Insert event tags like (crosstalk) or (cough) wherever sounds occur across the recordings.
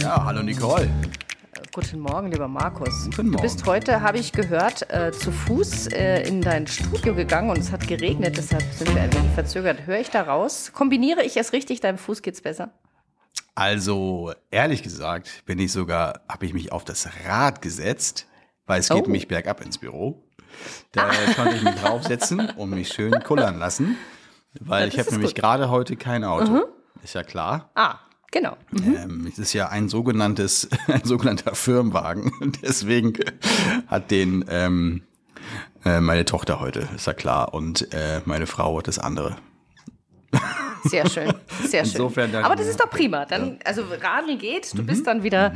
Ja, hallo Nicole. Guten Morgen, lieber Markus. Guten Morgen. Du bist heute, habe ich gehört, äh, zu Fuß äh, in dein Studio gegangen und es hat geregnet, deshalb sind wir ein wenig verzögert. Höre ich da raus? Kombiniere ich es richtig? Deinem Fuß geht's besser? Also, ehrlich gesagt, bin ich sogar, habe ich mich auf das Rad gesetzt, weil es geht Oh. mich bergab ins Büro. Da konnte ich mich draufsetzen und mich schön kullern lassen, weil Ja, ich das habe nämlich gerade heute kein Auto. Ist ja klar. Ah, genau. Ähm, es ist ja ein sogenanntes, (laughs) ein sogenannter Firmenwagen. (laughs) Deswegen hat den ähm, äh, meine Tochter heute, ist ja klar. Und äh, meine Frau hat das andere. Sehr schön. Sehr (laughs) schön. Insofern Aber das ist doch prima. Dann, also Radeln geht, du bist dann wieder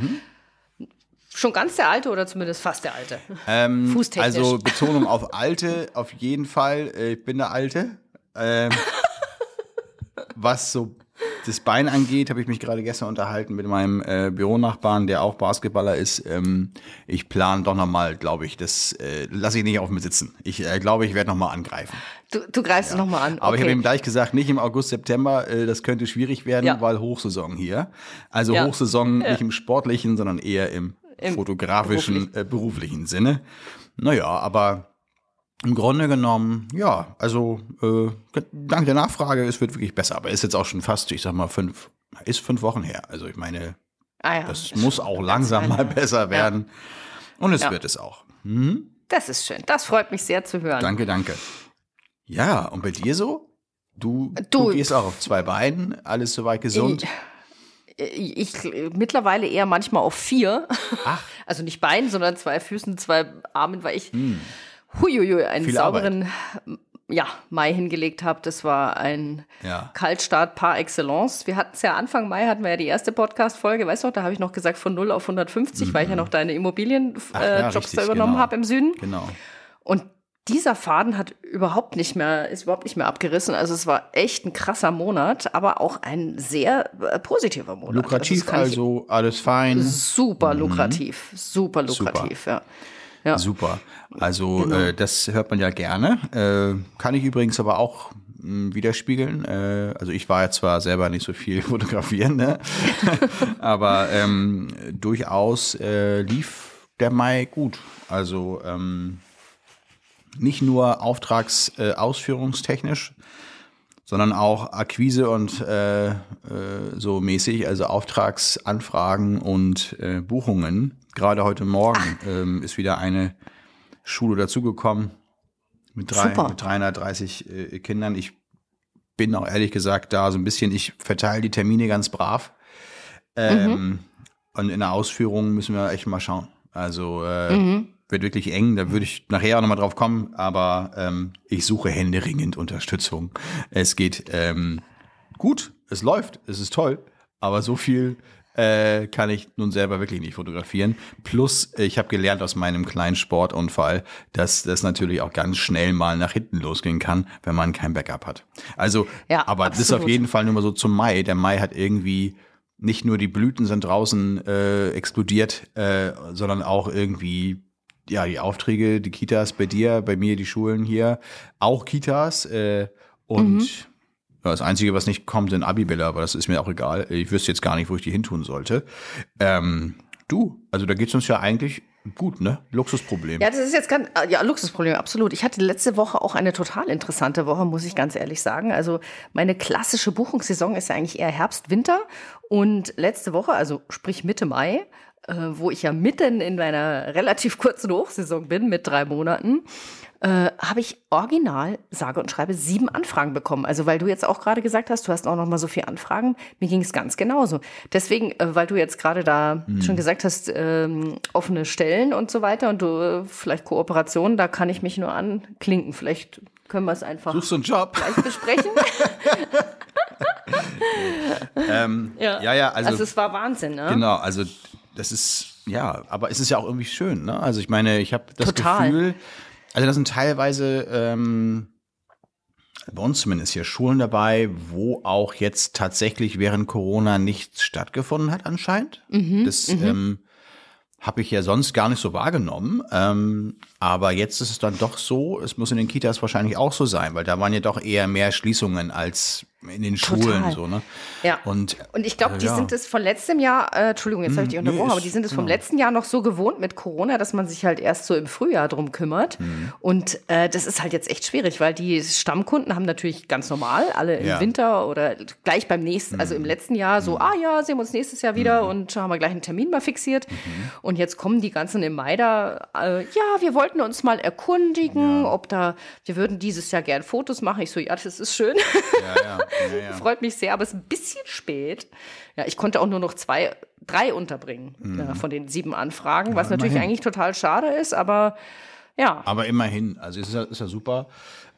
schon ganz der Alte oder zumindest fast der Alte. Ähm, (laughs) Fußtechnisch. Also Betonung auf Alte, auf jeden Fall. Äh, Ich bin der Alte. Ähm, (laughs) was so das Bein angeht, habe ich mich gerade gestern unterhalten mit meinem äh, Büronachbarn, der auch Basketballer ist. Ähm, ich plane doch nochmal, glaube ich, das äh, lasse ich nicht auf mir sitzen. Ich äh, glaube, ich werde nochmal angreifen. Du, du greifst ja. nochmal an. Aber ich habe Okay. ihm gleich gesagt, nicht im August, September, äh, das könnte schwierig werden, Ja. weil Hochsaison hier. Also Ja. Hochsaison nicht im sportlichen, sondern eher im, Im fotografischen, äh, beruflichen Sinne. Naja, aber im Grunde genommen, ja, also äh, dank der Nachfrage, es wird wirklich besser. Aber ist jetzt auch schon fast, ich sag mal, fünf, ist fünf Wochen her. Also ich meine, ah, ja. das muss auch langsam mal besser werden. Und es Ja. wird es auch. Das ist schön. Das freut mich sehr zu hören. Danke, danke. Ja, und bei dir so? Du, du, Du- gehst auch auf zwei Beinen, alles soweit gesund. Ich, ich mittlerweile eher manchmal auf vier. Ach. (laughs) Also nicht Beinen, sondern zwei Füßen, zwei Armen, weil ich huiuiui, einen Viel sauberen ja, Mai hingelegt habe. Das war ein Ja. Kaltstart par excellence. Wir hatten es ja Anfang Mai, hatten wir ja die erste Podcast-Folge, weißt du da habe ich noch gesagt von 0 auf 150, weil ich ja noch deine Immobilien-Jobs ja, äh, richtig, da übernommen genau. habe im Süden. Genau. Und dieser Faden hat überhaupt nicht mehr, ist überhaupt nicht mehr abgerissen. Also es war echt ein krasser Monat, aber auch ein sehr äh, positiver Monat. Lukrativ kann ich- also, alles fein. Super lukrativ, super lukrativ, ja. ja. Super. Also Genau. äh, das hört man ja gerne. Äh, kann ich übrigens aber auch mh, widerspiegeln. Äh, also ich war ja zwar selber nicht so viel (laughs) fotografieren, ne? (laughs) aber ähm, durchaus äh, lief der Mai gut. Also ähm, nicht nur auftragsausführungstechnisch, äh, sondern auch Akquise und äh, äh, so mäßig, also Auftragsanfragen und äh, Buchungen. Gerade heute Morgen ähm, ist wieder eine Schule dazugekommen mit, drei, mit 330 äh, Kindern. Ich bin auch ehrlich gesagt da so ein bisschen, ich verteile die Termine ganz brav. Ähm, Und in der Ausführung müssen wir echt mal schauen. Also äh, wird wirklich eng, da würde ich nachher auch nochmal drauf kommen, aber ähm, ich suche händeringend Unterstützung. Es geht ähm, gut, es läuft, es ist toll, aber so viel äh, kann ich nun selber wirklich nicht fotografieren. Plus, ich habe gelernt aus meinem kleinen Sportunfall, dass das natürlich auch ganz schnell mal nach hinten losgehen kann, wenn man kein Backup hat. Also, Ja, aber das ist auf absolut. jeden Fall nur mal so zum Mai. Der Mai hat irgendwie nicht nur die Blüten sind draußen äh, explodiert, äh, sondern auch irgendwie ja die Aufträge, die Kitas bei dir, bei mir die Schulen hier, auch Kitas äh, und ja, das Einzige, was nicht kommt, sind Abibälle, aber das ist mir auch egal. Ich wüsste jetzt gar nicht, wo ich die hintun sollte. Ähm, du, also da geht's uns ja eigentlich gut, ne? Luxusproblem. Ja, das ist jetzt ganz, ja, Luxusproblem, absolut. Ich hatte letzte Woche auch eine total interessante Woche, muss ich ganz ehrlich sagen. Also meine klassische Buchungssaison ist ja eigentlich eher Herbst, Winter. Und letzte Woche, also sprich Mitte Mai, äh, wo ich ja mitten in meiner relativ kurzen Hochsaison bin mit drei Monaten, äh, habe ich original, sage und schreibe, sieben Anfragen bekommen. Also weil du jetzt auch gerade gesagt hast, du hast auch noch mal so viele Anfragen. Mir ging es ganz genauso. Deswegen, äh, weil du jetzt gerade da schon gesagt hast, ähm, offene Stellen und so weiter und du äh, vielleicht Kooperationen, da kann ich mich nur anklinken. Vielleicht können wir es einfach Suchst einen Job? gleich besprechen. (laughs) (laughs) Ähm, ja. ja, also, Also, es war Wahnsinn, ne? genau, also das ist, ja, aber es ist ja auch irgendwie schön, ne? Also ich meine, ich habe das Total. Gefühl, also das sind teilweise ähm, bei uns zumindest hier Schulen dabei, wo auch jetzt tatsächlich während Corona nichts stattgefunden hat anscheinend. Mhm, das ähm, habe ich ja sonst gar nicht so wahrgenommen. Ähm, aber jetzt ist es dann doch so, es muss in den Kitas wahrscheinlich auch so sein, weil da waren ja doch eher mehr Schließungen als in den Schulen Total. so, ne? Ja. Und, Und ich glaube, äh, die ja. sind es von letztem Jahr, äh, Entschuldigung, jetzt habe ich dich Hm, nee, unterbrochen, aber ist- die sind es vom genau. letzten Jahr noch so gewohnt mit Corona, dass man sich halt erst so im Frühjahr drum kümmert. Hm. Und äh, das ist halt jetzt echt schwierig, weil die Stammkunden haben natürlich ganz normal, alle im Ja. Hm. Winter oder gleich beim nächsten, also im letzten Jahr so, ah ja, sehen wir uns nächstes Jahr wieder und haben wir gleich einen Termin mal fixiert. Mhm. Und jetzt kommen die ganzen im Mai da, äh, ja, wir wollten uns mal erkundigen, ob da, wir würden dieses Jahr gern Fotos machen. Ich so, ja, das ist schön. ja, ja, ja, ja. Freut mich sehr, aber es ist ein bisschen spät. Ja, ich konnte auch nur noch zwei, drei unterbringen ja, von den sieben Anfragen, was natürlich Mhm. immerhin. eigentlich total schade ist, aber ja. Aber immerhin, also es ist ja, ist ja super.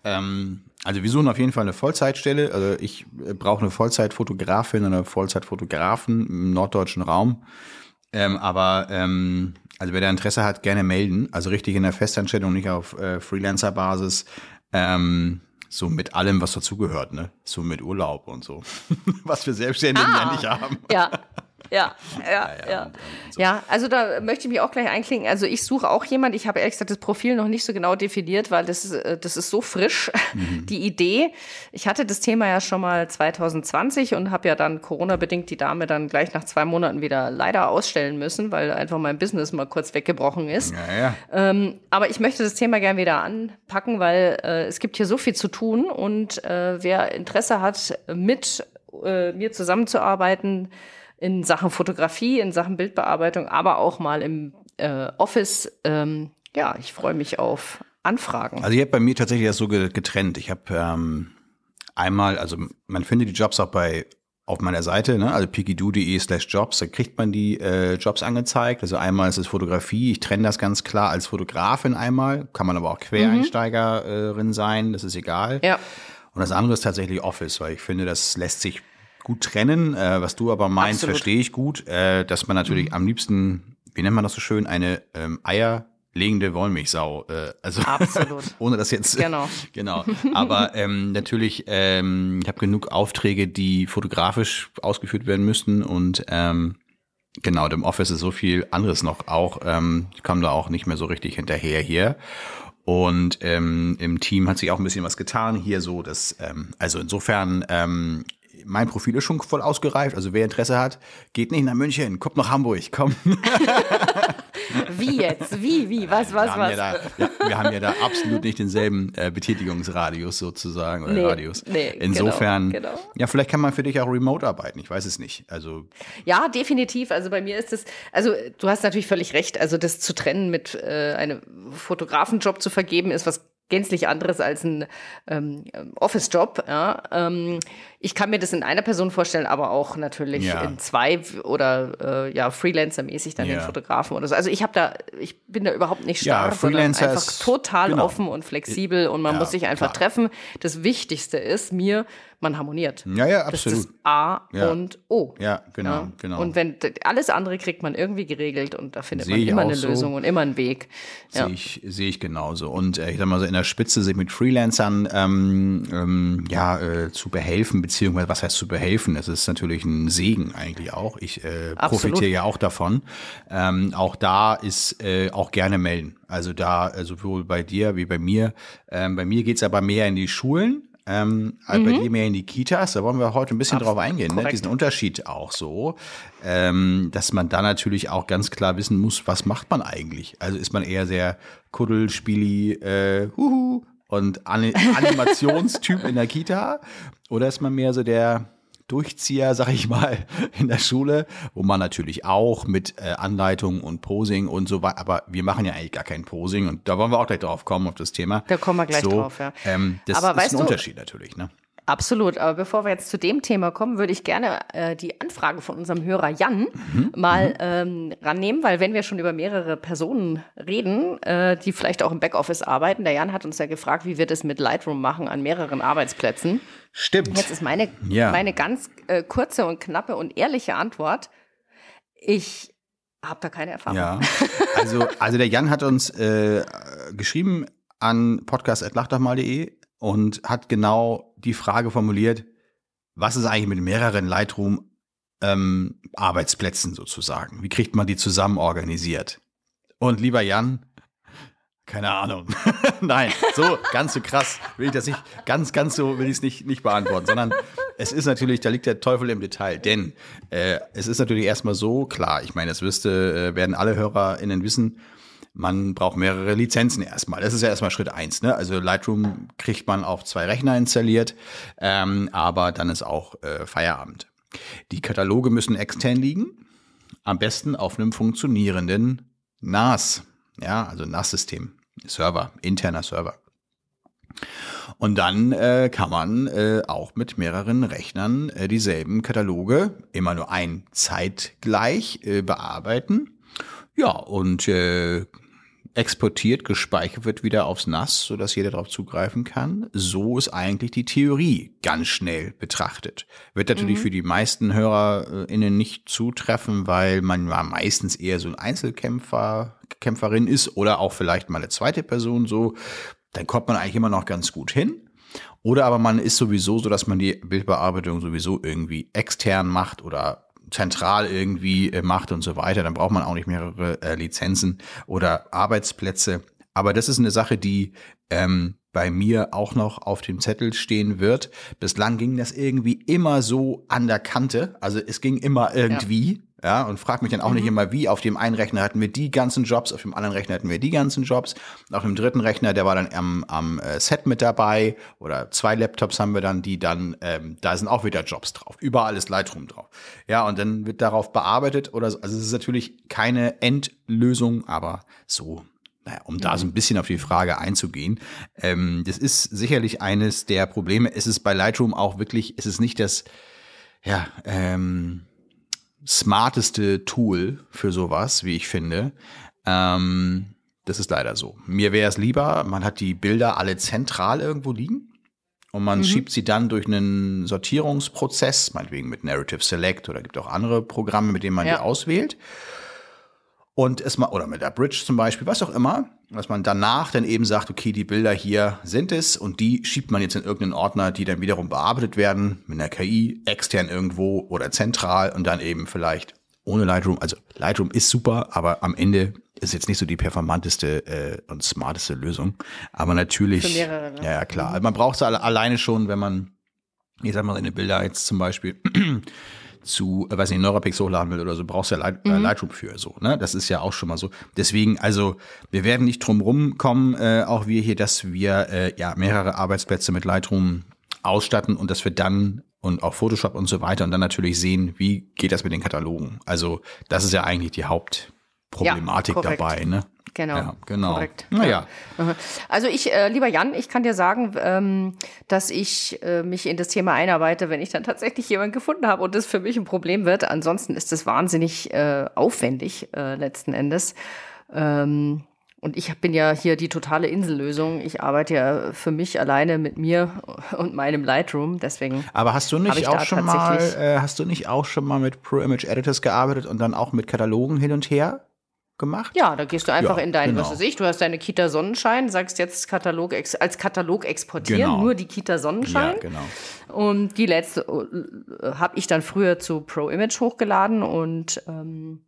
Ähm, also wir suchen auf jeden Fall eine Vollzeitstelle. Also ich äh, brauche eine Vollzeitfotografin oder Vollzeitfotografen im norddeutschen Raum. Ähm, aber ähm, also wer da Interesse hat, gerne melden. Also richtig in der Festanstellung, nicht auf äh, Freelancer-Basis. Ähm, so mit allem, was dazugehört, ne? So mit Urlaub und so. (laughs) was wir Selbstständigen ja Ah. nicht haben. Ja, (laughs) ja, ja, ja. und- und so. Ja, also da möchte ich mich auch gleich einklinken. Also ich suche auch jemand. Ich habe ehrlich gesagt das Profil noch nicht so genau definiert, weil das, ist, äh, das ist so frisch, Mhm. (laughs) die Idee. Ich hatte das Thema ja schon mal 2020 und habe ja dann Corona-bedingt die Dame dann gleich nach zwei Monaten wieder leider ausstellen müssen, weil einfach mein Business mal kurz weggebrochen ist. Ja, ja. Ähm, aber ich möchte das Thema gern wieder anpacken, weil äh, es gibt hier so viel zu tun und äh, wer Interesse hat, mit äh, mir zusammenzuarbeiten in Sachen Fotografie, in Sachen Bildbearbeitung, aber auch mal im äh, Office, ähm, ja, ich freue mich auf Anfragen. Also ich habe bei mir tatsächlich das so ge- getrennt. Ich habe ähm, einmal, also man findet die Jobs auch bei auf meiner Seite, ne, also pikidoo.de slash jobs, da kriegt man die äh, Jobs angezeigt. Also einmal ist es Fotografie, ich trenne das ganz klar als Fotografin einmal, kann man aber auch Quereinsteigerin sein, das ist egal. ja, Und das andere ist tatsächlich Office, weil ich finde, das lässt sich gut trennen. Äh, was du aber meinst, Absolut. verstehe ich gut, äh, dass man natürlich am liebsten, wie nennt man das so schön, eine ähm, eierlegende Wollmilchsau, äh, also absolut. (laughs) ohne das jetzt. Genau. (laughs) genau. Aber ähm, natürlich, ähm, ich habe genug Aufträge, die fotografisch ausgeführt werden müssten und ähm, genau, dem Office ist so viel anderes noch auch. Ähm, ich komme da auch nicht mehr so richtig hinterher hier. Und ähm, im Team hat sich auch ein bisschen was getan hier so, dass ähm, also insofern ähm, mein Profil ist schon voll ausgereift. Also wer Interesse hat, geht nicht nach München, kommt nach Hamburg, komm. (laughs) Wie jetzt? Wie, wie? Was, was, wir, was? ja da, ja, wir haben ja da absolut nicht denselben äh, Betätigungsradius sozusagen oder Nee, Radius. nee, Insofern, genau, genau. ja, vielleicht kann man für dich auch remote arbeiten. Ich weiß es nicht. Also Ja, definitiv. Also bei mir ist es, also du hast natürlich völlig recht. Also das zu trennen mit äh, einem Fotografenjob zu vergeben, ist was gänzlich anderes als ein ähm, Office-Job. Ja. Ähm, ich kann mir das in einer Person vorstellen, aber auch natürlich Ja. in zwei oder äh, ja Freelancer-mäßig dann Ja. den Fotografen oder so. Also ich habe da, ich bin da überhaupt nicht Ja, starr, sondern Freelancer einfach ist- total genau. offen und flexibel und man Ja, muss sich einfach klar. treffen. Das Wichtigste ist mir, man harmoniert. ja, ja, Das ist absolut. das A Ja. und O. Ja, genau, Ja. genau. Und wenn alles andere kriegt man irgendwie geregelt und da findet Sehe man immer eine so. Lösung und immer einen Weg. Ja. Sehe ich, sehe ich genauso. Und äh, ich sag mal so, in der Spitze sich mit Freelancern ähm, ähm, ja, äh, zu behelfen, beziehungsweise was heißt zu behelfen? Das ist natürlich ein Segen eigentlich auch. Ich äh, profitiere ja auch davon. Ähm, auch da ist äh, auch gerne melden. Also da äh, sowohl bei dir wie bei mir. Ähm, bei mir geht's aber mehr in die Schulen. Ähm, als bei dir mehr in die Kitas, da wollen wir heute ein bisschen drauf eingehen, ne? Mhm. diesen Unterschied auch so, ähm, dass man da natürlich auch ganz klar wissen muss, was macht man eigentlich? Also ist man eher sehr Kuddel, Spieli, äh, huhu und Ani (laughs) Animationstyp in der Kita oder ist man mehr so der Durchzieher, (laughs) sag ich mal, in der Schule, wo man natürlich auch mit äh, Anleitung und Posing und so weiter, aber wir machen ja eigentlich gar kein Posing und da wollen wir auch gleich drauf kommen, auf das Thema. Da kommen wir gleich so, drauf, ja. Ähm, das Aber ist weißt ein du- Unterschied natürlich, ne? Absolut. Aber bevor wir jetzt zu dem Thema kommen, würde ich gerne äh, die Anfrage von unserem Hörer Jan Mhm. mal ähm, rannehmen, weil wenn wir schon über mehrere Personen reden, äh, die vielleicht auch im Backoffice arbeiten, der Jan hat uns ja gefragt, wie wir das mit Lightroom machen an mehreren Arbeitsplätzen. Stimmt. Jetzt ist meine, Ja. meine ganz äh, kurze und knappe und ehrliche Antwort. Ich habe da keine Erfahrung. Ja, (laughs) also, also der Jan hat uns äh, geschrieben an podcast.lachdochmal.de und hat genau die Frage formuliert, was ist eigentlich mit mehreren Lightroom ähm, Arbeitsplätzen sozusagen. Wie kriegt man die zusammen organisiert? Und lieber Jan, keine Ahnung. (laughs) Nein, so ganz so krass will ich das nicht, ganz, ganz so will ich es nicht, nicht beantworten, sondern es ist natürlich, da liegt der Teufel im Detail. Denn äh, es ist natürlich erstmal so, klar, ich meine, das wüsste, äh, werden alle HörerInnen wissen, man braucht mehrere Lizenzen erstmal. Das ist ja erstmal Schritt eins. Ne? Also Lightroom kriegt man auf zwei Rechner installiert, ähm, aber dann ist auch äh, Feierabend. Die Kataloge müssen extern liegen, am besten auf einem funktionierenden NAS, ja, also NAS-System. Server, interner Server. Und dann äh, kann man äh, auch mit mehreren Rechnern äh, dieselben Kataloge immer nur ein zeitgleich äh, bearbeiten. Ja, und äh, exportiert, gespeichert wird wieder aufs NAS, sodass jeder darauf zugreifen kann. So ist eigentlich die Theorie ganz schnell betrachtet. Wird natürlich mhm. für die meisten HörerInnen nicht zutreffen, weil man ja meistens eher so ein Einzelkämpfer, Kämpferin ist oder auch vielleicht mal eine zweite Person so. Dann kommt man eigentlich immer noch ganz gut hin. Oder aber man ist sowieso so, dass man die Bildbearbeitung sowieso irgendwie extern macht oder zentral irgendwie äh, macht und so weiter, dann braucht man auch nicht mehrere äh, Lizenzen oder Arbeitsplätze. Aber das ist eine Sache, die ähm, bei mir auch noch auf dem Zettel stehen wird. Bislang ging das irgendwie immer so an der Kante. Also es ging immer irgendwie. Ja, ja und frag mich dann auch mhm. nicht immer, wie. Auf dem einen Rechner hatten wir die ganzen Jobs, auf dem anderen Rechner hatten wir die ganzen Jobs. Auf dem dritten Rechner, der war dann am, am äh, Set mit dabei. Oder zwei Laptops haben wir dann, die dann, ähm, da sind auch wieder Jobs drauf. Überall ist Lightroom drauf. Ja, und dann wird darauf bearbeitet oder so. Also es ist natürlich keine Endlösung, aber so naja, um da so ein bisschen auf die Frage einzugehen, ähm, das ist sicherlich eines der Probleme. Es ist bei Lightroom auch wirklich, es ist nicht das, ja, ähm, smarteste Tool für sowas, wie ich finde. Ähm, das ist leider so. Mir wäre es lieber, man hat die Bilder alle zentral irgendwo liegen und man mhm. schiebt sie dann durch einen Sortierungsprozess, meinetwegen mit Narrative Select oder gibt auch andere Programme, mit denen man ja. die auswählt und es mal, oder mit der Bridge zum Beispiel, was auch immer, dass man danach dann eben sagt, okay, die Bilder hier sind es und die schiebt man jetzt in irgendeinen Ordner, die dann wiederum bearbeitet werden mit einer KI, extern irgendwo oder zentral und dann eben vielleicht ohne Lightroom. Also Lightroom ist super, aber am Ende ist jetzt nicht so die performanteste äh, und smarteste Lösung. Aber natürlich, Für mehrere, ne? ja, ja klar. Mhm. Man braucht es alle, alleine schon, wenn man, ich sag mal, seine Bilder jetzt zum Beispiel zu, äh, weiß nicht, Neurapix hochladen will oder so, brauchst du ja Light, äh, mhm. Lightroom für so. Ne? Das ist ja auch schon mal so. Deswegen, also wir werden nicht drum rumkommen, äh, auch wir hier, dass wir äh, ja mehrere Arbeitsplätze mit Lightroom ausstatten und dass wir dann und auch Photoshop und so weiter und dann natürlich sehen, wie geht das mit den Katalogen. Also das ist ja eigentlich die Hauptproblematik ja, dabei. Ne? Genau. Ja, genau. Korrekt. Naja. Also ich, äh, lieber Jan, ich kann dir sagen, ähm, dass ich äh, mich in das Thema einarbeite, wenn ich dann tatsächlich jemanden gefunden habe und das für mich ein Problem wird. Ansonsten ist es wahnsinnig äh, aufwendig äh, letzten Endes. Ähm, und ich bin ja hier die totale Insellösung. Ich arbeite ja für mich alleine mit mir und meinem Lightroom. Deswegen. Aber hast du nicht auch schon mal, äh, hast du nicht auch schon mal mit Pro Image Editors gearbeitet und dann auch mit Katalogen hin und her? Gemacht? Ja, da gehst du einfach ja, in dein, genau. was weiß ich, du hast deine Kita Sonnenschein, sagst jetzt Katalog als Katalog exportieren, genau. nur die Kita Sonnenschein. Ja, genau. Und die letzte äh, habe ich dann früher zu Pro Image hochgeladen und ähm,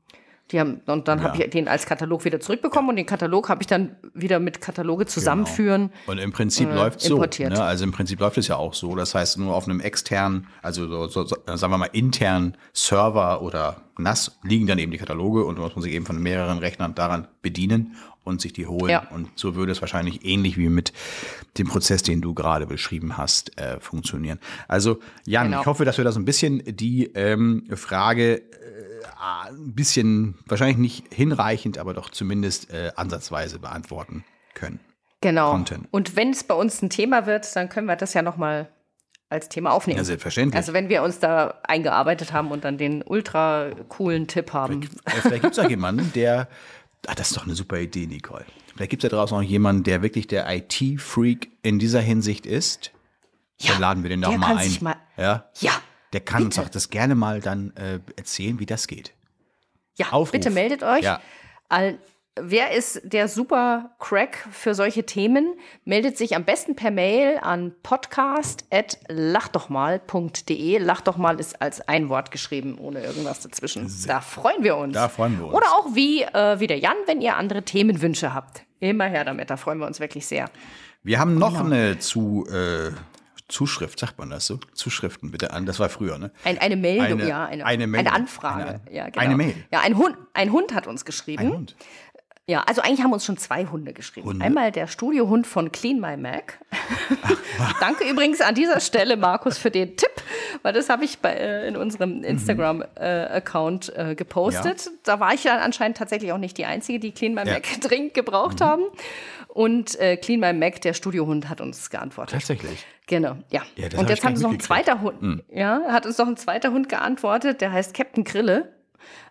die haben, und dann ja. habe ich den als Katalog wieder zurückbekommen und den Katalog habe ich dann wieder mit Kataloge zusammenführen. Genau. Und im Prinzip äh, läuft so. Ne? Also im Prinzip läuft es ja auch so. Das heißt, nur auf einem externen, also so, so, sagen wir mal internen Server oder NAS liegen dann eben die Kataloge und muss man sich eben von mehreren Rechnern daran bedienen und sich die holen. Ja. Und so würde es wahrscheinlich ähnlich wie mit dem Prozess, den du gerade beschrieben hast, äh, funktionieren. Also Jan, genau. ich hoffe, dass wir da so ein bisschen die ähm, Frage ein bisschen, wahrscheinlich nicht hinreichend, aber doch zumindest äh, ansatzweise beantworten können. Genau. Konnten. Und wenn es bei uns ein Thema wird, dann können wir das ja nochmal als Thema aufnehmen. Ja, selbstverständlich. Also wenn wir uns da eingearbeitet haben und dann den ultra coolen Tipp haben. Vielleicht, vielleicht gibt es ja (laughs) jemanden, der, ah, das ist doch eine super Idee, Nicole. Vielleicht gibt es da draußen auch jemanden, der wirklich der IT-Freak in dieser Hinsicht ist. Ja, dann laden wir den doch mal ein. Mal, ja. ja. Der kann bitte. uns auch das gerne mal dann äh, erzählen, wie das geht. Ja, Aufruf. bitte meldet euch. Ja. All, wer ist der super Crack für solche Themen? Meldet sich am besten per Mail an podcast.lachdochmal.de. Lachdochmal ist als ein Wort geschrieben, ohne irgendwas dazwischen. Da freuen wir uns. Da freuen wir uns. Oder auch wie, äh, wie der Jan, wenn ihr andere Themenwünsche habt. Immer her damit, da freuen wir uns wirklich sehr. Wir haben noch genau. eine zu, äh, Zuschrift, sagt man das so? Zuschriften bitte an. Das war früher, ne? Ein, eine Meldung, eine, ja. Eine, eine, Meldung. eine Anfrage. Eine, ja, genau. eine Mail. Ja, ein Hund, ein Hund hat uns geschrieben. Ein Hund. Ja, also eigentlich haben uns schon zwei Hunde geschrieben. Hunde? Einmal der Studiohund von Clean My Mac. (laughs) Danke übrigens an dieser Stelle, Markus, für den Tipp, weil das habe ich bei, äh, in unserem Instagram-Account äh, äh, gepostet. Ja. Da war ich ja anscheinend tatsächlich auch nicht die Einzige, die Clean My ja. Mac (laughs) dringend gebraucht mhm. haben. Und äh, Clean My Mac, der Studiohund, hat uns geantwortet. Tatsächlich. Genau, ja. ja und jetzt hat uns noch ein zweiter Hund, mhm. ja, hat uns noch ein zweiter Hund geantwortet, der heißt Captain Grille.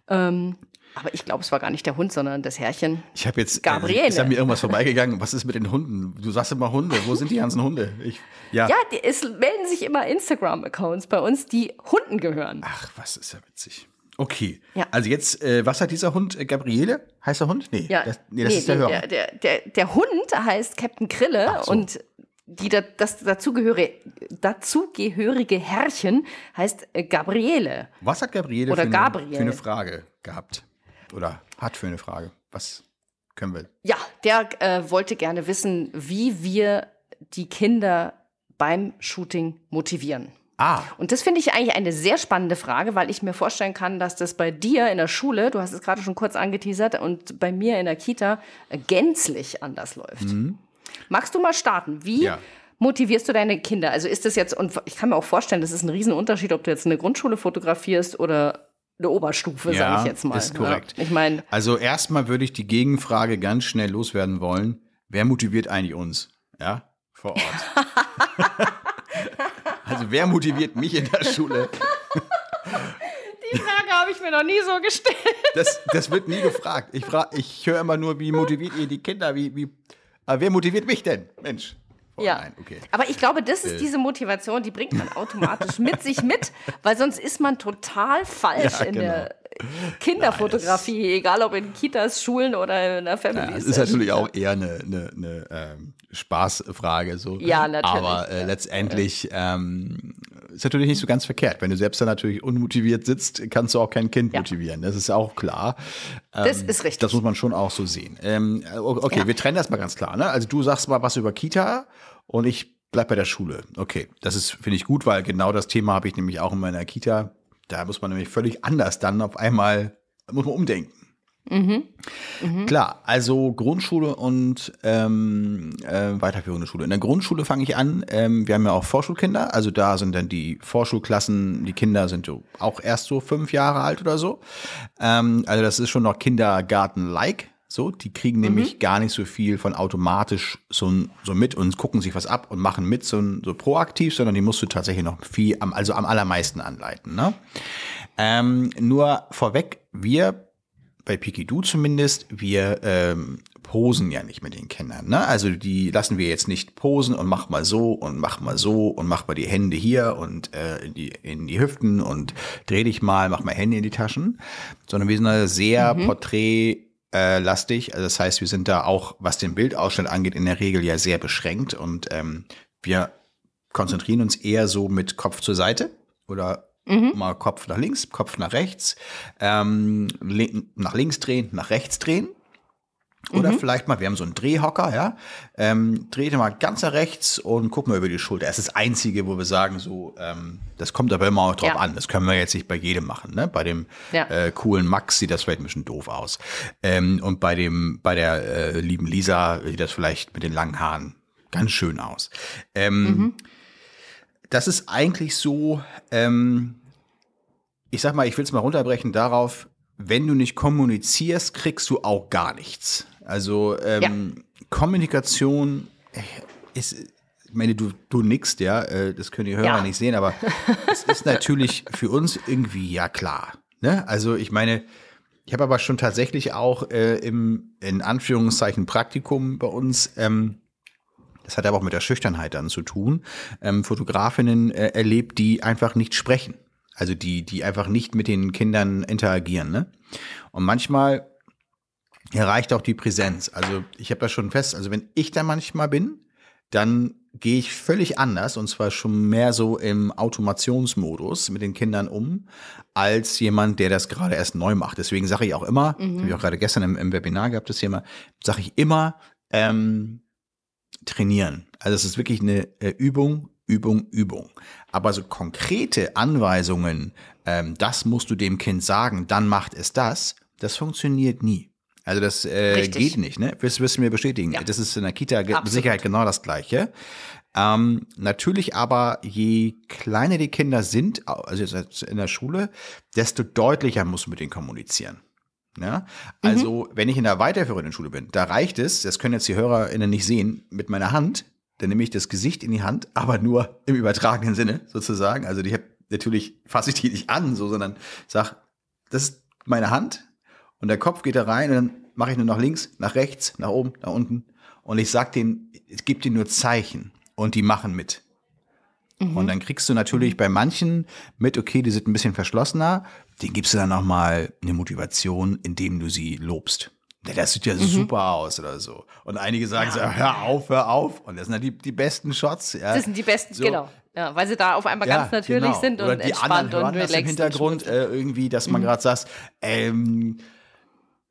Ähm, aber ich glaube, es war gar nicht der Hund, sondern das Herrchen. Ich habe jetzt, äh, Gabriele. Äh, ist an mir irgendwas vorbeigegangen. Was ist mit den Hunden? Du sagst immer Hunde. Wo sind die ganzen Hunde? Ich, ja, ja die, es melden sich immer Instagram-Accounts bei uns, die Hunden gehören. Ach, was ist ja witzig. Okay. Ja. Also jetzt, äh, was hat dieser Hund? Äh, Gabriele? Heißt der Hund? Nee, ja. das, nee, das nee, ist der Hörer. Der, der, der, Hund heißt Captain Krille so. und die, das dazugehörige, dazugehörige Herrchen heißt äh, Gabriele. Was hat Gabriele Oder für, Gabriel. für eine Frage gehabt? Oder hat für eine Frage? Was können wir? Ja, der äh, wollte gerne wissen, wie wir die Kinder beim Shooting motivieren. Ah. Und das finde ich eigentlich eine sehr spannende Frage, weil ich mir vorstellen kann, dass das bei dir in der Schule, du hast es gerade schon kurz angeteasert, und bei mir in der Kita gänzlich anders läuft. Mhm. Magst du mal starten? Wie ja. motivierst du deine Kinder? Also ist das jetzt, und ich kann mir auch vorstellen, das ist ein Riesenunterschied, ob du jetzt eine Grundschule fotografierst oder eine Oberstufe, ja, sage ich jetzt mal. Ist korrekt. Ja, ich meine. Also erstmal würde ich die Gegenfrage ganz schnell loswerden wollen. Wer motiviert eigentlich uns? Ja, vor Ort. (laughs) also wer motiviert mich in der Schule? (laughs) Die Frage habe ich mir noch nie so gestellt. Das, das wird nie gefragt. Ich, ich höre immer nur, wie motiviert ihr die Kinder? Wie, wie, aber wer motiviert mich denn? Mensch. Oh, ja. Nein, okay. Aber ich glaube, das ist äh. diese Motivation, die bringt man automatisch mit sich mit, (laughs) weil sonst ist man total falsch ja, in genau. der Kinderfotografie, Nein, egal ob in Kitas, Schulen oder in der Family. Ja, das ist natürlich auch eher eine, eine, eine ähm, Spaßfrage. So. Ja, natürlich. Aber äh, letztendlich ähm, ist natürlich nicht so ganz verkehrt. Wenn du selbst da natürlich unmotiviert sitzt, kannst du auch kein Kind ja. motivieren. Das ist auch klar. Ähm, das ist richtig. Das muss man schon auch so sehen. Ähm, okay, ja. wir trennen das mal ganz klar. Ne? Also du sagst mal was über Kita und ich bleib bei der Schule. Okay, das ist, finde ich gut, weil genau das Thema habe ich nämlich auch in meiner Kita. Da muss man nämlich völlig anders dann auf einmal, muss man umdenken. Mhm. Mhm. Klar, also Grundschule und ähm, äh, weiterführende Schule. In der Grundschule fange ich an. Ähm, wir haben ja auch Vorschulkinder, also da sind dann die Vorschulklassen, die Kinder sind auch erst so fünf Jahre alt oder so. Ähm, also das ist schon noch Kindergarten-like. So, die kriegen nämlich mhm. gar nicht so viel von automatisch so, so mit und gucken sich was ab und machen mit so, so proaktiv, sondern die musst du tatsächlich noch viel, am, also am allermeisten anleiten. Ne? Ähm, nur vorweg, wir bei Pikidu zumindest, wir ähm, posen ja nicht mit den Kindern. Ne? Also die lassen wir jetzt nicht posen und mach mal so und mach mal so und mach mal die Hände hier und äh, in, die, in die Hüften und dreh dich mal, mach mal Hände in die Taschen, sondern wir sind sehr mhm. Porträt äh, lastig. Also das heißt, wir sind da auch, was den Bildausschnitt angeht, in der Regel ja sehr beschränkt und ähm, wir konzentrieren uns eher so mit Kopf zur Seite oder mhm. mal Kopf nach links, Kopf nach rechts, ähm, nach links drehen, nach rechts drehen. Oder mhm. vielleicht mal, wir haben so einen Drehhocker, ja. Ähm, dreht mal ganz nach rechts und guck mal über die Schulter. Das ist das Einzige, wo wir sagen, so, ähm, das kommt aber immer auch drauf ja. an. Das können wir jetzt nicht bei jedem machen. Ne? Bei dem ja. äh, coolen Max sieht das vielleicht ein bisschen doof aus. Ähm, und bei dem, bei der äh, lieben Lisa sieht das vielleicht mit den langen Haaren ganz schön aus. Ähm, mhm. Das ist eigentlich so, ähm, ich sag mal, ich will es mal runterbrechen darauf, wenn du nicht kommunizierst, kriegst du auch gar nichts. Also ähm, ja. Kommunikation ist, ich meine, du, du nickst, ja, äh, das können die Hörer ja. nicht sehen, aber (laughs) es ist natürlich für uns irgendwie ja klar. Ne? Also ich meine, ich habe aber schon tatsächlich auch äh, im, in Anführungszeichen, Praktikum bei uns, ähm, das hat aber auch mit der Schüchternheit dann zu tun, ähm, Fotografinnen äh, erlebt, die einfach nicht sprechen. Also die, die einfach nicht mit den Kindern interagieren. Ne? Und manchmal hier reicht auch die Präsenz. Also ich habe das schon fest, also wenn ich da manchmal bin, dann gehe ich völlig anders und zwar schon mehr so im Automationsmodus mit den Kindern um, als jemand, der das gerade erst neu macht. Deswegen sage ich auch immer, mhm. habe ich auch gerade gestern im, im Webinar gehabt, das Thema, sage ich immer, ähm, trainieren. Also es ist wirklich eine äh, Übung, Übung, Übung. Aber so konkrete Anweisungen, ähm, das musst du dem Kind sagen, dann macht es das, das funktioniert nie. Also das äh, geht nicht, ne? Das wirst du mir bestätigen. Ja. Das ist in der Kita mit Sicherheit genau das Gleiche. Ähm, natürlich aber, je kleiner die Kinder sind, also in der Schule, desto deutlicher muss man mit denen kommunizieren. Ja? Also, mhm. wenn ich in der weiterführenden Schule bin, da reicht es, das können jetzt die HörerInnen nicht sehen, mit meiner Hand, dann nehme ich das Gesicht in die Hand, (laughs) aber nur im übertragenen Sinne sozusagen. Also, die hab, natürlich fasse ich die nicht an, so, sondern sag, das ist meine Hand und der Kopf geht da rein und dann mache ich nur nach links, nach rechts, nach oben, nach unten. Und ich sag denen, es gibt ihnen nur Zeichen und die machen mit. Mhm. Und dann kriegst du natürlich bei manchen mit, okay, die sind ein bisschen verschlossener, den gibst du dann nochmal eine Motivation, indem du sie lobst. Das sieht ja mhm. super aus oder so. Und einige sagen ja. so, hör auf, hör auf. Und das sind dann die, die besten Shots. Ja. Das sind die besten, so. genau. Ja, weil sie da auf einmal ja, ganz natürlich genau. sind oder und die entspannt anderen hören und relaxed. Das im Hintergrund äh, irgendwie, dass man mhm. gerade sagt, ähm,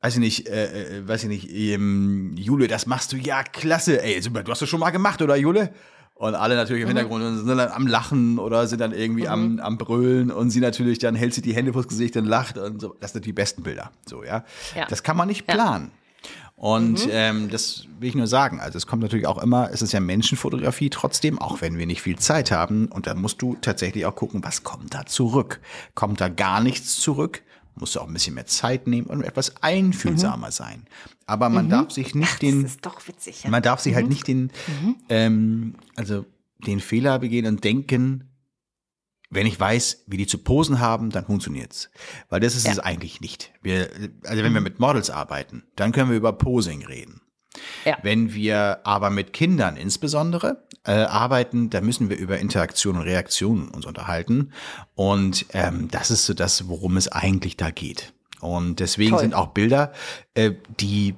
weiß ich nicht, äh, äh, weiß ich nicht, ähm, Jule, das machst du ja klasse, ey, super, du hast das schon mal gemacht, oder Jule? Und alle natürlich im mhm. Hintergrund und sind dann am Lachen oder sind dann irgendwie mhm. am, am Brüllen und sie natürlich dann hält sie die Hände vors Gesicht und lacht und so. Das sind die besten Bilder. So, ja. ja. Das kann man nicht planen. Ja. Und mhm. ähm, das will ich nur sagen. Also es kommt natürlich auch immer, es ist ja Menschenfotografie trotzdem, auch wenn wir nicht viel Zeit haben. Und da musst du tatsächlich auch gucken, was kommt da zurück? Kommt da gar nichts zurück? Musst du auch ein bisschen mehr Zeit nehmen und etwas einfühlsamer mhm. sein. Aber man mhm. darf sich nicht Ach, den, das ist doch witzig, ja. man darf sich halt mhm. halt nicht den, mhm. ähm, also den Fehler begehen und denken, wenn ich weiß, wie die zu posen haben, dann funktioniert's. Weil das ist ja. es eigentlich nicht. Wir, also wenn wir mhm. mit Models arbeiten, dann können wir über Posing reden. Ja. Wenn wir aber mit Kindern insbesondere äh, arbeiten, da müssen wir über Interaktion und Reaktion uns unterhalten. Und ähm, das ist so das, worum es eigentlich da geht. Und deswegen Toll. sind auch Bilder, äh, die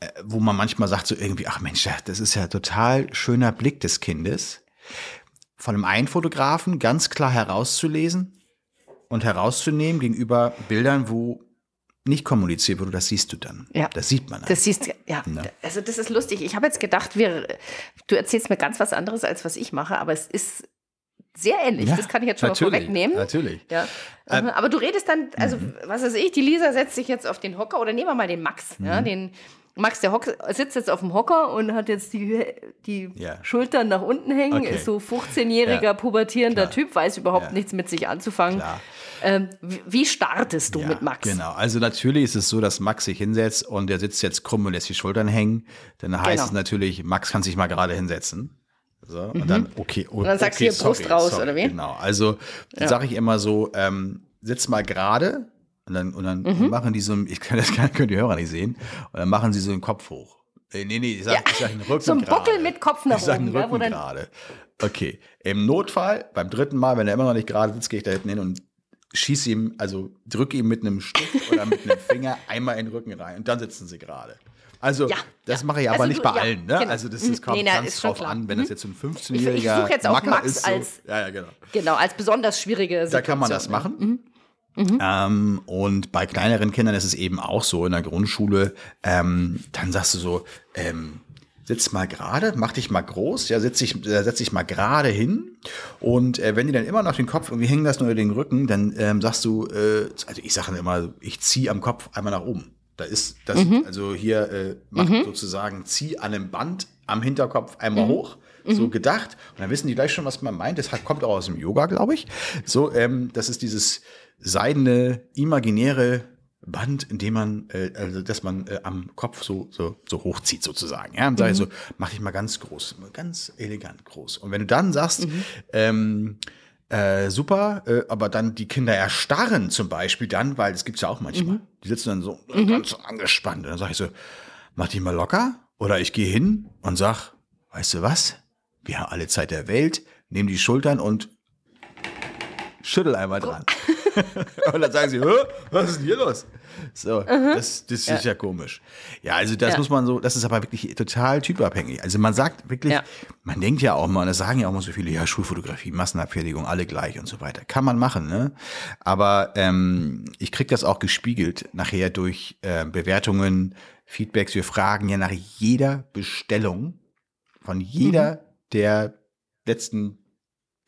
äh, wo man manchmal sagt so irgendwie, ach Mensch, das ist ja total schöner Blick des Kindes, von einem einen Fotografen ganz klar herauszulesen und herauszunehmen gegenüber Bildern, wo nicht kommuniziert wurde, das siehst du dann. Ja. Das sieht man. Dann. Das siehst ja. ja. Also das ist lustig. Ich habe jetzt gedacht, wir, du erzählst mir ganz was anderes, als was ich mache, aber es ist sehr ähnlich. Ja, das kann ich jetzt schon mal vorwegnehmen. Natürlich. Ja. Ähm, aber du redest dann, also mhm. was weiß ich, die Lisa setzt sich jetzt auf den Hocker oder nehmen wir mal den Max, mhm. ja, den Max, der Hock, sitzt jetzt auf dem Hocker und hat jetzt die, die ja. Schultern nach unten hängen, okay. ist so 15-jähriger ja. pubertierender Klar. Typ, weiß überhaupt ja. nichts mit sich anzufangen. Ähm, wie startest du mit Max? Genau, also natürlich ist es so, dass Max sich hinsetzt und der sitzt jetzt krumm und lässt die Schultern hängen. Dann heißt genau. es natürlich, Max kann sich mal gerade hinsetzen. So, und mhm. dann, okay, oh, und dann sagst okay, du hier Brust raus, sorry, oder wie? Genau, also sage ich immer so, ähm, sitz mal gerade, und dann, und dann mhm. machen die so, ich kann das können die Hörer nicht sehen, und dann machen sie so den Kopf hoch. Nee, nee, nee, ich sag, ja. ich sag den Rücken So ein Buckel mit Kopf nach ich sag oben. Rücken ja, gerade. Okay, im Notfall, beim dritten Mal, wenn er immer noch nicht gerade sitzt, gehe ich da hinten hin und schieße ihm, also drücke ihm mit einem Stift (laughs) oder mit einem Finger einmal in den Rücken rein und dann sitzen sie gerade. Also, ja, das ja. mache ich aber also nicht bei allen. Ne? Genau. Also, das, das kommt nee, ganz drauf an, wenn das mhm. jetzt ein 15-jähriger Ich, ich suche jetzt auch Max ist, so, als, ja, ja, genau. genau, als besonders schwierige Situation. Da kann man das machen. Mhm. Mhm. Ähm, und bei kleineren Kindern ist es eben auch so in der Grundschule, ähm, dann sagst du so, ähm, sitz mal gerade, mach dich mal groß, ja, setz dich, äh, setz dich mal gerade hin. Und äh, wenn die dann immer noch den Kopf irgendwie hängen lassen oder den Rücken, dann ähm, sagst du, äh, also ich sage immer, ich ziehe am Kopf einmal nach oben. Da ist das, mhm. also hier äh, macht mhm. sozusagen, zieh an einem Band am Hinterkopf einmal mhm. hoch so mhm. gedacht. Und dann wissen die gleich schon, was man meint. Das kommt auch aus dem Yoga, glaube ich. So, ähm, das ist dieses seidene, imaginäre Band, in dem man, äh, also dass man äh, am Kopf so, so, so hochzieht sozusagen. Ja, und sage ich mhm. so, mach dich mal ganz groß, ganz elegant groß. Und wenn du dann sagst, mhm. ähm, äh, super, äh, aber dann die Kinder erstarren zum Beispiel dann, weil das gibt's ja auch manchmal. Mhm. Die sitzen dann so mhm. ganz angespannt. Und dann sage ich so, mach dich mal locker. Oder ich gehe hin und sag, weißt du was? Wir haben alle Zeit der Welt, nehmen die Schultern und schüttel einmal dran. (laughs) (laughs) und dann sagen sie, was ist denn hier los? So, das, das ist ja komisch. Ja, also das Ja. muss man so, das ist aber wirklich total typabhängig. Also man sagt wirklich, Ja. man denkt ja auch mal, und das sagen ja auch mal so viele, ja, Schulfotografie, Massenabfertigung, alle gleich und so weiter. Kann man machen, ne? Aber ähm, ich krieg das auch gespiegelt nachher durch äh, Bewertungen, Feedbacks. Wir fragen ja nach jeder Bestellung von jeder der letzten,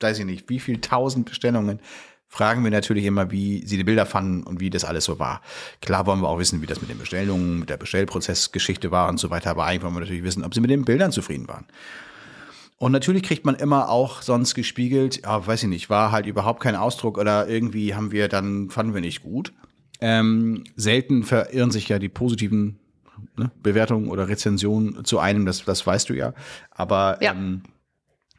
weiß ich nicht, wie viel tausend Bestellungen, fragen wir natürlich immer, wie sie die Bilder fanden und wie das alles so war. Klar wollen wir auch wissen, wie das mit den Bestellungen, mit der Bestellprozessgeschichte war und so weiter, aber eigentlich wollen wir natürlich wissen, ob sie mit den Bildern zufrieden waren. Und natürlich kriegt man immer auch sonst gespiegelt, ja, weiß ich nicht, war halt überhaupt kein Ausdruck oder irgendwie haben wir dann, fanden wir nicht gut. Ähm, selten verirren sich ja die positiven ne, Bewertungen oder Rezensionen zu einem, das, das weißt du ja. Aber Ja. ähm,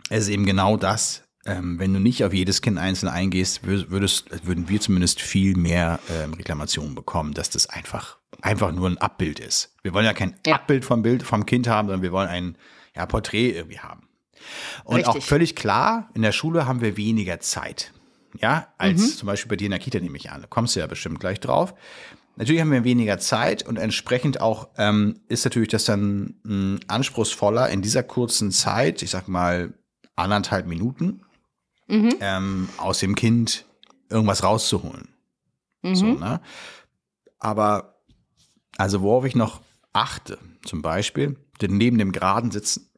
es ist eben genau das. Ähm, wenn du nicht auf jedes Kind einzeln eingehst, wür- würdest, würden wir zumindest viel mehr ähm, Reklamationen bekommen, dass das einfach, einfach nur ein Abbild ist. Wir wollen ja kein Ja. Abbild vom Bild vom Kind haben, sondern wir wollen ein ja, Porträt irgendwie haben. Und auch Richtig. völlig klar, in der Schule haben wir weniger Zeit. Ja, als zum Beispiel bei dir in der Kita nehme ich an. Da kommst du ja bestimmt gleich drauf. Natürlich haben wir weniger Zeit und entsprechend auch ähm, ist natürlich das dann mh, anspruchsvoller in dieser kurzen Zeit, ich sag mal anderthalb Minuten, ähm, aus dem Kind irgendwas rauszuholen. So, ne? Aber also worauf ich noch achte, zum Beispiel, denn neben dem Geraden sitzen,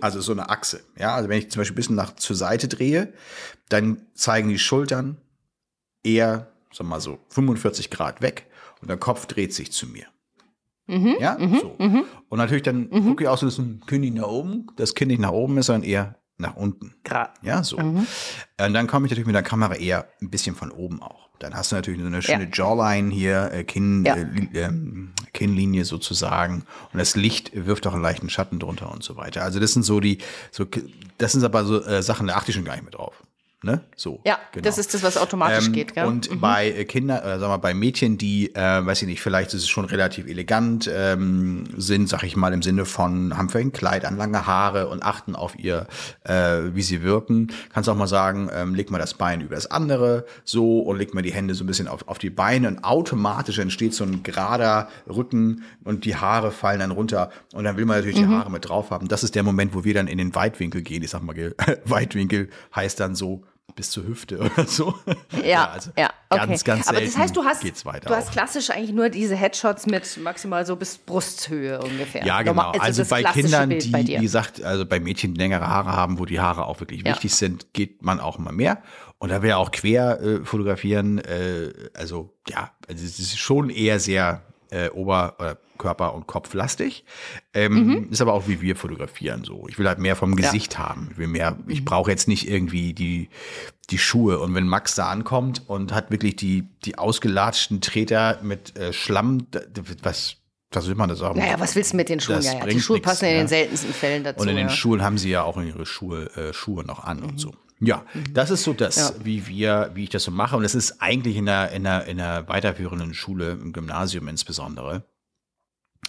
also so eine Achse. Ja, also wenn ich zum Beispiel ein bisschen nach zur Seite drehe, dann zeigen die Schultern eher, sag mal so, 45 Grad weg und der Kopf dreht sich zu mir. Ja, so. Und natürlich dann gucke ich auch so, dass ein Kind nicht nach oben, das Kind nicht nach oben ist, sondern eher nach unten. Gra Ja, so. Und dann komme ich natürlich mit der Kamera eher ein bisschen von oben auch. Dann hast du natürlich so eine schöne Ja. Jawline hier, äh, Kinn, Ja. äh, ähm, Kinnlinie sozusagen. Und das Licht wirft auch einen leichten Schatten drunter und so weiter. Also das sind so die, so, das sind aber so äh, Sachen, da achte ich schon gar nicht mehr drauf. Ne? So. Ja, genau. das ist das, was automatisch Ähm, geht, gell? Und bei äh, Kindern, äh, sagen wir, bei Mädchen, die, äh, weiß ich nicht, vielleicht ist es schon relativ elegant, ähm, sind, sag ich mal, im Sinne von, haben vielleicht ein Kleid an, lange Haare und achten auf ihr, äh, wie sie wirken. Kannst auch mal sagen, ähm, leg mal das Bein über das andere, so, und leg mal die Hände so ein bisschen auf, auf die Beine und automatisch entsteht so ein gerader Rücken und die Haare fallen dann runter und dann will man natürlich Mhm. die Haare mit drauf haben. Das ist der Moment, wo wir dann in den Weitwinkel gehen. Ich sag mal, (laughs) Weitwinkel heißt dann so, bis zur Hüfte (laughs) oder so. Ja, also ja, okay. ganz, ganz Aber das heißt, du hast, du hast klassisch eigentlich nur diese Headshots mit maximal so bis Brusthöhe ungefähr. Ja, genau. Normal- Also, das bei Kindern, Bild die, bei wie gesagt, also bei Mädchen, die längere Haare haben, wo die Haare auch wirklich Ja. wichtig sind, geht man auch immer mehr. Und da wir auch quer äh, fotografieren, äh, also ja, also es ist schon eher sehr äh, Ober-, oder Körper- und Kopflastig. Ähm, Mhm. Ist aber auch wie wir fotografieren so. Ich will halt mehr vom Gesicht haben. Ich will mehr, Mhm. ich brauche jetzt nicht irgendwie die, die Schuhe. Und wenn Max da ankommt und hat wirklich die, die ausgelatschten Treter mit äh, Schlamm, was, was will man das auch? Naja, was willst du mit den Schuhen? Ja, ja. Die Schuhe nix, passen in ja. den seltensten Fällen dazu. Und in den ja. Schulen haben sie ja auch ihre Schuhe, äh, Schuhe noch an und so. Ja, das ist so das, Ja. wie wir, wie ich das so mache. Und es ist eigentlich in der, in der, in der weiterführenden Schule, im Gymnasium insbesondere,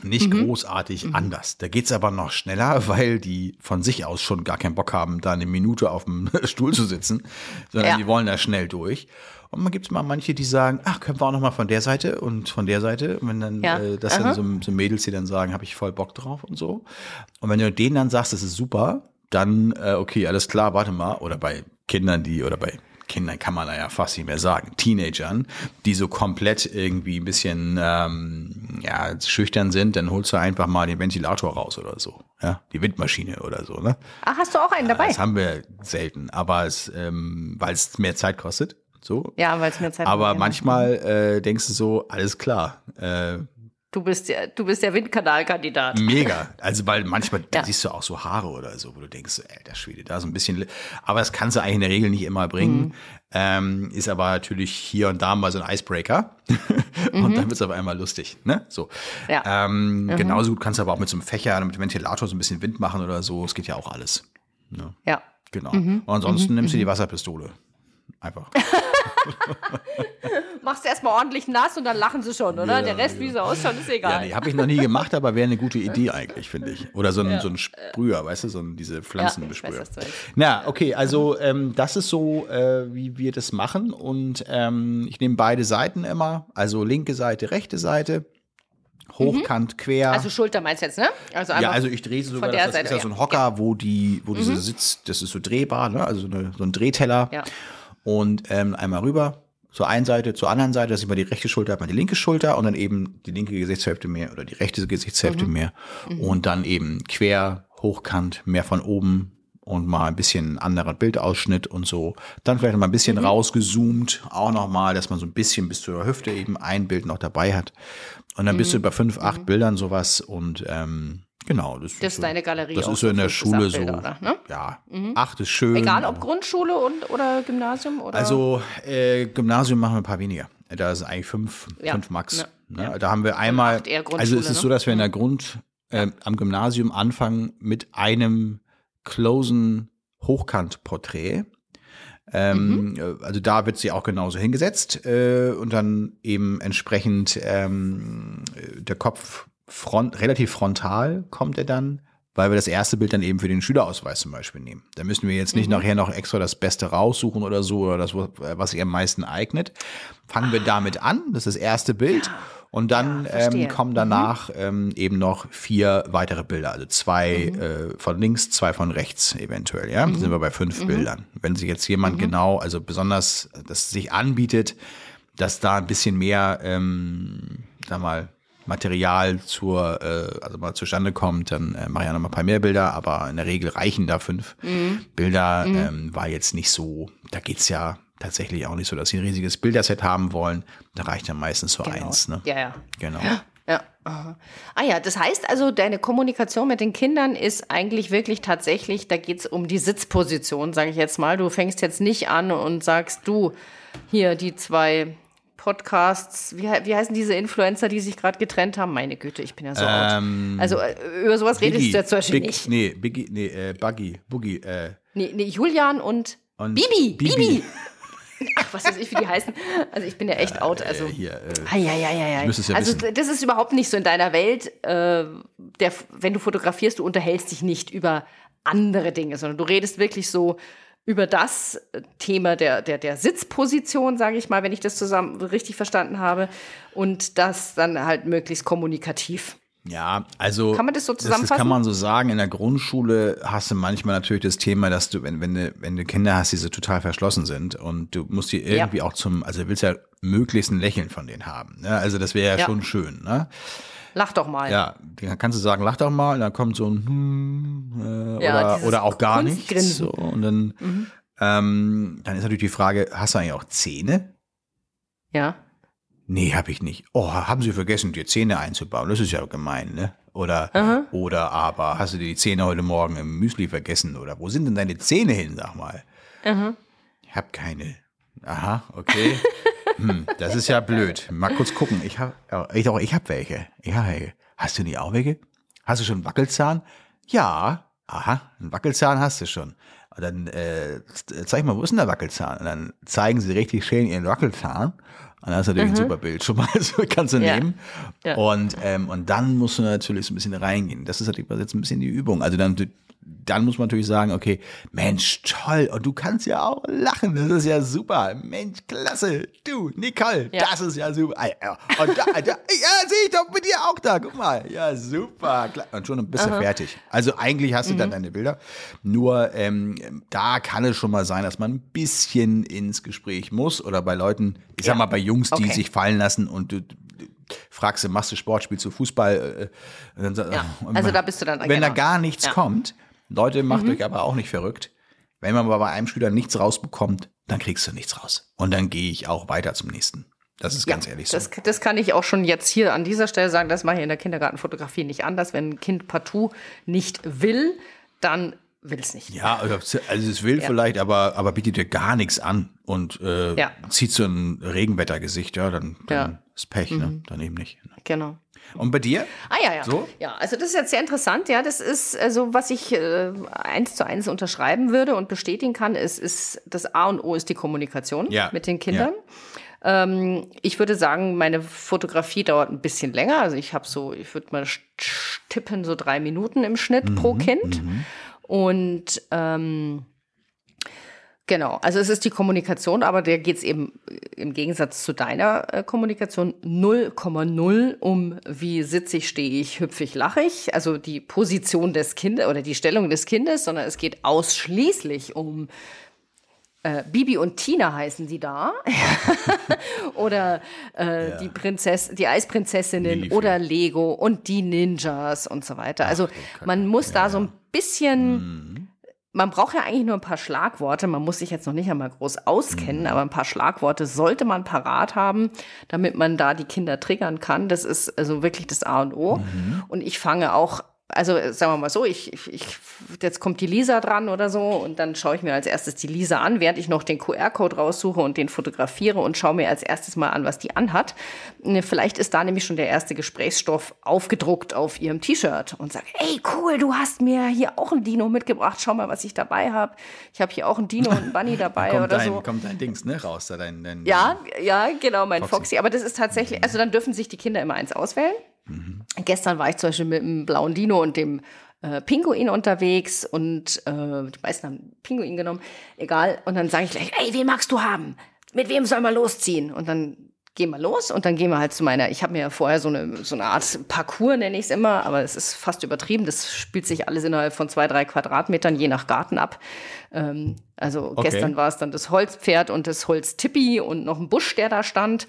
nicht großartig anders. Da geht's aber noch schneller, weil die von sich aus schon gar keinen Bock haben, da eine Minute auf dem (laughs) Stuhl zu sitzen, sondern Ja. die wollen da schnell durch. Und man gibt's mal manche, die sagen, ach, können wir auch noch mal von der Seite und von der Seite. Und wenn dann, Ja. äh, das Aha. sind so, so Mädels, die dann sagen, habe ich voll Bock drauf und so. Und wenn du denen dann sagst, das ist super, dann, äh, okay, alles klar, warte mal. Oder bei Kindern, die, oder bei Kindern kann man da ja fast nicht mehr sagen, Teenagern, die so komplett irgendwie ein bisschen ähm, ja, schüchtern sind, dann holst du einfach mal den Ventilator raus oder so. Ja, die Windmaschine oder so, ne? Ach, hast du auch einen dabei? Das haben wir selten, aber es, ähm, weil es mehr Zeit kostet. So. Ja, weil es mir Zeit Aber manchmal äh, denkst du so, alles klar. Äh, Du bist der, du bist der Windkanalkandidat. Mega. Also, weil manchmal Ja. siehst du auch so Haare oder so, wo du denkst, ey, der Schwede, da so ein bisschen. Aber das kannst du eigentlich in der Regel nicht immer bringen. Mhm. Ähm, ist aber natürlich hier und da mal so ein Icebreaker. (laughs) und dann wird es auf einmal lustig. Ne? So. Mhm. Ja. Ähm, Genauso gut kannst du aber auch mit so einem Fächer, mit dem Ventilator so ein bisschen Wind machen oder so. Es geht ja auch alles. Ja. Genau. Mhm. Und ansonsten nimmst du die Wasserpistole. Einfach. (laughs) (laughs) Machst du erstmal ordentlich nass und dann lachen sie schon, oder? Ja, Der Rest, wie sie ausschauen, ist egal. Ja, nee, habe ich noch nie gemacht, aber wäre eine gute Idee eigentlich, finde ich. Oder so ein, so ein Sprüher, weißt du, so ein, diese Pflanzenbesprüher. Ja. Na, okay, also ähm, das ist so, äh, wie wir das machen. Und ähm, ich nehme beide Seiten immer, also linke Seite, rechte Seite, hochkant, quer. Also Schulter meinst du jetzt, ne? Also ja, also ich drehe sie sogar, von der das, das ist Seite, ja so ein Hocker, wo die, wo diese Sitz, das ist so drehbar, ne? also so, eine, so ein Drehteller. Ja. Und ähm, einmal rüber zur einen Seite, zur anderen Seite, dass ich mal die rechte Schulter habe, mal die linke Schulter und dann eben die linke Gesichtshälfte mehr oder die rechte Gesichtshälfte Mhm. mehr. Und dann eben quer, hochkant, mehr von oben und mal ein bisschen anderer Bildausschnitt und so. Dann vielleicht noch mal ein bisschen Mhm. rausgezoomt, auch noch mal, dass man so ein bisschen bis zur Hüfte eben ein Bild noch dabei hat. Und dann Mhm. bist du bei fünf, acht Bildern sowas und ähm, genau. Das, Das ist so, deine Galerie Das ist so so in der Schule acht so. Oder, ne? Ja, acht ist schön. Egal ob Grundschule und, oder Gymnasium oder. Also äh, Gymnasium machen wir ein paar weniger. Da ist eigentlich fünf, Ja. fünf Max. Ja. Ne? Da haben wir einmal, also es ist so, ne? dass wir in der Grund, äh, am Gymnasium anfangen mit einem closen Hochkantporträt. Ähm, Mhm. äh, Also da wird sie auch genauso hingesetzt äh, und dann eben entsprechend ähm, äh, der Kopf front, relativ frontal kommt er dann, weil wir das erste Bild dann eben für den Schülerausweis zum Beispiel nehmen. Da müssen wir jetzt nicht nachher noch extra das Beste raussuchen oder so oder das, was sich am meisten eignet. Fangen wir damit an, das ist das erste Bild. Und dann Ja, ähm, kommen danach ähm, eben noch vier weitere Bilder, also zwei äh, von links, zwei von rechts eventuell, ja. Dann sind wir bei fünf Bildern. Wenn sich jetzt jemand genau, also besonders das sich anbietet, dass da ein bisschen mehr, ähm, sag mal, Material zur, äh, also mal zustande kommt, dann äh, mache ich ja noch mal ein paar mehr Bilder, aber in der Regel reichen da fünf Bilder. Ähm, war jetzt nicht so, da geht's ja tatsächlich auch nicht so, dass sie ein riesiges Bilderset haben wollen. Da reicht ja meistens so Genau. eins, ne? Ja, ja. Genau. Ja. aha. Ah ja, das heißt also, deine Kommunikation mit den Kindern ist eigentlich wirklich tatsächlich, da geht es um die Sitzposition, sage ich jetzt mal. Du fängst jetzt nicht an und sagst, du, hier die zwei Podcasts, wie, wie heißen diese Influencer, die sich gerade getrennt haben? Meine Güte, ich bin ja so Ähm, out. Also äh, über sowas redest du ja zum Beispiel Big, nicht. Nee, Biggie, nee, äh, Buggy, Boogie, äh, Nee, nee, Julian und, und Bibi, Bibi. Bibi. (laughs) Ach, was weiß ich, wie die heißen. Also ich bin ja echt out. Also hier, äh, Ah, ja, ja, ja, also wissen. das ist überhaupt nicht so in deiner Welt. Äh, der, wenn du fotografierst, du unterhältst dich nicht über andere Dinge, sondern du redest wirklich so über das Thema der, der, der Sitzposition, sage ich mal, wenn ich das zusammen richtig verstanden habe. Und das dann halt möglichst kommunikativ. Ja, also Kann man das so Das, zusammenfassen? kann man so sagen. In der Grundschule hast du manchmal natürlich das Thema, dass du, wenn, wenn, du, wenn du Kinder hast, die so total verschlossen sind und du musst die irgendwie auch zum, also du willst ja möglichst ein Lächeln von denen haben. Ne? Also das wäre ja, Ja. schon schön. Ne? Lach doch mal. Ja, dann kannst du sagen, lach doch mal, und dann kommt so ein hm, äh, Ja, oder, oder auch gar nichts. So, und dann, ähm, dann ist natürlich die Frage, hast du eigentlich auch Zähne? ja. Nee, habe ich nicht. Oh, haben Sie vergessen, dir Zähne einzubauen? Das ist ja gemein, ne? Oder, oder aber hast du dir die Zähne heute Morgen im Müsli vergessen? Oder wo sind denn deine Zähne hin, sag mal? Ich habe keine. Aha, okay. (laughs) hm, das ist ja blöd. Mal kurz gucken. Ich habe, ich, doch, ich habe welche. Ja, welche. Hast du nie auch welche? Hast du schon einen Wackelzahn? Ja. Aha, einen Wackelzahn hast du schon. Und dann äh, zeig mal, wo ist denn der Wackelzahn? Und dann zeigen sie richtig schön ihren Wackelzahn. Und dann hast du natürlich ein super Bild schon mal, (laughs) so kannst du Ja. nehmen. Ja. Und, ähm, und dann musst du natürlich so ein bisschen reingehen. Das ist natürlich jetzt ein bisschen die Übung. Also dann, dann muss man natürlich sagen, okay, Mensch, toll, und du kannst ja auch lachen, das ist ja super. Mensch, klasse, du, Nicole, Ja. das ist ja super. Ja. Und da, da, ja, sehe ich doch mit dir auch da, guck mal, ja, super. Und schon bist du fertig. Also eigentlich hast du Mhm. dann deine Bilder, nur ähm, da kann es schon mal sein, dass man ein bisschen ins Gespräch muss oder bei Leuten, ich sag Ja. mal bei Jungs, die Okay. sich fallen lassen und du, fragst du, machst du Sport, spielst du Fußball? Äh, dann, Ja, also da bist du dann- Wenn da genau. gar nichts Ja. Kommt, Leute, macht euch aber auch nicht verrückt. Wenn man aber bei einem Schüler nichts rausbekommt, dann kriegst du nichts raus. Und dann gehe ich auch weiter zum nächsten. Das ist ganz ehrlich so. Das, das kann ich auch schon jetzt hier an dieser Stelle sagen. Das mache ich in der Kindergartenfotografie nicht anders. Wenn ein Kind partout nicht will, dann will es nicht. Ja, also, also es will Ja. vielleicht, aber, aber bietet dir gar nichts an und äh, Ja. zieht so ein Regenwettergesicht, ja, dann, dann. Mhm. ist Pech, ne? Dann eben nicht. Genau. Und bei dir? Ah ja, ja. So? Ja, also das ist jetzt sehr interessant. Ja, das ist also, was ich äh, eins zu eins unterschreiben würde und bestätigen kann, ist, ist das A und O ist die Kommunikation Ja, mit den Kindern. Ähm, ich würde sagen, meine Fotografie dauert ein bisschen länger. Also ich habe so, ich würde mal tippen, so drei Minuten im Schnitt pro Kind. Und ähm, Genau, also es ist die Kommunikation, aber der geht es eben im Gegensatz zu deiner äh, Kommunikation 0,0 um wie sitze ich, stehe ich, hüpfe ich, lache ich, also die Position des Kindes oder die Stellung des Kindes, sondern es geht ausschließlich um äh, Bibi und Tina heißen die da. (laughs) (laughs) oder äh, die Prinzess, die Eisprinzessinnen Lilifee. oder Lego und die Ninjas und so weiter. Also man muss da so ein bisschen man braucht ja eigentlich nur ein paar Schlagworte. Man muss sich jetzt noch nicht einmal groß auskennen, aber ein paar Schlagworte sollte man parat haben, damit man da die Kinder triggern kann. Das ist also wirklich das A und O. Und ich fange auch, also sagen wir mal so, ich, ich, ich, jetzt kommt die Lisa dran oder so und dann schaue ich mir als erstes die Lisa an, während ich noch den QR-Code raussuche und den fotografiere und schaue mir als erstes mal an, was die anhat. Vielleicht ist da nämlich schon der erste Gesprächsstoff aufgedruckt auf ihrem T-Shirt und sagt, ey, cool, du hast mir hier auch ein Dino mitgebracht, schau mal, was ich dabei habe. Ich habe hier auch ein Dino und ein Bunny (laughs) dabei kommt, oder dein, so. kommt dein Dings, ne, raus, da dein, dein Ja, ja, genau, mein Foxy. Foxy. Aber das ist tatsächlich, also dann dürfen sich die Kinder immer eins auswählen. Gestern war ich zum Beispiel mit dem blauen Dino und dem äh, Pinguin unterwegs und äh, die meisten haben Pinguin genommen, egal. Und dann sage ich gleich, ey, wen magst du haben? Mit wem soll man losziehen? Und dann gehen wir los und dann gehen wir halt zu meiner, ich habe mir ja vorher so eine, so eine Art Parcours, nenne ich es immer, aber es ist fast übertrieben. Das spielt sich alles innerhalb von zwei, drei Quadratmetern, je nach Garten ab. Ähm, also Okay. gestern war es dann das Holzpferd und das Holztippi und noch ein Busch, der da stand.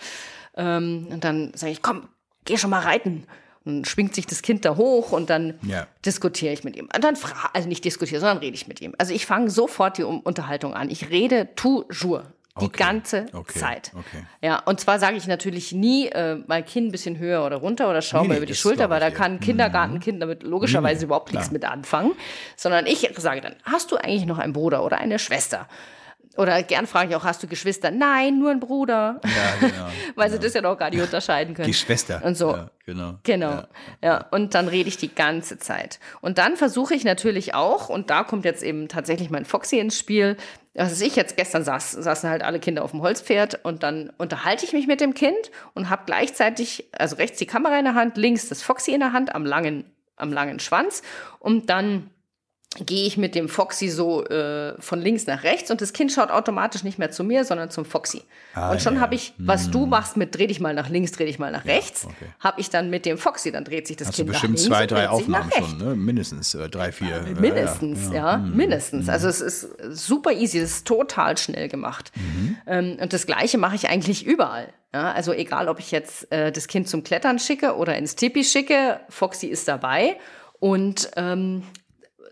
Ähm, und dann sage ich, komm, geh schon mal reiten. Und dann schwingt sich das Kind da hoch und dann Ja. diskutiere ich mit ihm. Und dann fra also nicht diskutiere, sondern rede ich mit ihm. Also ich fange sofort die Unterhaltung an. Ich rede toujours. Die Okay, ganze okay, Zeit. okay. Ja, und zwar sage ich natürlich nie, äh, mein Kinn ein bisschen höher oder runter oder schau Nee, mal über die Schulter, weil da kann ein Kindergartenkind damit logischerweise überhaupt nichts mit anfangen. Sondern ich sage dann, hast du eigentlich noch einen Bruder oder eine Schwester? Oder gern frage ich auch, hast du Geschwister? Nein, nur einen Bruder. Ja, genau. (laughs) weil sie das ja noch gar nicht unterscheiden können. Die Schwester. Und so. Ja, genau. Genau. Ja. Ja. und dann rede ich die ganze Zeit. Und dann versuche ich natürlich auch, und da kommt jetzt eben tatsächlich mein Foxy ins Spiel. Was ich jetzt gestern saß, saßen halt alle Kinder auf dem Holzpferd und dann unterhalte ich mich mit dem Kind und habe gleichzeitig, also rechts die Kamera in der Hand, links das Foxy in der Hand am langen, am langen Schwanz und dann gehe ich mit dem Foxy so äh, von links nach rechts und das Kind schaut automatisch nicht mehr zu mir, sondern zum Foxy. Ah, und schon ja. habe ich, was du machst mit dreh dich mal nach links, dreh dich mal nach rechts, okay. habe ich dann mit dem Foxy, dann dreht sich das Hast du Kind nach bestimmt links zwei, drei nach Aufnahmen schon, ne? Mindestens äh, drei, vier. äh, Mindestens, ja, Mhm. mindestens. Also es ist super easy, es ist total schnell gemacht. Mhm. Ähm, und das Gleiche mache ich eigentlich überall. Ja, also egal, ob ich jetzt äh, das Kind zum Klettern schicke oder ins Tipi schicke, Foxy ist dabei und ähm,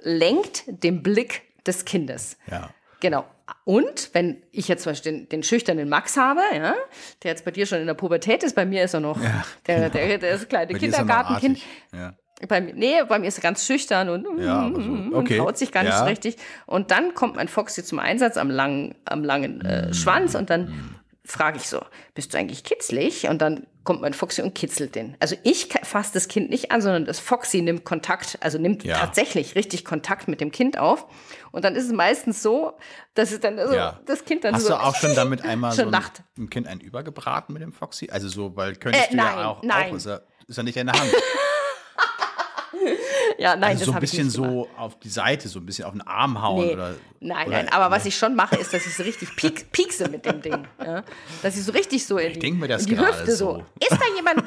lenkt den Blick des Kindes. Ja. Genau. Und wenn ich jetzt zum Beispiel den, den schüchternen Max habe, ja, der jetzt bei dir schon in der Pubertät ist, bei mir ist er noch der, der, der ist kleine er Kindergartenkind. Ja. Bei mir, nee, bei mir ist er ganz schüchtern und, Ja, so. und Okay. traut sich gar nicht Ja. so richtig. Und dann kommt mein Foxy zum Einsatz am langen, am langen Mm. äh, Schwanz und dann frage ich so, bist du eigentlich kitzlig? Und dann kommt mein Foxy und kitzelt den. Also ich fasse das Kind nicht an, sondern das Foxy nimmt Kontakt, also nimmt Ja. tatsächlich richtig Kontakt mit dem Kind auf. Und dann ist es meistens so, dass es dann so, Ja. das Kind dann Hast so du auch schon damit einmal (laughs) schon so lacht. ein Kind ein übergebraten mit dem Foxy? Also so, weil könntest Äh, du nein, ja auch, nein. auch ist, er, ist er nicht in der Hand. (laughs) (laughs) Ja, nein, Also das so ein ich bisschen so auf die Seite, so ein bisschen auf den Arm hauen Nee. oder. nein, oder, nein, aber was ich schon mache, ist, dass ich so richtig piek, piekse mit dem Ding. Ja? Dass ich so richtig so in die, denk mir das in die Hüfte so. Ist da jemand?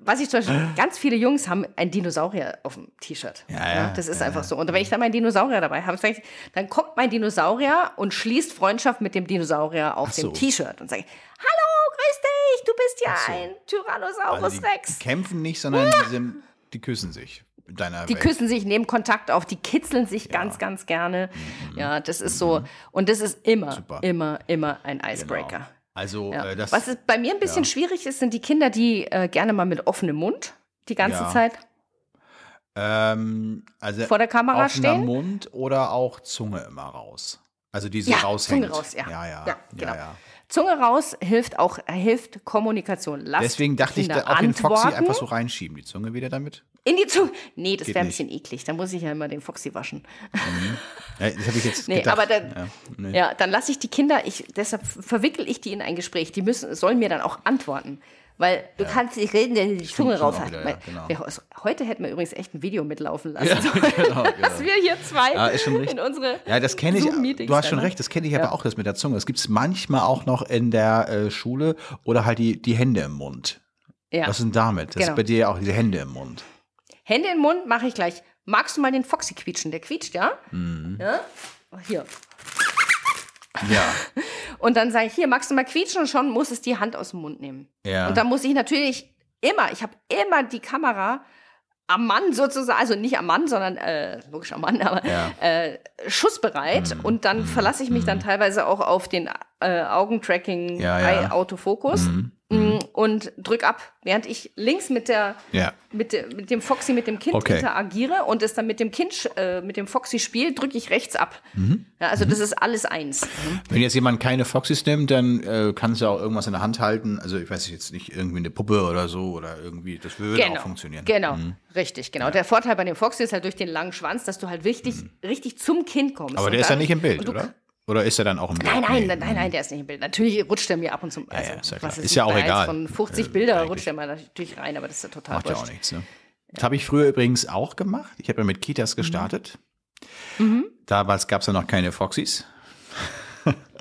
Was ich zum Beispiel, ganz viele Jungs haben ein Dinosaurier auf dem T-Shirt. Ja, ja, das ist ja, einfach so. Und wenn ich dann meinen Dinosaurier dabei habe, ich, dann kommt mein Dinosaurier und schließt Freundschaft mit dem Dinosaurier auf so. dem T-Shirt und sage, hallo, grüß dich, du bist ja so. ein Tyrannosaurus also die Rex. kämpfen nicht, sondern die, sind, die küssen sich. In deiner Die Welt. küssen sich, nehmen Kontakt auf, die kitzeln sich ganz, ganz gerne. Ja, das ist so. Und das ist immer, Mhm. Super. immer, immer ein Genau. Icebreaker. Also, Ja. äh, das. Was bei mir ein bisschen schwierig ist, sind die Kinder, die äh, gerne mal mit offenem Mund die ganze Ja. Zeit. Ähm, also Vor der Kamera offener stehen? Mund oder auch Zunge immer raus. Also diese Ja, raushängt. Zunge raus, ja. Ja, ja. Ja, genau. Zunge raus hilft auch, hilft Kommunikation. Lasst Deswegen dachte ich, Kinder da auf den Foxy antworten. einfach so reinschieben. Die Zunge wieder damit. In die Zunge. Nee, das wäre ein bisschen eklig. Da muss ich ja immer den Foxy waschen. Ja, das habe ich jetzt Nee, gedacht. aber dann, ja, nee. ja, dann lasse ich die Kinder, ich, deshalb verwickel ich die in ein Gespräch. Die müssen, sollen mir dann auch antworten. Weil du kannst nicht reden, wenn du die Zunge raus hast. wieder, ja, genau. heute hätten wir übrigens echt ein Video mitlaufen lassen. Ja, (laughs) So, genau, Dass genau. wir hier zwei Ja, ist schon richtig. in unsere Ja, das kenne ich. Du hast schon recht, das kenne ich aber auch, das mit der Zunge. Das gibt es manchmal auch noch in der äh, Schule oder halt die, die Hände im Mund. Ja. Was denn damit? Das Genau. ist bei dir ja auch diese Hände im Mund. Hände den Mund mache ich gleich. Magst du mal den Foxy quietschen? Der quietscht, ja? Mhm. Ja? Hier. Ja. (laughs) Und dann sage ich, hier, magst du mal quietschen? Und schon muss es die Hand aus dem Mund nehmen. Ja. Und dann muss ich natürlich immer, ich habe immer die Kamera am Mann sozusagen, also nicht am Mann, sondern äh, logisch am Mann, (laughs) aber Ja. äh, schussbereit. Mhm. Und dann verlasse ich mich dann teilweise auch auf den äh, Augentracking Ja, ja. Mhm. Und drück ab, während ich links mit der ja. mit, de- mit dem Foxy, mit dem Kind Okay. interagiere und es dann mit dem Kind, äh, mit dem Foxy spielt, drücke ich rechts ab. Mhm. Ja, also das ist alles eins. Wenn jetzt jemand keine Foxys nimmt, dann äh, kannst du auch irgendwas in der Hand halten. Also ich weiß jetzt nicht, irgendwie eine Puppe oder so oder irgendwie, das würde auch funktionieren. Genau, richtig, genau. Der Vorteil bei dem Foxy ist halt durch den langen Schwanz, dass du halt richtig, richtig zum Kind kommst. Mhm. Aber der ist ja nicht im Bild, oder? Oder ist er dann auch im Bild? Nein, nein, nein, nein, nein, der ist nicht im Bild. Natürlich rutscht er mir ab und zu. Also, ja, ist ja was Ist ja auch da jetzt egal. Von 50 Äh, Bilder rutscht er mal natürlich rein, aber das ist ja total Macht ja auch nichts, ne? Das habe ich früher übrigens auch gemacht. Ich habe ja mit Kitas gestartet. Damals gab es ja noch keine Foxys.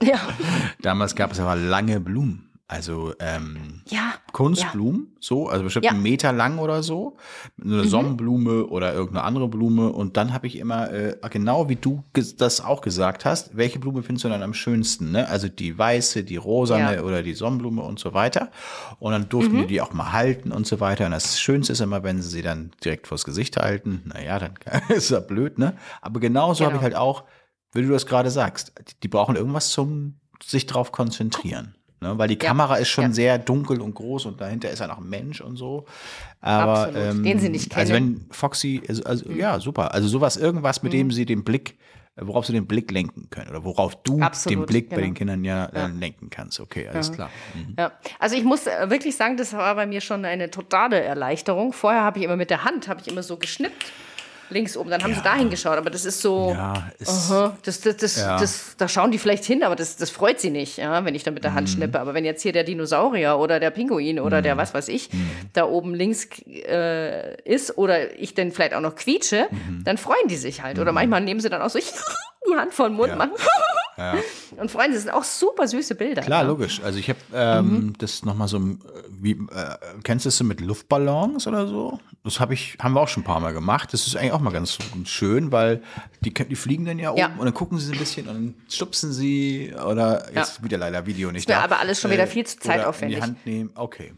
Ja, (laughs) Damals gab es aber lange Blumen. Also ähm, ja, Kunstblumen, so, also bestimmt Ja. Mhm. einen Meter lang oder so. Eine Sonnenblume oder irgendeine andere Blume. Und dann habe ich immer, äh, genau wie du das auch gesagt hast, welche Blume findest du dann am schönsten? Ne? Also die weiße, die rosane Ja. oder die Sonnenblume und so weiter. Und dann durften Mhm. die die auch mal halten und so weiter. Und das Schönste ist immer, wenn sie sie dann direkt vors Gesicht halten. Naja, dann (laughs) ist ja blöd, ne? Aber genauso habe Genau. ich halt auch, wie du das gerade sagst, die- die brauchen irgendwas zum sich drauf konzentrieren. Ne? Weil die Kamera ist schon ja. sehr dunkel und groß und dahinter ist ja noch ein Mensch und so. Aber, Absolut. ähm, Den sie nicht Also kennen. Mhm. wenn Foxy, also, also ja, super. Also sowas, irgendwas, mit dem sie den Blick, worauf sie den Blick lenken können oder worauf du Absolut, den Blick bei genau. den Kindern ja, äh, lenken kannst. Okay, alles klar. Mhm. Ja, also ich muss äh, wirklich sagen, das war bei mir schon eine totale Erleichterung. Vorher habe ich immer mit der Hand, habe ich immer so geschnippt, links oben, dann haben sie da hingeschaut, aber das ist so, Ja, ist, aha, das, das, das, Ja. das, da schauen die vielleicht hin, aber das, das freut sie nicht, ja, wenn ich da mit der Mhm. Hand schnippe. Aber wenn jetzt hier der Dinosaurier oder der Pinguin oder der was weiß ich Mhm. da oben links äh, ist oder ich dann vielleicht auch noch quietsche, Mhm. dann freuen die sich halt. Oder manchmal nehmen sie dann auch so (laughs) die Hand vor den Mund, Ja. machen (laughs) ja. (laughs) und freuen sich. Das sind auch super süße Bilder. Klar, ja. logisch. Also ich habe ähm, Mhm. das nochmal so, äh, wie, äh, kennst du das so mit Luftballons oder so? Das habe ich, haben wir auch schon ein paar Mal gemacht. Das ist eigentlich auch mal ganz schön, weil die, die fliegen dann ja oben Ja. und dann gucken sie ein bisschen und dann stupsen sie oder jetzt wieder leider Video nicht mir da. Äh, aber alles schon wieder viel zu oder In zeitaufwendig. die Hand nehmen, okay.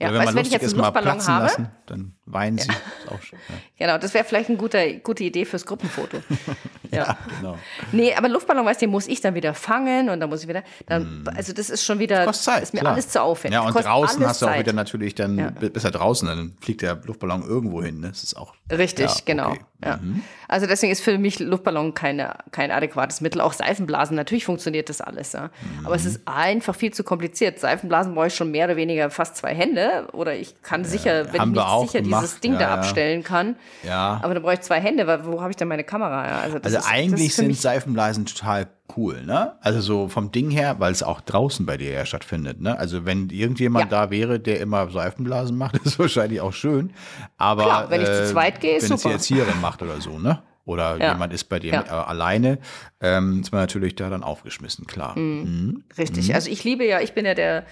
Ja, wenn man wenn ich jetzt einen mal Luftballon habe, lassen, dann weinen sie. Ist auch schön. Ja. Genau, das wäre vielleicht eine gute, gute Idee fürs Gruppenfoto. (laughs) ja. Genau. Nee, aber Luftballon, weißt du, den muss ich dann wieder fangen und dann muss ich wieder, dann, also das ist schon wieder, Hm. Kostet Zeit. ist mir klar. alles zu aufwendig. Ja, und Kostet draußen hast du auch wieder natürlich dann, Ja. bist ja draußen, dann fliegt der Luftballon irgendwo hin. Ne? Das ist auch. Richtig, Ja, genau. okay. Ja. Also deswegen ist für mich Luftballon keine, kein adäquates Mittel. Auch Seifenblasen, natürlich funktioniert das alles. Ja. Aber es ist einfach viel zu kompliziert. Seifenblasen brauche ich schon mehr oder weniger fast zwei Hände. Oder ich kann sicher, wenn ich nicht sicher gemacht. dieses Ding Ja, da ja. abstellen kann. Ja. Aber dann brauche ich zwei Hände, weil wo habe ich denn meine Kamera? Also Also ist, eigentlich sind Seifenblasen total cool, ne? Also so vom Ding her, weil es auch draußen bei dir ja stattfindet, ne? Also wenn irgendjemand Ja. da wäre, der immer Seifenblasen macht, (laughs) ist wahrscheinlich auch schön. Aber Klar, wenn ich zu äh, zweit gehe, ist wenn es die super. Erzieherin macht oder so, ne? Oder Ja. jemand ist bei dir Ja. äh, alleine, ähm, ist man natürlich da dann aufgeschmissen, klar. Mhm. Richtig. Also ich liebe ja, ich bin ja der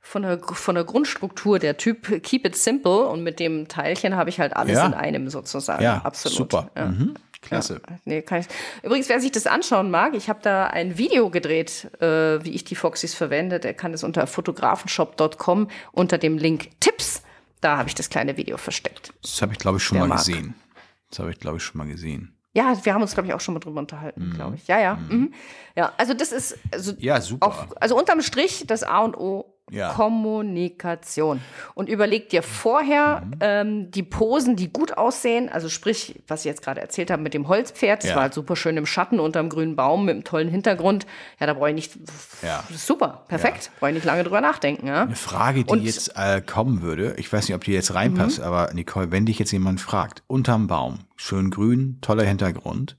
von der, von der Grundstruktur der Typ Keep it simple und mit dem Teilchen habe ich halt alles Ja. in einem sozusagen. Ja, absolut. super. Ja. Mhm. Klasse. Nee, kann ich. Übrigens, wer sich das anschauen mag, ich habe da ein Video gedreht, äh, wie ich die Foxys verwende. Der kann es unter fotografenshop.com unter dem Link Tipps. Da habe ich das kleine Video versteckt. Das habe ich, glaube ich, schon mal mag. gesehen. Das habe ich, glaube ich, schon mal gesehen. Ja, wir haben uns, glaube ich, auch schon mal drüber unterhalten, glaube ich. Ja, ja. Mhm. Ja, also das ist, also, Ja, super. auf, also unterm Strich das A und O Ja. Kommunikation. Und überleg dir vorher Mhm. ähm, die Posen, die gut aussehen. Also sprich, was ich jetzt gerade erzählt habe mit dem Holzpferd. Das Ja. war halt super schön im Schatten unterm grünen Baum mit einem tollen Hintergrund. Ja, da brauche ich nicht. Ja. Super, perfekt. Brauche ich nicht lange drüber nachdenken. Ja? Eine Frage, die Und- jetzt äh, kommen würde, ich weiß nicht, ob die jetzt reinpasst, aber Nicole, wenn dich jetzt jemand fragt, unterm Baum, schön grün, toller Hintergrund,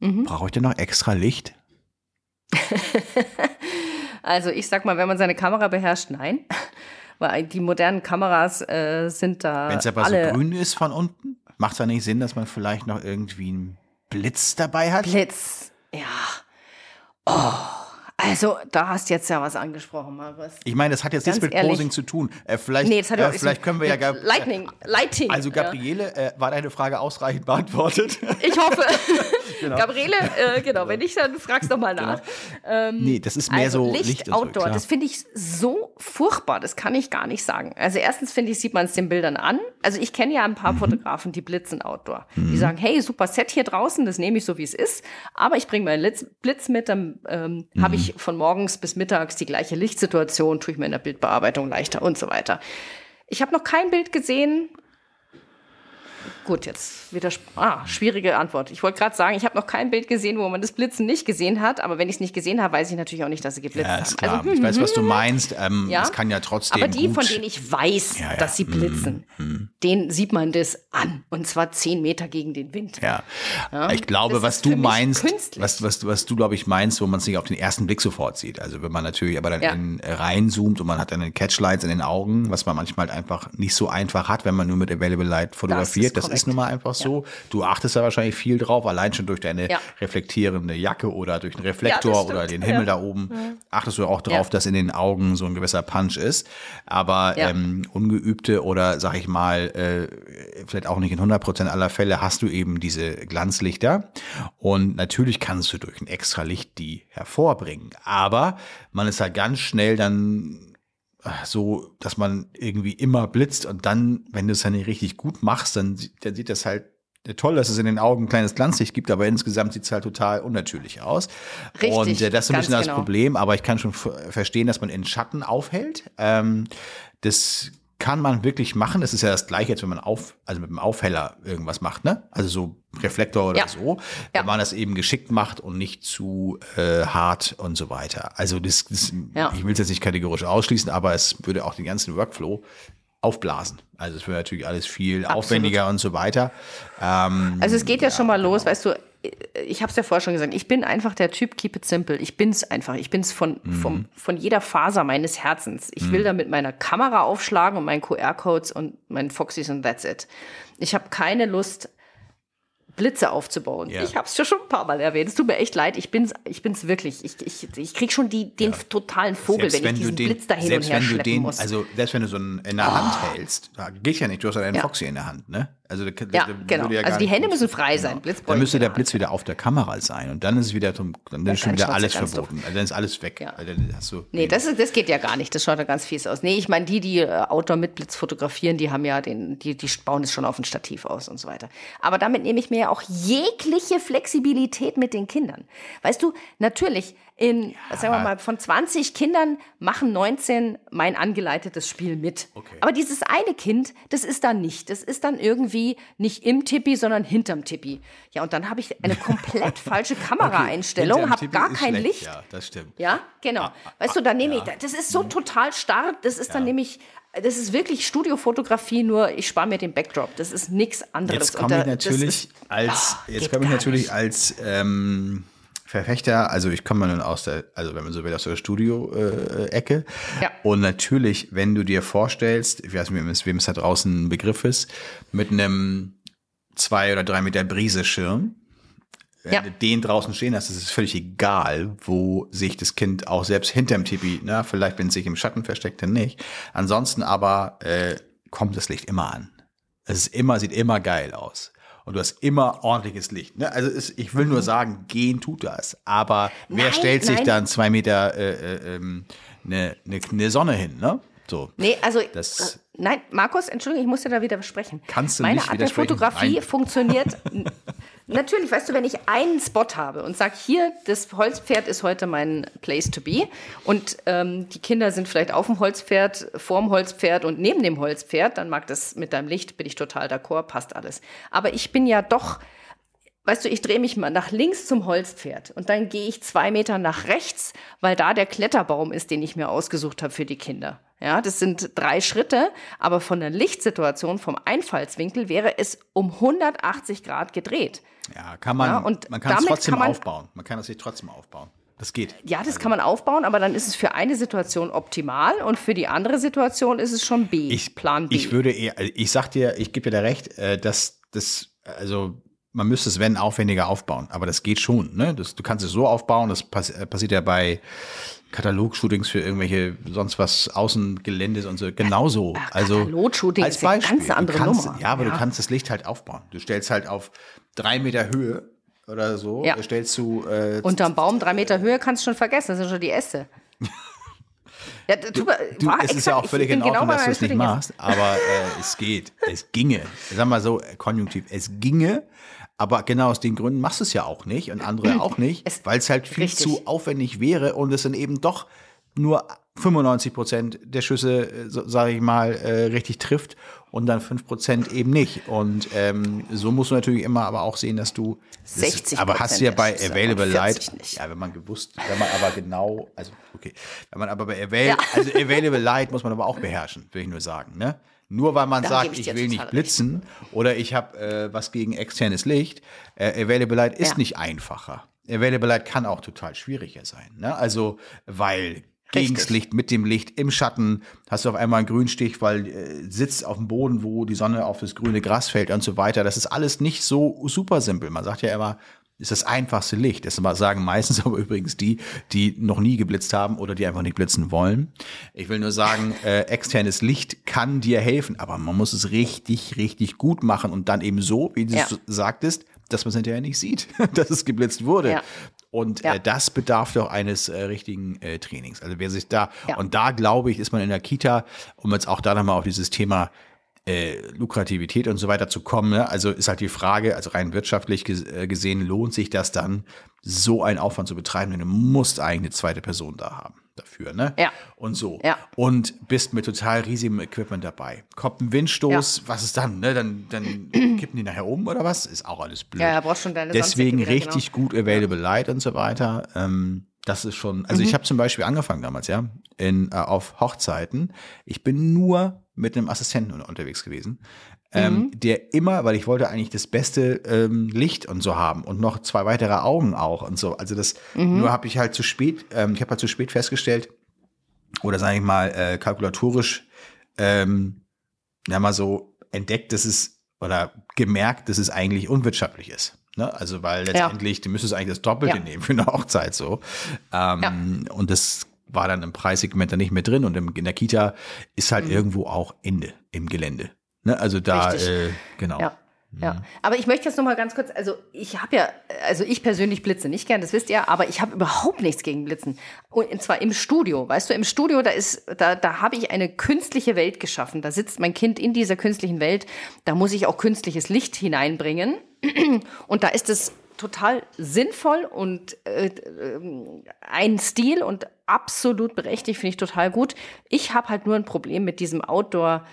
brauche ich denn noch extra Licht? (laughs) Also ich sag mal, wenn man seine Kamera beherrscht, nein. (laughs) Weil die modernen Kameras äh, sind da Wenn es aber alle so grün ist von unten, macht es da nicht Sinn, dass man vielleicht noch irgendwie einen Blitz dabei hat? Blitz. Ja. Oh, also da hast du jetzt ja was angesprochen, Markus. Ich meine, das hat jetzt nichts mit. Posing zu tun. Äh, vielleicht Nee, das hat äh, ja vielleicht können wir ja Gab- Lightning, Lighting. Also ja. Gabriele, äh, war deine Frage ausreichend beantwortet? (laughs) Ich hoffe. (laughs) Gabriele, äh, genau, wenn nicht, dann fragst doch mal nach. nee, das ist mehr also so Licht, Licht Outdoor, klar. das finde ich so furchtbar, das kann ich gar nicht sagen. Also erstens finde ich, sieht man es den Bildern an. Also ich kenne ja ein Mhm. paar Fotografen, die blitzen Outdoor. Die sagen, hey, super Set hier draußen, das nehme ich so, wie es ist. Aber ich bringe meinen Litz- Blitz mit, dann ähm, Mhm. habe ich von morgens bis mittags die gleiche Lichtsituation, tue ich mir in der Bildbearbeitung leichter und so weiter. Ich habe noch kein Bild gesehen, Gut, jetzt wieder ah, schwierige Antwort. Ich wollte gerade sagen, ich habe noch kein Bild gesehen, wo man das Blitzen nicht gesehen hat, aber wenn ich es nicht gesehen habe, weiß ich natürlich auch nicht, dass sie geblitzt Ja, haben. ist klar. Also, ich weiß, was du (laughs) meinst. Ähm, Ja. Es kann ja trotzdem aber die, gut von denen ich weiß, Ja, ja. dass sie blitzen, denen sieht man das an. Und zwar zehn Meter gegen den Wind. Ja. ich glaube, das was du meinst, künstlich. was, was, was du, glaube ich, meinst, wo man es nicht auf den ersten Blick sofort sieht. Also wenn man natürlich aber dann in, reinzoomt und man hat dann den Catchlights in den Augen, was man manchmal halt einfach nicht so einfach hat, wenn man nur mit Available Light fotografiert. Das ist, korrekt. nun mal einfach so. Du achtest da wahrscheinlich viel drauf, allein schon durch deine Ja. reflektierende Jacke oder durch den Reflektor oder den Himmel da oben. Achtest du auch drauf, dass in den Augen so ein gewisser Punch ist. Aber ähm, ungeübte oder sag ich mal, äh, vielleicht auch nicht in 100% aller Fälle hast du eben diese Glanzlichter. Und natürlich kannst du durch ein extra Licht die hervorbringen. Aber man ist halt ganz schnell dann so, dass man irgendwie immer blitzt und dann, wenn du es dann nicht richtig gut machst, dann, dann sieht das halt toll, dass es in den Augen ein kleines Glanzlicht gibt, aber insgesamt sieht es halt total unnatürlich aus. Richtig, und äh, das ist ein bisschen das genau. Problem, aber ich kann schon verstehen, dass man in Schatten aufhält. Ähm, das kann man wirklich machen. Das ist ja das gleiche, als wenn man auf, also mit dem Aufheller irgendwas macht, ne? Also so Reflektor oder Ja. so. Ja. Wenn man das eben geschickt macht und nicht zu äh, hart und so weiter. Also das, das Ja. ich will es jetzt nicht kategorisch ausschließen, aber es würde auch den ganzen Workflow aufblasen. Also es wäre natürlich alles viel aufwendiger und so weiter. Ähm, Also es geht ja, schon mal los, weißt du, ich habe es ja vorher schon gesagt, ich bin einfach der Typ Keep it simple. Ich bin's einfach. Ich bin's von, Mhm. vom, von jeder Faser meines Herzens. Ich will da mit meiner Kamera aufschlagen und meinen QR-Codes und meinen Foxys und that's it. Ich habe keine Lust, Blitze aufzubauen. Ja. Ich habe es ja schon ein paar Mal erwähnt. Es tut mir echt leid. Ich bin's, ich bin's wirklich. Ich, ich, ich krieg schon die, den totalen Vogel, wenn ich diesen Blitz da hin und selbst her wenn du schleppen den, muss. Ah. also selbst wenn du so einen in der Hand hältst, da geht ja nicht, du hast ja deinen Ja. Foxy in der Hand, ne? Also da, Ja, da genau. ja Also die Hände müssen frei sein. Blitz brauche Dann müsste der Blitz wieder auf der Kamera sein und dann ist es wieder zum, dann ist schon wieder alles verboten. Also dann ist alles weg. Ja. Weil dann hast du Nee, das, ist, das geht ja gar nicht. Das schaut ja ganz fies aus. Nee, ich meine, die, die äh, Outdoor mit Blitz fotografieren, die haben ja den, die, die bauen es schon auf ein Stativ aus und so weiter. Aber damit nehme ich mir ja auch jegliche Flexibilität mit den Kindern. Weißt du, natürlich, in, sagen wir mal, von 20 Kindern machen 19 mein angeleitetes Spiel mit. Okay. Aber dieses eine Kind, das ist dann nicht. Das ist dann irgendwie nicht im Tippi, sondern hinterm Tippi. Ja, und dann habe ich eine komplett (laughs) falsche Kameraeinstellung, Hinterm habe gar kein schlecht. Licht. Ja, das stimmt. Ja, genau. Weißt du, dann nehme ich, das ist so total starr, das ist dann nämlich, das ist wirklich Studiofotografie, nur ich spare mir den Backdrop. Das ist nichts anderes. Jetzt Und komme ich natürlich als, Ah, jetzt komme ich natürlich als Verfechter, also ich komme nun aus der, also wenn man so will, aus der Studio-Ecke. Ja. Und natürlich, wenn du dir vorstellst, ich weiß nicht, wem es- da draußen ein Begriff ist, mit einem zwei oder drei Meter Briseschirm, wenn Ja. du den draußen stehen hast, ist es völlig egal, wo sich das Kind auch selbst hinterm Tipi, na, vielleicht wenn es sich im Schatten versteckt, dann nicht. Ansonsten aber äh, kommt das Licht immer an. Es ist immer, sieht immer geil aus. Und du hast immer ordentliches Licht. Ne? Also es, ich will nur sagen, gehen tut das. Aber wer Nein, stellt sich nein. dann zwei Meter äh, äh, ähm, eine, eine, eine Sonne hin, ne? So. Nee, also Das- äh, nein, Markus, Entschuldigung, ich muss dir da wieder widersprechen. Kannst du Meine nicht Art der? Fotografie Nein. funktioniert. (laughs) Natürlich, weißt du, wenn ich einen Spot habe und sage, hier, das Holzpferd ist heute mein Place to be und ähm, die Kinder sind vielleicht auf dem Holzpferd, vorm Holzpferd und neben dem Holzpferd, dann mag das mit deinem Licht, bin ich total d'accord, passt alles. Aber ich bin ja doch weißt du, ich drehe mich mal nach links zum Holzpferd und dann gehe ich zwei Meter nach rechts, weil da der Kletterbaum ist, den ich mir ausgesucht habe für die Kinder. Ja, das sind drei Schritte, aber von der Lichtsituation, vom Einfallswinkel wäre es um 180 Grad gedreht. Ja, kann man, ja, und man kann es trotzdem kann man, aufbauen. Man kann es sich trotzdem aufbauen. Das geht. Ja, das also. kann man aufbauen, aber dann ist es für eine Situation optimal und für die andere Situation ist es schon B, ich, Plan B. Ich würde eher, ich sag dir, ich gebe dir da recht, äh, dass das, also man müsste es, wenn, aufwendiger aufbauen. Aber das geht schon. Ne? Das, du kannst es so aufbauen, das pass äh, passiert ja bei Katalog-Shootings für irgendwelche sonst was Außengeländes und so. Genauso. Ja, also Katalog-Shooting als Beispiel. Ist eine ganz andere kannst, Nummer. Ja, aber ja. du kannst das Licht halt aufbauen. Du stellst halt auf drei Meter Höhe oder so. Ja. Stellst du äh, unterm Baum drei Meter Höhe kannst du schon vergessen. Das sind schon die Äste. (laughs) Ja, du, du, es ist ja auch völlig in Ordnung, genau dass du es nicht machst, aber äh, es geht, es ginge. Sag mal so, konjunktiv, es ginge, aber genau aus den Gründen machst du es ja auch nicht und andere auch nicht, weil es halt viel richtig. zu aufwendig wäre und es sind eben doch nur 95 Prozent der Schüsse, äh, so, sage ich mal, äh, richtig trifft und dann 5 Prozent eben nicht. Und ähm, so musst du natürlich immer aber auch sehen, dass du 60 Aber hast du ja bei Available Light, ja, wenn man gewusst, wenn man aber genau, also okay, wenn man aber bei Avail, ja. also Available Light muss man aber auch beherrschen, will ich nur sagen, ne? Nur weil man da sagt, ich, ich will nicht blitzen recht. oder ich habe äh, was gegen externes Licht, äh, Available Light ist ja. nicht einfacher. Available Light kann auch total schwieriger sein. Ne? Also, weil gegens Licht, mit dem Licht, im Schatten, hast du auf einmal einen Grünstich, weil äh, sitzt auf dem Boden, wo die Sonne auf das grüne Gras fällt und so weiter. Das ist alles nicht so super simpel. Man sagt ja immer, ist das einfachste Licht. Das sagen meistens (laughs) aber übrigens die, die noch nie geblitzt haben oder die einfach nicht blitzen wollen. Ich will nur sagen, (laughs) äh, externes Licht kann dir helfen, aber man muss es richtig, richtig gut machen und dann eben so, wie du ja. sagtest, dass man es hinterher nicht sieht, (laughs) dass es geblitzt wurde. Ja. Und ja. äh, das bedarf doch eines äh, richtigen äh, Trainings. Also wer sich da, und da glaube ich, ist man in der Kita, um jetzt auch da nochmal auf dieses Thema äh, Lukrativität und so weiter zu kommen. Ne? Also ist halt die Frage, also rein wirtschaftlich äh, gesehen, lohnt sich das dann, so einen Aufwand zu betreiben, denn du musst eigentlich eine zweite Person da haben dafür, ne? Ja. Und so. Ja. Und bist mit total riesigem Equipment dabei. Kommt ein Windstoß, ja. was ist dann, ne? Dann, dann (clears throat) kippen die nachher um oder was? Ist auch alles blöd. Ja, ja brauchst schon deine Deswegen richtig genau. gut Available Light und so weiter. Ähm, das ist schon, also mhm. ich habe zum Beispiel angefangen damals, ja, in, äh, auf Hochzeiten. Ich bin nur mit einem Assistenten unterwegs gewesen, ähm, mhm. der immer, weil ich wollte eigentlich das beste ähm, Licht und so haben und noch zwei weitere Augen auch und so. Also das, mhm. nur habe ich halt zu spät, ähm, ich habe halt zu spät festgestellt, oder sage ich mal, äh, kalkulatorisch, ähm, ja mal so entdeckt, dass es, oder gemerkt, dass es eigentlich unwirtschaftlich ist. Ne? Also weil letztendlich, ja. du müsstest eigentlich das Doppelte ja. nehmen für eine Hochzeit so. Ähm, ja. Und das war dann im Preissegment dann nicht mehr drin und im, in der Kita ist halt mhm. irgendwo auch Ende im Gelände. Ne? Also da, äh, genau. Ja. Ja, mhm. aber ich möchte jetzt noch mal ganz kurz, also ich habe ja, also ich persönlich blitze nicht gern, das wisst ihr, aber ich habe überhaupt nichts gegen Blitzen. Und zwar im Studio, weißt du, im Studio, da ist, da, da habe ich eine künstliche Welt geschaffen. Da sitzt mein Kind in dieser künstlichen Welt, da muss ich auch künstliches Licht hineinbringen. (clears throat) Und da ist es total sinnvoll und äh, äh, ein Stil und absolut berechtigt, finde ich total gut. Ich habe halt nur ein Problem mit diesem Outdoor-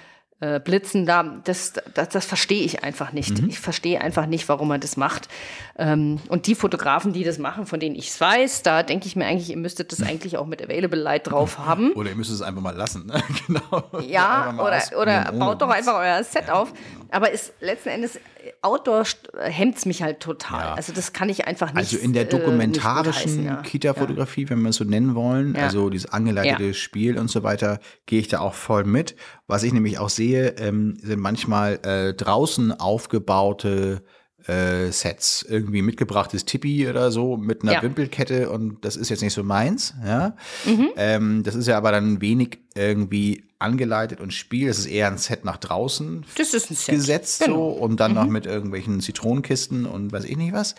äh, Blitzen da, das, das, das verstehe ich einfach nicht. Mhm. Ich verstehe einfach nicht, warum man das macht. Ähm, und die Fotografen, die das machen, von denen ich es weiß, da denke ich mir eigentlich, ihr müsstet das eigentlich auch mit Available Light drauf (laughs) haben. Oder ihr müsstet es einfach mal lassen. Ne? (laughs) genau. Ja, oder, oder baut doch einfach euer Set ja. auf. Aber ist letzten Endes Outdoor hemmt es mich halt total. Ja. Also das kann ich einfach nicht. Also in der dokumentarischen äh, ja. Kita-Fotografie, ja. wenn wir es so nennen wollen, also dieses angeleitete Spiel und so weiter, gehe ich da auch voll mit. Was ich nämlich auch sehe, ähm, sind manchmal äh, draußen aufgebaute äh, Sets, irgendwie mitgebrachtes Tippi oder so mit einer ja. Wimpelkette und das ist jetzt nicht so meins, ja. Mhm. Ähm, das ist ja aber dann wenig irgendwie angeleitet und Spiel. Das ist eher ein Set nach draußen das ist ein Set. gesetzt genau. so und dann mhm. noch mit irgendwelchen Zitronenkisten und weiß ich nicht was.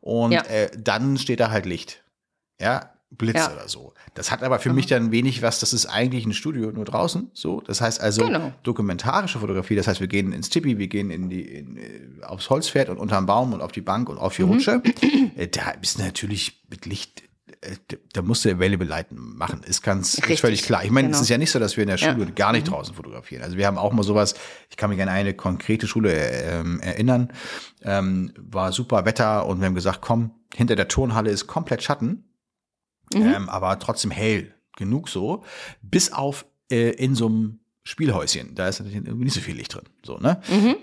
Und ja. äh, dann steht da halt Licht. Ja, Blitz Ja. oder so. Das hat aber für mich dann wenig was, das ist eigentlich ein Studio nur draußen, so. Das heißt also Genau. dokumentarische Fotografie, das heißt, wir gehen ins Tippi, wir gehen in die, in, äh, aufs Holzpferd und unterm Baum und auf die Bank und auf Mhm. die Rutsche. Äh, Da ist natürlich mit Licht, äh, da musst du Available Light machen, ist ganz, ist Richtig, völlig klar. Ich meine, es genau. ist ja nicht so, dass wir in der Ja. Schule gar nicht draußen fotografieren. Also wir haben auch mal sowas, ich kann mich an eine konkrete Schule äh, ähm, erinnern, ähm, war super Wetter und wir haben gesagt, komm, hinter der Turnhalle ist komplett Schatten, ähm, aber trotzdem hell genug so, bis auf äh, in so einem Spielhäuschen. Da ist natürlich irgendwie nicht so viel Licht drin. So, ne?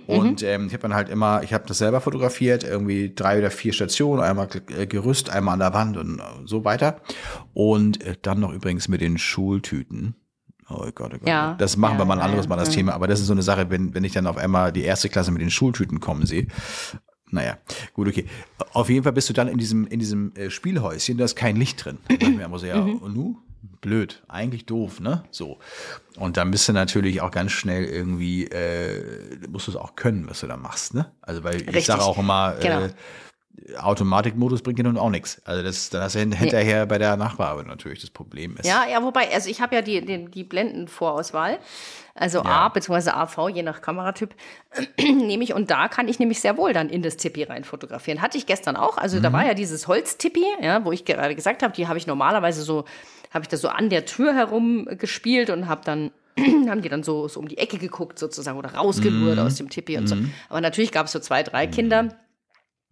und ähm, ich habe dann halt immer, ich habe das selber fotografiert, irgendwie drei oder vier Stationen, einmal äh, Gerüst, einmal an der Wand und äh, so weiter. Und äh, dann noch übrigens mit den Schultüten. Oh Gott, oh Gott. Ja, das machen wir ja, mal ein ja, anderes ja. Mal das Mhm. Thema. Aber das ist so eine Sache, wenn, wenn ich dann auf einmal die erste Klasse mit den Schultüten kommen sehe. Naja, gut, okay. Auf jeden Fall bist du dann in diesem, in diesem äh, Spielhäuschen, da ist kein Licht drin. Da ich mir immer so, ja, Mhm. und nu? Blöd, eigentlich doof, ne? So. Und dann bist du natürlich auch ganz schnell irgendwie, äh, musst du es auch können, was du da machst, ne? Also, weil ich Richtig. sage auch immer, Genau. äh, Automatikmodus bringt dir nun auch nichts. Also das, dann hast du hin- hinterher bei der Nachbearbeitung natürlich das Problem ist. Ja, ja, wobei, also ich habe ja die, die, die Blendenvorauswahl. Also Ja. A bzw. AV, je nach Kameratyp, (clears throat) nehme ich. Und da kann ich nämlich sehr wohl dann in das Tippi rein fotografieren. Hatte ich gestern auch. Also Mhm. da war ja dieses Holztippi, ja, wo ich gerade gesagt habe, die habe ich normalerweise so, habe ich da so an der Tür herum gespielt und habe dann (clears throat) haben die dann so, so um die Ecke geguckt sozusagen oder Mhm. rausgelurrt aus dem Tippi und so. Aber natürlich gab es so zwei, drei Kinder,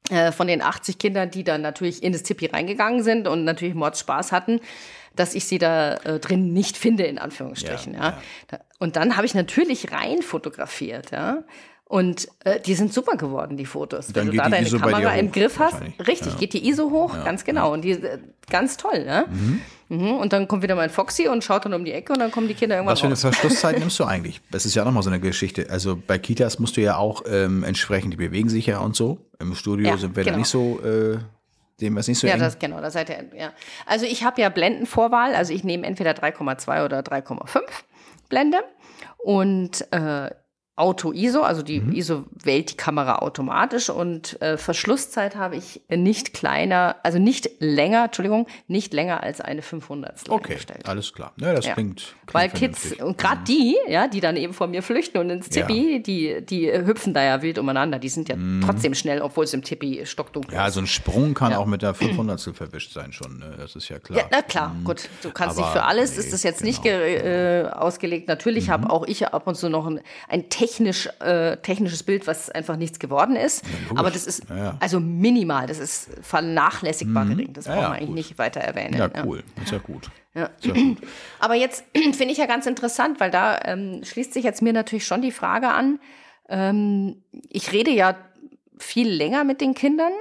äh, von den 80 Kindern, die dann natürlich in das Tippi reingegangen sind und natürlich Mords Spaß hatten, dass ich sie da äh, drin nicht finde, in Anführungsstrichen. Ja, Ja, ja. Da- Und dann habe ich natürlich rein fotografiert, ja. Und äh, die sind super geworden, die Fotos. Dann Wenn du da deine ISO Kamera im hoch, Griff hast, richtig, Ja. geht die ISO hoch, ganz genau. Und die äh, ganz toll, ne? Mhm. Und dann kommt wieder mein Foxy und schaut dann um die Ecke und dann kommen die Kinder irgendwann Was für eine. Verschlusszeit (laughs) nimmst du eigentlich? Das ist ja auch nochmal so eine Geschichte. Also bei Kitas musst du ja auch ähm, entsprechend, die bewegen sich ja und so. Im Studio Ja, sind wir da genau. nicht so, äh, dem wir es nicht so Ja, eng. das genau, da seid ihr, ja. Also ich habe ja Blendenvorwahl, also ich nehme entweder 3,2 oder 3,5 Blende und äh, Auto-ISO, also die Mhm. ISO wählt die Kamera automatisch und äh, Verschlusszeit habe ich nicht kleiner, also nicht länger, Entschuldigung, nicht länger als eine 500 okay, eingestellt. alles klar. Ja, das Ja. klingt, klingt Weil Kids, und gerade die, ja, die dann eben vor mir flüchten und ins Ja. Tippi, die, die hüpfen da ja wild umeinander. Die sind ja trotzdem schnell, obwohl es im Tippi stockdunkel Mhm. Ja, ist. so ein Sprung kann auch mit der 500 verwischt sein schon. Ne? Das ist ja klar. Ja, na klar, gut. Du kannst nicht Aber für alles, nee, ist das jetzt nicht genau. ge, äh, ausgelegt. Natürlich habe auch ich ab und zu noch ein, ein technisch, äh, technisches Bild, was einfach nichts geworden ist. logisch. Aber das ist Ja, ja. also minimal, das ist vernachlässigbar gering. Das Ja, braucht ja, man eigentlich gut. nicht weiter erwähnen. Ja, cool. Ist ja gut. Ja. Ja. (clears throat) Aber jetzt (clears throat) finde ich ja ganz interessant, weil da ähm, schließt sich jetzt mir natürlich schon die Frage an. Ähm, ich rede ja viel länger mit den Kindern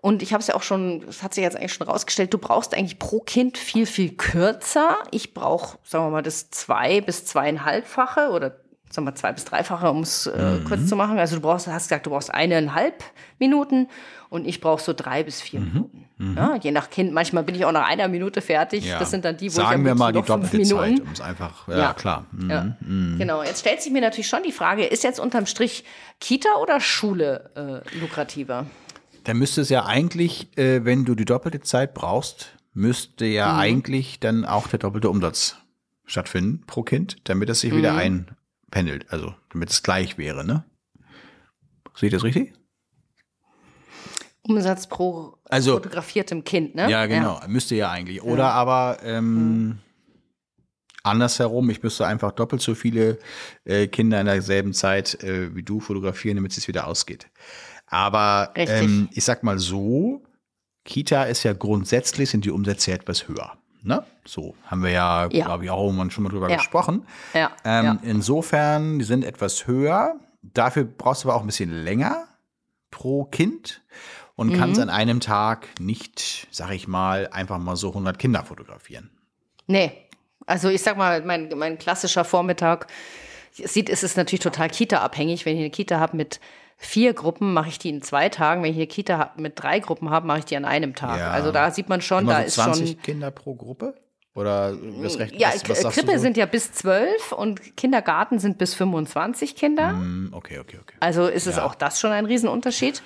und ich habe es ja auch schon, das hat sich jetzt eigentlich schon rausgestellt, du brauchst eigentlich pro Kind viel, viel kürzer. Ich brauche, sagen wir mal, das zwei- bis zweieinhalbfache oder sagen wir zwei bis dreifache, um es äh, kurz zu machen. Also du brauchst, hast gesagt, du brauchst eineinhalb Minuten und ich brauche so drei bis vier Minuten. Ja, je nach Kind. Manchmal bin ich auch nach einer Minute fertig. Ja. Das sind dann die, wo Sagen ich wir mal die doppelte Zeit, um es einfach, ja, Ja. klar. Mhm. Ja, genau. Jetzt stellt sich mir natürlich schon die Frage, ist jetzt unterm Strich Kita oder Schule äh, lukrativer? Dann müsste es ja eigentlich, äh, wenn du die doppelte Zeit brauchst, müsste ja Mhm. eigentlich dann auch der doppelte Umsatz stattfinden pro Kind, damit es sich wieder Mhm. Einpendelt, also damit es gleich wäre, ne? Sehe ich das richtig? Umsatz pro Also- fotografiertem Kind, ne? Ja, genau. Müsste ja eigentlich. Oder aber ähm, andersherum, ich müsste einfach doppelt so viele äh, Kinder in derselben Zeit äh, wie du fotografieren, damit es wieder ausgeht. Aber ähm, ich sag mal so, Kita ist ja grundsätzlich, sind die Umsätze ja etwas höher. Ne? So haben wir ja, Ja. glaube ich, auch irgendwann schon mal drüber Ja. gesprochen. Ja, Ähm. Insofern, die sind etwas höher. Dafür brauchst du aber auch ein bisschen länger pro Kind und Mhm. kannst an einem Tag nicht, sag ich mal, einfach mal so 100 Kinder fotografieren. Nee. Also ich sag mal, mein, mein klassischer Vormittag sieht, ist es natürlich total Kita-abhängig. Wenn ich eine Kita habe mit vier Gruppen, mache ich die in zwei Tagen. Wenn ich eine Kita mit drei Gruppen habe, mache ich die an einem Tag. Ja. Also da sieht man schon, Immer da so ist 20 schon. Kinder pro Gruppe? Oder was recht? Ja, was, was Krippe so? sind ja bis zwölf und Kindergarten sind bis 25 Kinder. Hm, Okay, okay, okay. Also ist es Ja. auch das schon ein Riesenunterschied.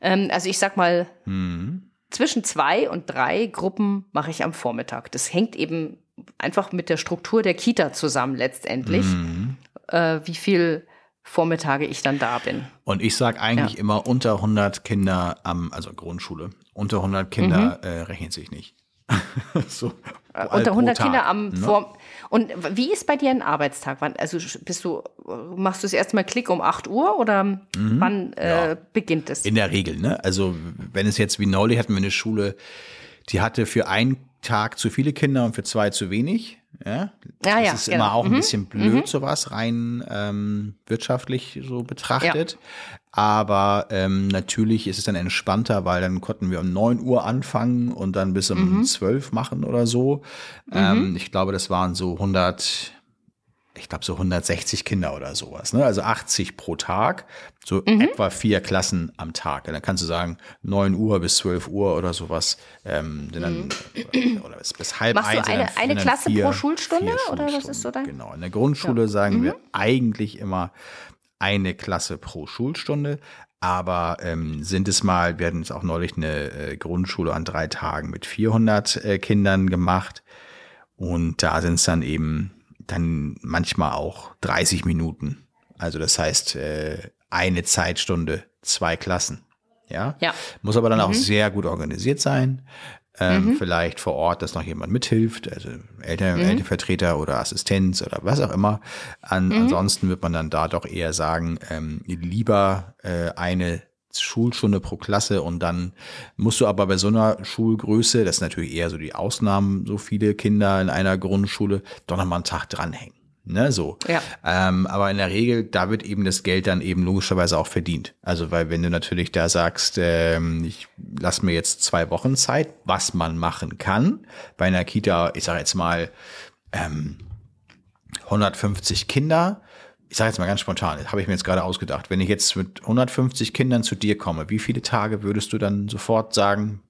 Ähm, also ich sag mal, Mhm. zwischen zwei und drei Gruppen mache ich am Vormittag. Das hängt eben einfach mit der Struktur der Kita zusammen letztendlich, mhm. äh, wie viel Vormittage ich dann da bin. Und ich sage eigentlich ja. immer unter 100 Kinder am, also Grundschule, unter 100 Kinder mhm. äh, rechnet sich nicht. (laughs) so, äh, unter 100 Kinder am ne? Vor und wie ist bei dir ein Arbeitstag? Wann, also bist du, machst du es erstmal Klick um 8 Uhr oder mhm. wann äh, ja. beginnt es? In der Regel, ne? Also wenn es jetzt wie neulich hatten wir eine Schule, die hatte für einen Tag zu viele Kinder und für zwei zu wenig. Ja, ja, das ja, ist genau. immer auch ein mhm. bisschen blöd, mhm. sowas rein ähm, wirtschaftlich so betrachtet. Ja. Aber ähm, natürlich ist es dann entspannter, weil dann konnten wir um neun Uhr anfangen und dann bis um mhm. 12 machen oder so. Ähm, mhm. ich glaube, das waren so 100, ich glaube so 160 Kinder oder sowas, ne? Also 80 pro Tag, so mhm. etwa vier Klassen am Tag. Und dann kannst du sagen, 9 Uhr bis 12 Uhr oder sowas, ähm, dann, mhm. oder, oder bis, bis, halb Machst eins. Du eine, eine Klasse vier, pro Schulstunde oder was ist so dein? Genau. In der Grundschule ja. sagen mhm. wir eigentlich immer eine Klasse pro Schulstunde. Aber ähm, sind es mal, wir hatten jetzt auch neulich eine äh, Grundschule an drei Tagen mit 400 äh, Kindern gemacht. Und da sind es dann eben dann manchmal auch 30 Minuten. Also das heißt, äh, eine Zeitstunde, zwei Klassen. Ja. ja. Muss aber dann mhm. auch sehr gut organisiert sein. Ähm, mhm. Vielleicht vor Ort, dass noch jemand mithilft, also Eltern, mhm. Elternvertreter oder Assistenz oder was auch immer. An, mhm. Ansonsten wird man dann da doch eher sagen, ähm, lieber äh, eine Schulstunde pro Klasse und dann musst du aber bei so einer Schulgröße, das ist natürlich eher so die Ausnahmen, so viele Kinder in einer Grundschule, doch nochmal einen Tag dranhängen. Ne, so. Ja. Ähm, aber in der Regel, da wird eben das Geld dann eben logischerweise auch verdient. Also, weil wenn du natürlich da sagst, ähm, ich lass mir jetzt zwei Wochen Zeit, was man machen kann, bei einer Kita, ich sage jetzt mal, ähm, 150 Kinder, ich sage jetzt mal ganz spontan, habe ich mir jetzt gerade ausgedacht, wenn ich jetzt mit 150 Kindern zu dir komme, wie viele Tage würdest du dann sofort sagen,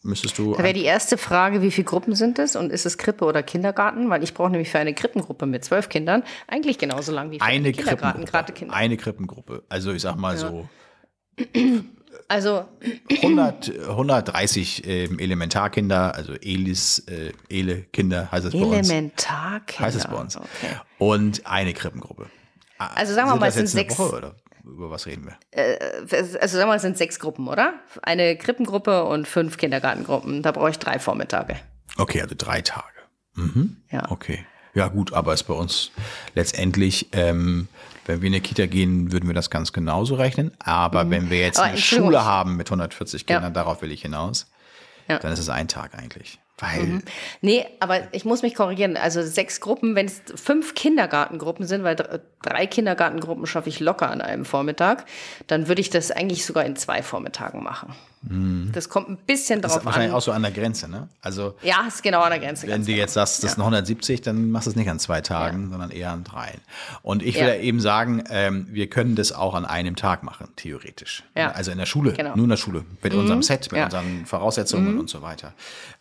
müsstest du. Da wäre die erste Frage, wie viele Gruppen sind es und ist es Krippe oder Kindergarten? Weil ich brauche nämlich für eine Krippengruppe mit zwölf Kindern eigentlich genauso lang wie für eine, eine Kindergarten, gerade Kinder. Eine Krippengruppe. Also ich sag mal ja. so. (clears throat) Also 100, 130 ähm, Elementarkinder, also Elis, äh, Ele-Kinder heißt es bei uns. Elementarkinder. Heißt es bei uns. Okay. Und eine Krippengruppe. Also sagen wir mal, es sind sechs. Woche, oder? über was reden wir? Äh, also sagen wir mal, es sind sechs Gruppen, oder? Eine Krippengruppe und fünf Kindergartengruppen. Da brauche ich drei Vormittage. Okay, also drei Tage. Mhm. Ja. Okay. Ja, gut, aber ist bei uns letztendlich, ähm, wenn wir in eine Kita gehen, würden wir das ganz genauso rechnen. Aber mhm. wenn wir jetzt aber eine Schule haben mit 140 Kindern, ja. darauf will ich hinaus, ja. dann ist es ein Tag eigentlich. Weil. Mhm. Nee, aber ich muss mich korrigieren. Also sechs Gruppen, wenn es fünf Kindergartengruppen sind, weil drei Kindergartengruppen schaffe ich locker an einem Vormittag, dann würde ich das eigentlich sogar in zwei Vormittagen machen. Mhm. Das kommt ein bisschen drauf an. Das ist wahrscheinlich an. auch so an der Grenze, ne? Also. Ja, ist genau an der Grenze. Wenn du genau. jetzt sagst, das ja. sind 170, dann machst du es nicht an zwei Tagen, ja. sondern eher an dreien. Und ich will ja. eben sagen, ähm, wir können das auch an einem Tag machen, theoretisch. Ja. Also in der Schule, genau. nur in der Schule, mit mhm. unserem Set, mit unseren Voraussetzungen mhm. und so weiter.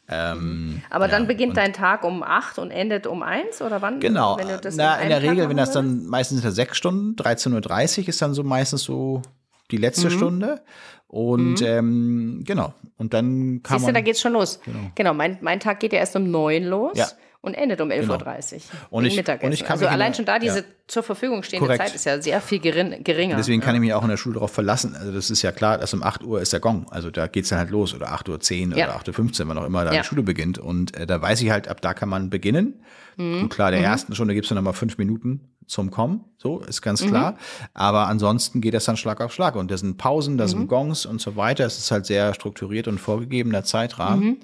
Ähm, Aber dann ja, beginnt dein Tag um acht und endet um eins oder wann? Genau. Na, in, der Regel, wenn das dann meistens sind sechs Stunden, 13.30 Uhr ist dann so meistens so die letzte mhm. Stunde. Und mhm. ähm, genau. Und dann kann Siehst man. du, da geht's schon los. Genau, genau mein, mein Tag geht ja erst um neun los. Ja und endet um 11.30 genau. Uhr. Und ich, und ich kann also allein schon da diese ja. zur Verfügung stehende Korrekt. Zeit ist ja sehr viel geringer. deswegen ja. kann ich mich auch in der Schule darauf verlassen. Also das ist ja klar, dass um 8 Uhr ist der Gong. Also da geht's dann halt los oder 8.10 Uhr ja. oder 8.15 Uhr, wann auch immer da die Schule beginnt. Und äh, da weiß ich halt, ab da kann man beginnen. Mhm. Gut, klar, der mhm. ersten Stunde gibt's dann nochmal fünf Minuten zum Kommen, so ist ganz klar. Mhm. Aber ansonsten geht das dann Schlag auf Schlag. Und da sind Pausen, da sind mhm. Gongs und so weiter. Es ist halt sehr strukturiert und vorgegebener Zeitrahmen.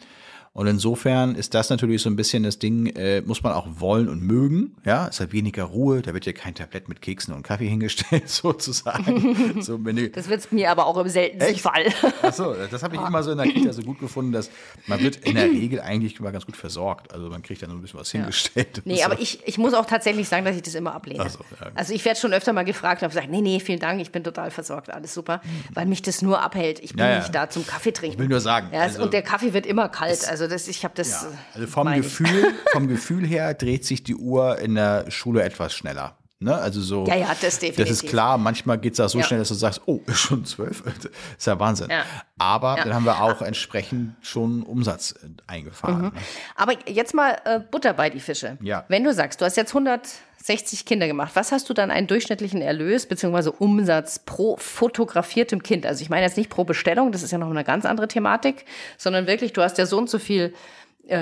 Und insofern ist das natürlich so ein bisschen das Ding, äh, muss man auch wollen und mögen. Ja, es hat weniger Ruhe, da wird ja kein Tablett mit Keksen und Kaffee (laughs) hingestellt, sozusagen. (laughs) so, Menü. Das wird mir aber auch im seltensten Echt? Fall. (laughs) Achso, das habe ich immer so in der Kita so gut gefunden, dass man wird in der Regel eigentlich immer ganz gut versorgt. Also man kriegt dann so ein bisschen was ja. hingestellt. Nee, so. aber ich, ich muss auch tatsächlich sagen, dass ich das immer ablehne. So, ja. Also ich werde schon öfter mal gefragt und habe gesagt, nee, nee, vielen Dank, ich bin total versorgt, alles super, weil mich das nur abhält. Ich bin ja, nicht da zum Kaffee trinken. Ich will nur sagen. Also, und der Kaffee wird immer kalt. Also das, ich habe das also vom Gefühl, (laughs) vom Gefühl her dreht sich die Uhr in der Schule etwas schneller. Ne? Also so. Ja, ja, das definitiv. Das ist klar. Manchmal geht es auch so Ja. schnell, dass du sagst, oh, ist (laughs) schon zwölf. Das ist ja Wahnsinn. Ja. Aber Ja. dann haben wir auch entsprechend schon Umsatz äh, eingefahren. ne? Aber jetzt mal äh, Butter bei die Fische. Ja. Wenn du sagst, du hast jetzt 160 Kinder gemacht, was hast du dann einen durchschnittlichen Erlös bzw. Umsatz pro fotografiertem Kind? Also ich meine jetzt nicht pro Bestellung, das ist ja noch eine ganz andere Thematik, sondern wirklich, du hast ja so und so viel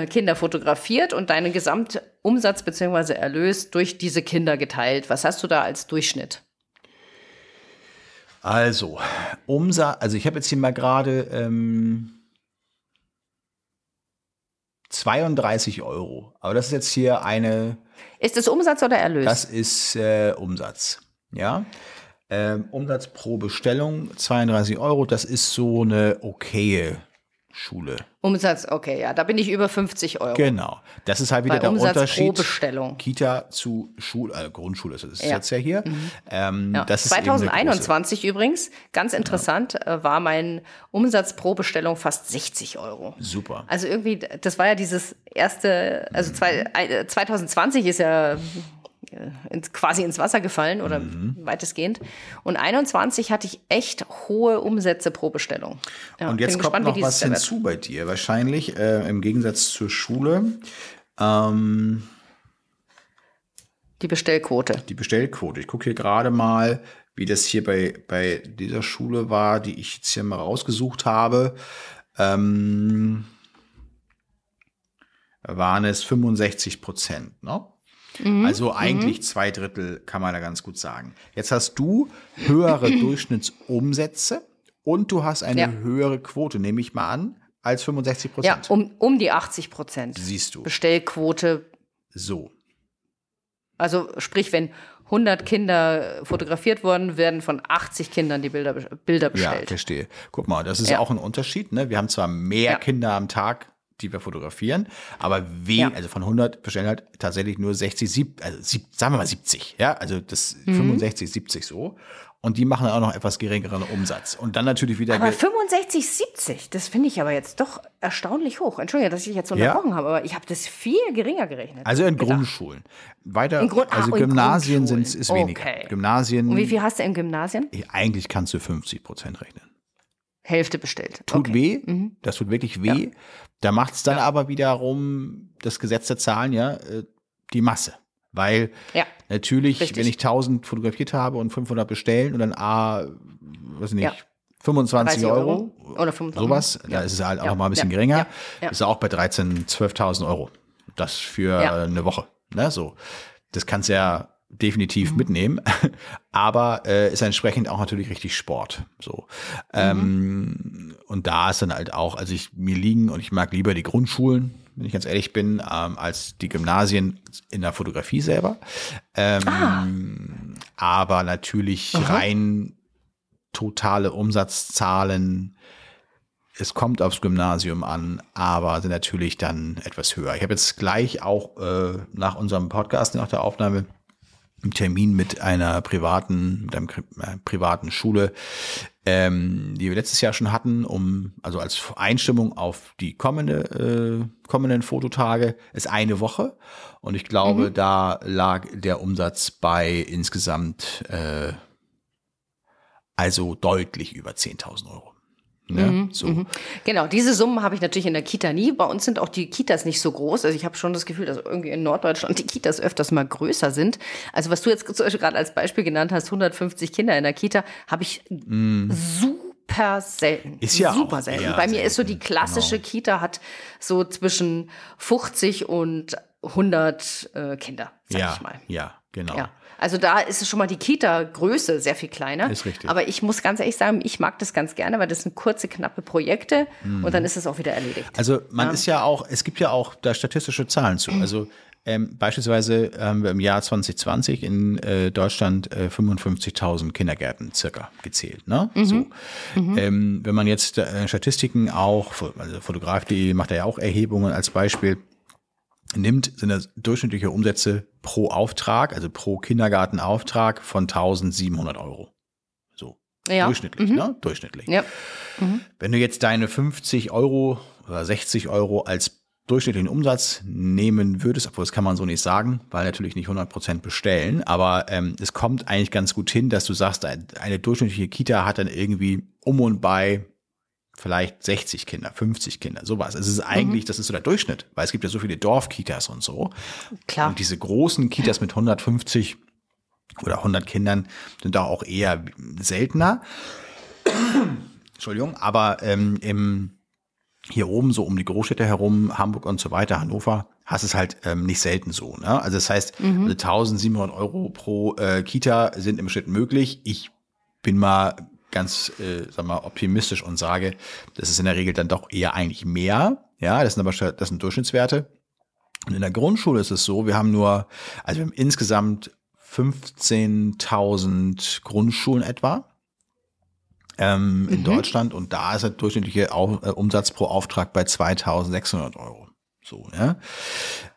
Kinder fotografiert und deinen Gesamtumsatz bzw. Erlös durch diese Kinder geteilt. Was hast du da als Durchschnitt? Also, Umsatz, also ich habe jetzt hier mal gerade ähm, 32 Euro. Aber das ist jetzt hier eine, Ist es Umsatz oder Erlös? das ist äh, Umsatz. Ja. Ähm, Umsatz pro Bestellung 32 Euro. Das ist so eine okaye Schule. Umsatz, okay, ja, da bin ich über 50 Euro. Genau. Das ist halt wieder Bei der Umsatz pro Unterschied. Bestellung. Kita zu Schule, also Grundschule ist es Ja. Mhm. jetzt ja hier. Ähm, Ja. das ist eben eine große- 2021 übrigens, ganz interessant, äh, war mein Umsatz pro Bestellung fast 60 Euro. Super. Also irgendwie, das war ja dieses erste, also zwei, äh, 2020 ist ja äh, ins, quasi ins Wasser gefallen oder Mhm. weitestgehend. Und 21 hatte ich echt hohe Umsätze pro Bestellung. Ja, Und jetzt kommt gespannt, noch was Jahr wird. hinzu bei dir, wahrscheinlich äh, im Gegensatz zur Schule. Ähm, Die Bestellquote. die Bestellquote. Ich gucke hier gerade mal, wie das hier bei, bei dieser Schule war, die ich jetzt hier mal rausgesucht habe. Ähm, waren es 65 Prozent, ne? Mhm. Also eigentlich zwei Drittel kann man da ganz gut sagen. Jetzt hast du höhere (clears throat) Durchschnittsumsätze und du hast eine Ja. höhere Quote, nehme ich mal an, als 65 Ja, Prozent. um, um die 80 Prozent. Siehst du. Bestellquote So. Also sprich, wenn 100 Kinder fotografiert wurden, werden von 80 Kindern die Bilder, Bilder Ja, bestellt. verstehe. Guck mal, das ist Ja. auch ein Unterschied. Ne? Wir haben zwar mehr Ja. Kinder am Tag, die wir fotografieren, aber wen, Ja. also von 100 bestellen halt tatsächlich nur 60, sieb, also sieb, sagen wir mal 70, ja, also das Mhm. 65, 70 so. Und die machen auch noch etwas geringeren Umsatz. Und dann natürlich wieder. aber ge- 65, 70, das finde ich aber jetzt doch erstaunlich hoch. Entschuldige, dass ich jetzt Ja. unterbrochen habe, aber ich habe das viel geringer gerechnet. also in gedacht. Grundschulen. Weiter, In Grund- ah, also in Gymnasien sind ist weniger. Okay. Gymnasien, Und wie viel hast du im Gymnasien? eigentlich kannst du 50 Prozent rechnen. Hälfte bestellt. Tut okay. Mhm. weh, das tut wirklich weh. Da macht es dann aber wiederum das Gesetz der Zahlen, ja, äh, die Masse. Weil Ja. natürlich, Richtig. wenn ich 1000 fotografiert habe und 500 bestellen und dann A, weiß nicht, Ja. 25 30 Euro, Euro oder 25. sowas, Ja. da ist es halt auch Ja. mal ein bisschen Ja. geringer. Ja. Ja. Ist auch bei 13.000, 12.000 Euro. Das für Ja. eine Woche. Ne, so. Das kannst ja definitiv Mhm. mitnehmen, (laughs) aber äh, ist entsprechend auch natürlich richtig Sport. So. Ähm, und da ist dann halt auch, also ich mir liegen und ich mag lieber die Grundschulen, wenn ich ganz ehrlich bin, ähm, als die Gymnasien in der Fotografie selber. Ähm, Aber natürlich rein totale Umsatzzahlen. Es kommt aufs Gymnasium an, aber sind natürlich dann etwas höher. Ich habe jetzt gleich auch äh, nach unserem Podcast, nach der Aufnahme, einen Termin mit einer privaten, mit einem äh, privaten Schule, ähm, die wir letztes Jahr schon hatten, um also als Einstimmung auf die kommende, äh, kommenden Fototage ist eine Woche und ich glaube, da lag der Umsatz bei insgesamt äh, also deutlich über 10.000 Euro. Ne? so. Genau, diese Summen habe ich natürlich in der Kita nie. Bei uns sind auch die Kitas nicht so groß. Also ich habe schon das Gefühl, dass irgendwie in Norddeutschland die Kitas öfters mal größer sind. Also was du jetzt zum Beispiel gerade als Beispiel genannt hast, 150 Kinder in der Kita, habe ich super selten. Ist ja super auch selten. Bei mir ist so selten, die klassische Kita hat so zwischen 50 und 100 äh, Kinder, sag Ja, ich mal. ja, genau. Ja. Also da ist es schon mal die Kita-Größe sehr viel kleiner. Ist richtig. Aber ich muss ganz ehrlich sagen, ich mag das ganz gerne, weil das sind kurze, knappe Projekte Mhm. und dann ist es auch wieder erledigt. Also man ist ja auch, es gibt ja auch da statistische Zahlen zu. Also ähm, beispielsweise haben wir im Jahr 2020 in äh, Deutschland äh, 55.000 Kindergärten circa gezählt. Ne? So. Ähm, wenn man jetzt äh, Statistiken auch, also Fotograf.de macht da ja auch Erhebungen als Beispiel, nimmt, sind das durchschnittliche Umsätze pro Auftrag, also pro Kindergartenauftrag von 1700 Euro. So. Ja. Mhm. Durchschnittlich, ne? Durchschnittlich. Ja. Wenn du jetzt deine 50 Euro oder 60 Euro als durchschnittlichen Umsatz nehmen würdest, obwohl das kann man so nicht sagen, weil natürlich nicht 100% bestellen, aber ähm, es kommt eigentlich ganz gut hin, dass du sagst, eine durchschnittliche Kita hat dann irgendwie um und bei vielleicht 60 Kinder, 50 Kinder, sowas. Es ist eigentlich, mhm. das ist so der Durchschnitt, weil es gibt ja so viele Dorfkitas und so. Klar. Und diese großen Kitas mit 150 oder 100 Kindern sind da auch eher seltener. Entschuldigung, aber ähm, im hier oben so um die Großstädte herum, Hamburg und so weiter, Hannover, hast es halt ähm, nicht selten so. Ne? Also das heißt, mhm. 1700 Euro pro äh, Kita sind im Schnitt möglich. Ich bin mal ganz, äh, sag mal, optimistisch und sage, das ist in der Regel dann doch eher eigentlich mehr. Ja, das sind aber das sind Durchschnittswerte. Und in der Grundschule ist es so, wir haben nur, also wir haben insgesamt 15.000 Grundschulen etwa ähm, mhm. in Deutschland und da ist der durchschnittliche Au äh, Umsatz pro Auftrag bei 2.600 Euro. So, ja.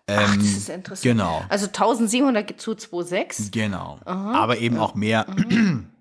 Ähm, Ach, das ist interessant. Genau. Also 1700 zu 2,6. Genau. Aha. Aber eben ja. auch mehr, mhm.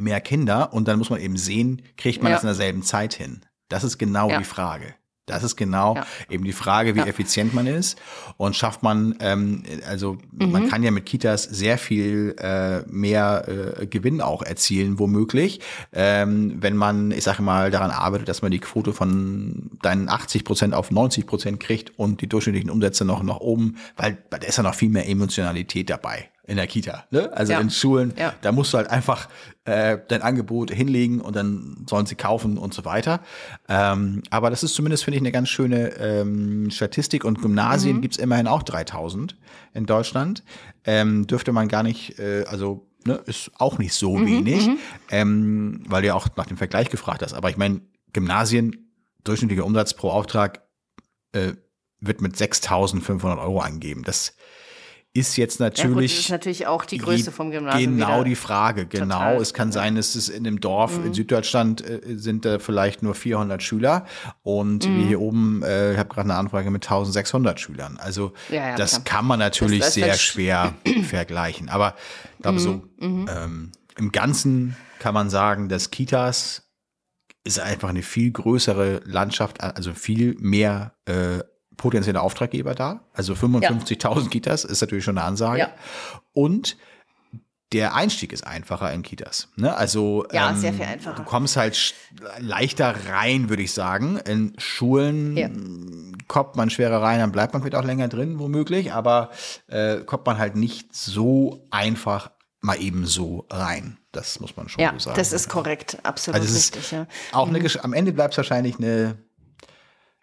Mehr Kinder und dann muss man eben sehen, kriegt man ja. das in derselben Zeit hin? Das ist genau ja. die Frage. Das ist genau ja. eben die Frage, wie ja. effizient man ist und schafft man, ähm, also mhm. man kann ja mit Kitas sehr viel äh, mehr äh, Gewinn auch erzielen, womöglich, ähm, wenn man, ich sage mal, daran arbeitet, dass man die Quote von deinen 80 Prozent auf 90 Prozent kriegt und die durchschnittlichen Umsätze noch nach oben, weil da ist ja noch viel mehr Emotionalität dabei in der Kita. Ne? Also ja. in Schulen, ja. da musst du halt einfach äh, dein Angebot hinlegen und dann sollen sie kaufen und so weiter. Ähm, aber das ist zumindest, finde ich, eine ganz schöne ähm, Statistik. Und Gymnasien mhm. gibt's immerhin auch 3000 in Deutschland. Ähm, dürfte man gar nicht, äh, also ne, ist auch nicht so mhm, wenig, mhm. ähm, weil du ja auch nach dem Vergleich gefragt hast. Aber ich meine, Gymnasien, durchschnittlicher Umsatz pro Auftrag äh, wird mit 6.500 Euro angegeben. Das ist jetzt natürlich. Ja, gut, das ist natürlich auch die Größe vom Gymnasium. Genau die Frage, genau. Total. Es kann sein, dass es in einem Dorf mhm. in Süddeutschland äh, sind da vielleicht nur 400 Schüler und mhm. wir hier oben, äh, ich habe gerade eine Anfrage mit 1600 Schülern. Also ja, ja, das klar. kann man natürlich das, das sehr schwer (clears throat) vergleichen. Aber ich glaube mhm. so, mhm. ähm, im Ganzen kann man sagen, dass Kitas ist einfach eine viel größere Landschaft, also viel mehr äh, potenzielle Auftraggeber da. Also 55.000 ja. Kitas ist natürlich schon eine Ansage. Ja. Und der Einstieg ist einfacher in Kitas. Ne? Also ja, ähm, sehr viel einfacher. Du kommst halt leichter rein, würde ich sagen. In Schulen ja. kommt man schwerer rein, dann bleibt man vielleicht auch länger drin, womöglich, aber äh, kommt man halt nicht so einfach mal eben so rein. Das muss man schon ja, so sagen. Das ist korrekt, absolut also richtig. Ja. Auch eine, mhm. am Ende bleibt es wahrscheinlich eine,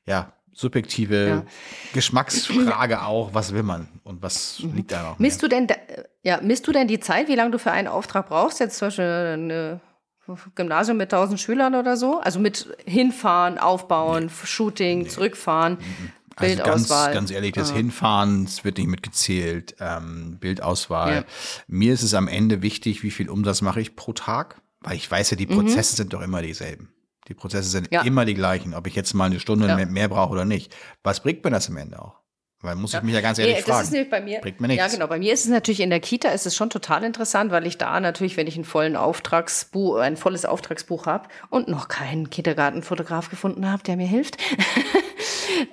ja, subjektive ja. Geschmacksfrage auch, was will man und was mhm. liegt da noch? Misst du denn, ja, misst du denn die Zeit, wie lange du für einen Auftrag brauchst? Jetzt zum Beispiel eine Gymnasium mit 1000 Schülern oder so? Also mit hinfahren, aufbauen, nee. Shooting, nee. zurückfahren. Mhm. Also Bildauswahl. Ganz, ganz ehrlich, das ja. Hinfahren das wird nicht mitgezählt. Ähm, Bildauswahl. Ja. Mir ist es am Ende wichtig, wie viel Umsatz mache ich pro Tag, weil ich weiß ja, die mhm. Prozesse mhm. sind doch immer dieselben. Die Prozesse sind ja. immer die gleichen, ob ich jetzt mal eine Stunde ja. mehr, mehr brauche oder nicht. Was bringt mir das am Ende auch? Weil muss ich mich ja ganz ehrlich nee, fragen. Das ist nämlich bei mir. Bringt mir nichts. Ja, genau. Bei mir ist es natürlich in der Kita ist es schon total interessant, weil ich da natürlich, wenn ich einen vollen Auftragsbuch, ein volles Auftragsbuch habe und noch keinen Kindergartenfotograf gefunden habe, der mir hilft,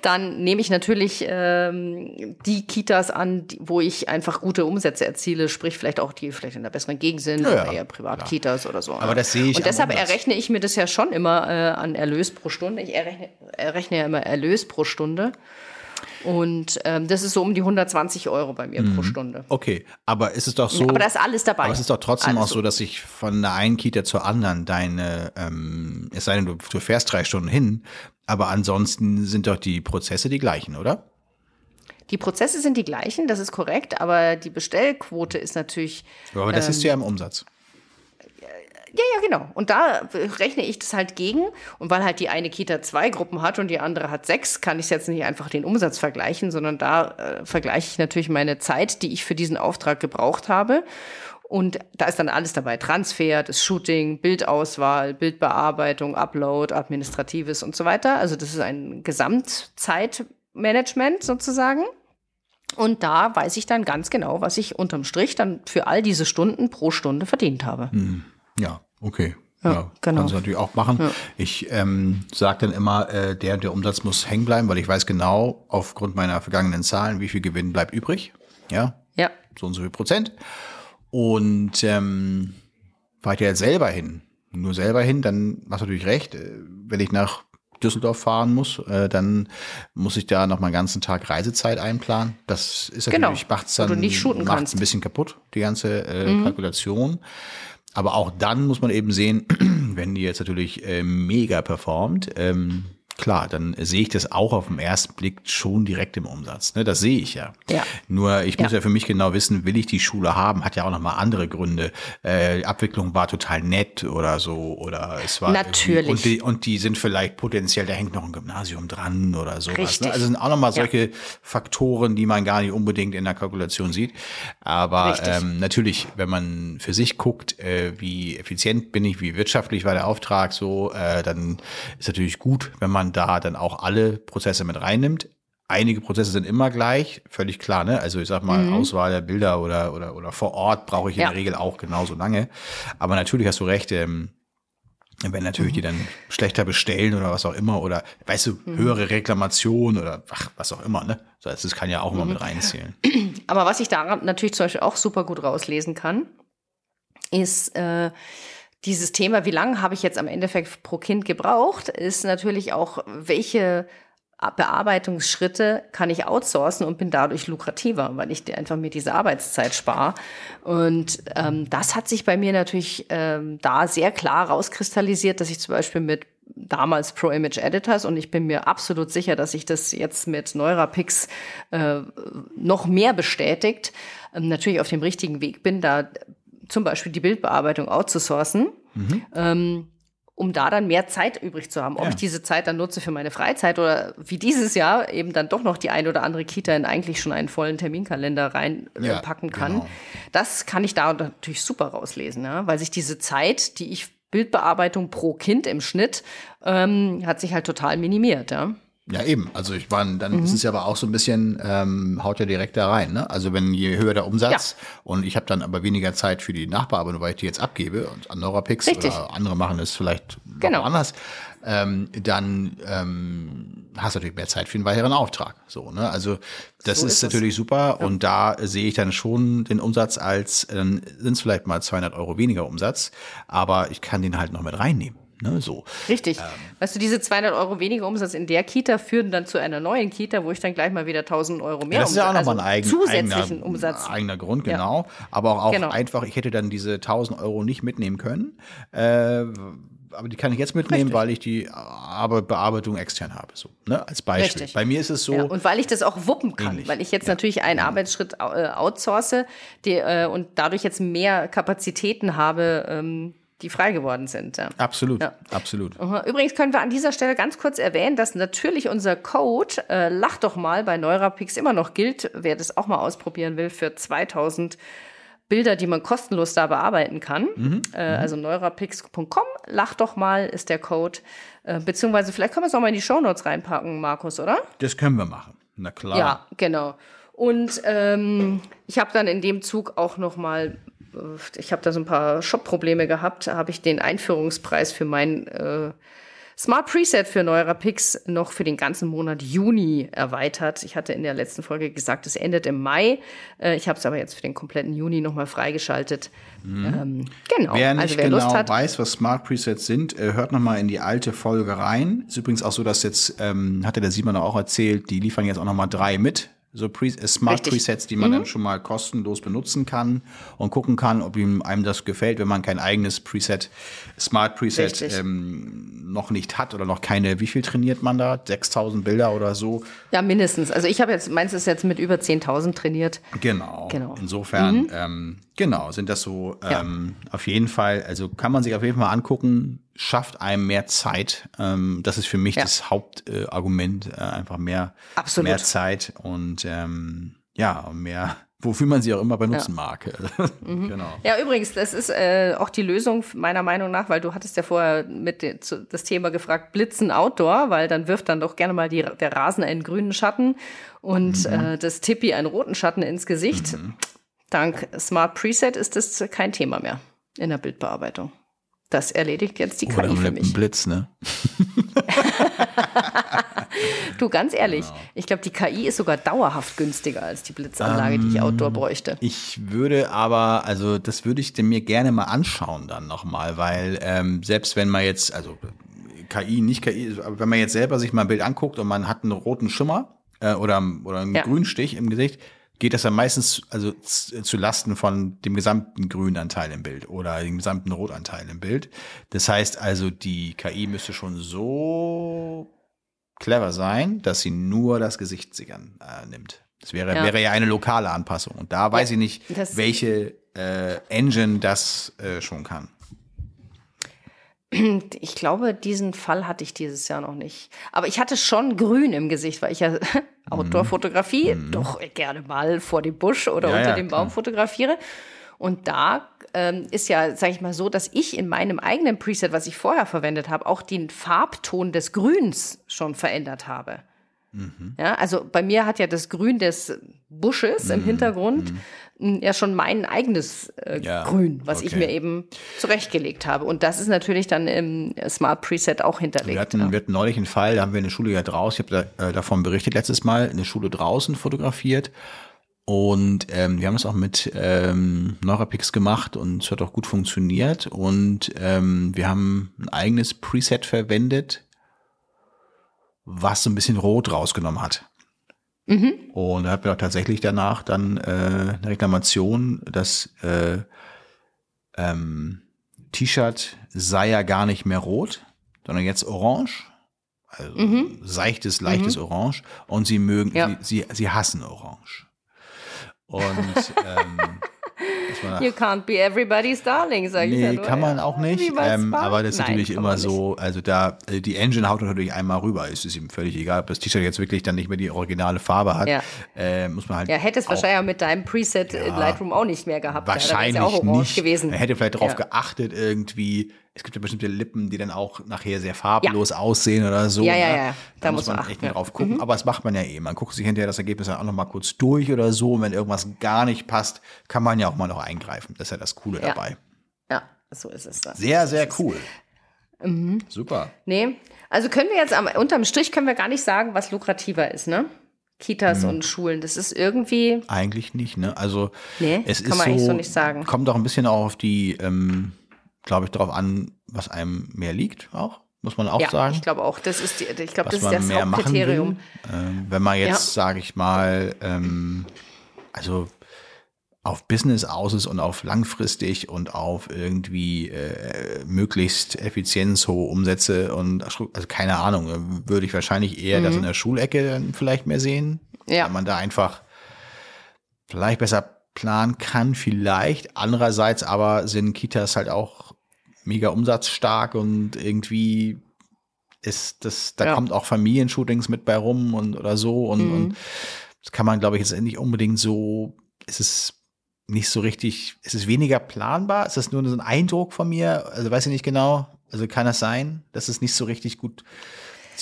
dann nehme ich natürlich ähm, die Kitas an, die, wo ich einfach gute Umsätze erziele, sprich vielleicht auch die vielleicht in der besseren Gegend sind ja, oder eher Privatkitas oder so. Aber ne? das sehe ich. Und deshalb errechne ich mir das ja schon immer äh, an Erlös pro Stunde. Ich errechne, errechne ja immer Erlös pro Stunde. Und ähm, das ist so um die 120 Euro bei mir mhm. pro Stunde. Okay, aber ist es doch so. Aber da ist alles dabei. Aber es ist doch trotzdem alles auch so, dass ich von der einen Kita zur anderen deine, ähm, es sei denn, du, du fährst drei Stunden hin, aber ansonsten sind doch die Prozesse die gleichen, oder? Die Prozesse sind die gleichen, das ist korrekt, aber die Bestellquote ist natürlich. aber das ähm, ist ja im Umsatz. Ja, ja, genau. Und da rechne ich das halt gegen. Und weil halt die eine Kita zwei Gruppen hat und die andere hat sechs, kann ich jetzt nicht einfach den Umsatz vergleichen, sondern da äh, vergleiche ich natürlich meine Zeit, die ich für diesen Auftrag gebraucht habe. Und da ist dann alles dabei. Transfer, das Shooting, Bildauswahl, Bildbearbeitung, Upload, Administratives und so weiter. Also das ist ein Gesamtzeitmanagement sozusagen. Und da weiß ich dann ganz genau, was ich unterm Strich dann für all diese Stunden pro Stunde verdient habe. Hm. Ja, okay. Ja, ja genau. Kannst du natürlich auch machen. Ja. Ich ähm, sage dann immer, äh, der der Umsatz muss hängen bleiben, weil ich weiß genau aufgrund meiner vergangenen Zahlen, wie viel Gewinn bleibt übrig. Ja. Ja. So und so viel Prozent. Und ähm, fahre ich da jetzt selber hin, nur selber hin, dann hast du natürlich recht. Äh, wenn ich nach Düsseldorf fahren muss, äh, dann muss ich da noch mal einen ganzen Tag Reisezeit einplanen. Das ist genau. natürlich, macht's dann nicht macht's ein bisschen kaputt, die ganze äh, mhm. Kalkulation. Aber auch dann muss man eben sehen, (clears throat) wenn die jetzt natürlich äh, mega performt, ähm, klar, dann sehe ich das auch auf den ersten Blick schon direkt im Umsatz. Ne? Das sehe ich ja. ja. Nur ich muss ja. für mich genau wissen, will ich die Schule haben, hat ja auch nochmal andere Gründe. Äh, die Abwicklung war total nett oder so oder es war natürlich und die, und die sind vielleicht potenziell, da hängt noch ein Gymnasium dran oder sowas. Ne? Richtig. Ne? Also sind auch nochmal solche ja. Faktoren, die man gar nicht unbedingt in der Kalkulation sieht. Aber ähm, natürlich, wenn man für sich guckt, äh, wie effizient bin ich, wie wirtschaftlich war der Auftrag, so, äh, dann ist natürlich gut, wenn man da dann auch alle Prozesse mit reinnimmt. Einige Prozesse sind immer gleich, völlig klar, ne? Also ich sag mal, mhm. Auswahl der Bilder oder, oder, oder vor Ort brauche ich in ja. der Regel auch genauso lange. Aber natürlich hast du recht, ähm, wenn natürlich mhm. die dann schlechter bestellen oder was auch immer oder weißt du, mhm. höhere Reklamation oder ach, was auch immer, ne? Das kann ja auch immer mhm. mit reinzählen. Aber was ich da natürlich zum Beispiel auch super gut rauslesen kann, ist, äh, dieses Thema, wie lange habe ich jetzt am Endeffekt pro Kind gebraucht, ist natürlich auch, welche Bearbeitungsschritte kann ich outsourcen und bin dadurch lukrativer, weil ich einfach mir diese Arbeitszeit spare. Und ähm, das hat sich bei mir natürlich ähm, da sehr klar rauskristallisiert, dass ich zum Beispiel mit damals Pro Image Editors und ich bin mir absolut sicher, dass sich das jetzt mit Neurapix äh, noch mehr bestätigt, ähm, natürlich auf dem richtigen Weg bin, da zum Beispiel die Bildbearbeitung outzusourcen, mhm. ähm, um da dann mehr Zeit übrig zu haben. Ob ja. ich diese Zeit dann nutze für meine Freizeit oder wie dieses Jahr eben dann doch noch die ein oder andere Kita in eigentlich schon einen vollen Terminkalender reinpacken äh, ja, kann. Genau. Das kann ich da natürlich super rauslesen, ja? weil sich diese Zeit, die ich Bildbearbeitung pro Kind im Schnitt, ähm, hat sich halt total minimiert. Ja? Ja, eben. Also ich meine, dann mhm. ist es ja aber auch so ein bisschen, ähm, haut ja direkt da rein. Ne? Also wenn je höher der Umsatz ja. und ich habe dann aber weniger Zeit für die Nachbearbeitung, weil ich die jetzt abgebe und an Neurapix Richtig. oder andere machen es vielleicht genau. anders, ähm, dann ähm, hast du natürlich mehr Zeit für einen weiteren Auftrag. So, ne? Also das so ist, ist, natürlich super ja. und da sehe ich dann schon den Umsatz als, dann sind es vielleicht mal 200 Euro weniger Umsatz, aber ich kann den halt noch mit reinnehmen. Ne, so. Richtig. Ähm, weißt du, diese 200 Euro weniger Umsatz in der Kita führen dann zu einer neuen Kita, wo ich dann gleich mal wieder 1000 Euro mehr ja, Das ist ja auch nochmal also ein eigen, zusätzlichen eigener, Umsatz. eigener Grund, genau. Ja. Aber auch, auch genau. einfach, ich hätte dann diese 1000 Euro nicht mitnehmen können. Äh, aber die kann ich jetzt mitnehmen, Richtig. weil ich die Bearbeitung extern habe. So, ne? Als Beispiel. Richtig. Bei mir ist es so. Ja, und weil ich das auch wuppen kann, ähnlich. weil ich jetzt ja. natürlich einen ja. Arbeitsschritt äh, outsource die, äh, und dadurch jetzt mehr Kapazitäten habe, ähm, die frei geworden sind. Ja. Absolut, ja. absolut. Übrigens können wir an dieser Stelle ganz kurz erwähnen, dass natürlich unser Code äh, Lach doch mal bei Neurapix immer noch gilt. Wer das auch mal ausprobieren will für 2000 Bilder, die man kostenlos da bearbeiten kann. Mhm. Äh, also neurapix.com, lach doch mal ist der Code. Äh, beziehungsweise vielleicht können wir es auch mal in die Shownotes reinpacken, Markus, oder? Das können wir machen. Na klar. Ja, genau. Und ähm, ich habe dann in dem Zug auch noch mal ich habe da so ein paar Shop-Probleme gehabt, habe ich den Einführungspreis für mein äh, Smart Preset für Neurapix noch für den ganzen Monat Juni erweitert. Ich hatte in der letzten Folge gesagt, es endet im Mai. Äh, ich habe es aber jetzt für den kompletten Juni nochmal freigeschaltet. Mhm. Ähm, genau. Wer nicht also, wer genau hat, weiß, was Smart Presets sind, äh, hört nochmal in die alte Folge rein. Ist übrigens auch so, dass jetzt, ähm, hatte der Simon auch erzählt, die liefern jetzt auch nochmal drei mit so Pre äh, Smart Richtig. Presets, die man mhm. dann schon mal kostenlos benutzen kann und gucken kann, ob ihm einem das gefällt, wenn man kein eigenes Preset, Smart Preset ähm, noch nicht hat oder noch keine, wie viel trainiert man da? 6000 Bilder oder so? Ja, mindestens. Also ich habe jetzt, meins ist jetzt mit über 10.000 trainiert. Genau. genau. Insofern, mhm. ähm, genau, sind das so ähm, ja. auf jeden Fall, also kann man sich auf jeden Fall mal angucken, schafft einem mehr Zeit. Ähm, das ist für mich ja. das Hauptargument, äh, einfach mehr, Absolut. mehr Zeit und ähm, ja, mehr wofür man sie auch immer benutzen ja. mag. (laughs) mhm. genau. Ja, übrigens, das ist äh, auch die Lösung meiner Meinung nach, weil du hattest ja vorher mit de, zu, das Thema gefragt, Blitzen Outdoor, weil dann wirft dann doch gerne mal die, der Rasen einen grünen Schatten und mhm. äh, das Tippi einen roten Schatten ins Gesicht. Mhm. Dank Smart Preset ist das kein Thema mehr in der Bildbearbeitung. Das erledigt jetzt die Oder KI für mit mich. Blitz, ne? (laughs) Du, ganz ehrlich, Genau. ich glaube, die KI ist sogar dauerhaft günstiger als die Blitzanlage, die ich Outdoor bräuchte. Ich würde aber, also das würde ich mir gerne mal anschauen dann nochmal, weil ähm, selbst wenn man jetzt, also KI, nicht KI, aber wenn man jetzt selber sich mal ein Bild anguckt und man hat einen roten Schimmer äh, oder, oder einen Ja. Grünstich im Gesicht, geht das dann meistens also zu Lasten von dem gesamten Grünanteil im Bild oder dem gesamten Rotanteil im Bild. Das heißt also, die KI müsste schon so clever sein, dass sie nur das Gesichtssichern äh, nimmt. Das wäre, Ja. wäre ja eine lokale Anpassung. Und da weiß Ja, ich nicht, welche äh, Engine das äh, schon kann. Ich glaube, diesen Fall hatte ich dieses Jahr noch nicht. Aber ich hatte schon grün im Gesicht, weil ich ja (laughs) Outdoor-Fotografie doch gerne mal vor dem Busch oder Mhm. Ja, unter ja, dem klar. Baum fotografiere. Und da ähm, ist ja, sag ich mal so, dass ich in meinem eigenen Preset, was ich vorher verwendet habe, auch den Farbton des Grüns schon verändert habe. Mhm. Ja, also bei mir hat ja das Grün des Busches Mhm. im Hintergrund m, ja schon mein eigenes äh, Ja, Grün, was ich okay. mir eben zurechtgelegt habe. Und das ist natürlich dann im Smart Preset auch hinterlegt. Wir hatten, ja. wir hatten neulich einen Fall, da haben wir eine Schule ja draußen, ich habe da, äh, davon berichtet letztes Mal, eine Schule draußen fotografiert. Und ähm, wir haben es auch mit ähm, Neurapix gemacht und es hat auch gut funktioniert. Und ähm, wir haben ein eigenes Preset verwendet, was so ein bisschen Rot rausgenommen hat. Und da hatten wir auch tatsächlich danach dann äh, eine Reklamation, dass äh, ähm, T-Shirt sei ja gar nicht mehr rot, sondern jetzt orange. Also seichtes, leichtes Orange. Und sie mögen, Ja. sie, sie, sie hassen Orange. Und (laughs) ähm, You can't be everybody's darling, sag ich ja Nee, nur. kann man ja. auch nicht. Ähm, aber das ist Nein, natürlich immer so, also da, äh, die Engine haut natürlich einmal rüber. Es ist ihm völlig egal, ob das T-Shirt jetzt wirklich dann nicht mehr die originale Farbe hat. Ja. Äh, muss man halt. Ja, hätte es wahrscheinlich auch mit deinem Preset in Lightroom auch nicht mehr gehabt. Wahrscheinlich ja, ja auch nicht. gewesen. Er hätte vielleicht darauf Ja. geachtet, irgendwie. Es gibt ja bestimmte Lippen, die dann auch nachher sehr farblos aussehen oder so. Ja, ja, ne? ja. Da, Da muss man man echt achten, mal ja. Mhm. drauf gucken. Aber das macht man ja eh. Man guckt sich hinterher das Ergebnis dann auch noch mal kurz durch oder so. Und wenn irgendwas gar nicht passt, kann man ja auch mal noch eingreifen. Das ist ja das Coole Ja. dabei. Ja, so ist es dann. Sehr, sehr cool. Mhm. Super. Nee, also können wir jetzt am, unterm Strich können wir gar nicht sagen, was lukrativer ist, ne? Kitas und Schulen. Das ist irgendwie, Eigentlich nicht, ne? Also Nee, es kann ist man so, eigentlich so nicht sagen. Kommt auch ein bisschen auch auf die, ähm, glaube ich, darauf an, was einem mehr liegt, auch, muss man auch ja, sagen. ich glaube auch, das ist die, ich glaube, das ist das Hauptkriterium. Ähm, wenn man jetzt, sage ich mal, ähm, also auf Business aus ist und auf langfristig und auf irgendwie äh, möglichst effizienzhohe Umsätze und also keine Ahnung, würde ich wahrscheinlich eher das in der Schulecke dann vielleicht mehr sehen. Mhm. Ja. Weil man da einfach vielleicht besser planen kann, vielleicht. Andererseits aber sind Kitas halt auch mega umsatzstark und irgendwie ist das, da Ja. kommt auch Familienshootings mit bei rum und oder so und, Mhm. und das kann man, glaube ich, jetzt nicht unbedingt so, es ist nicht so richtig, es ist weniger planbar, ist das nur so ein Eindruck von mir, also weiß ich nicht genau, also kann das sein, dass es nicht so richtig gut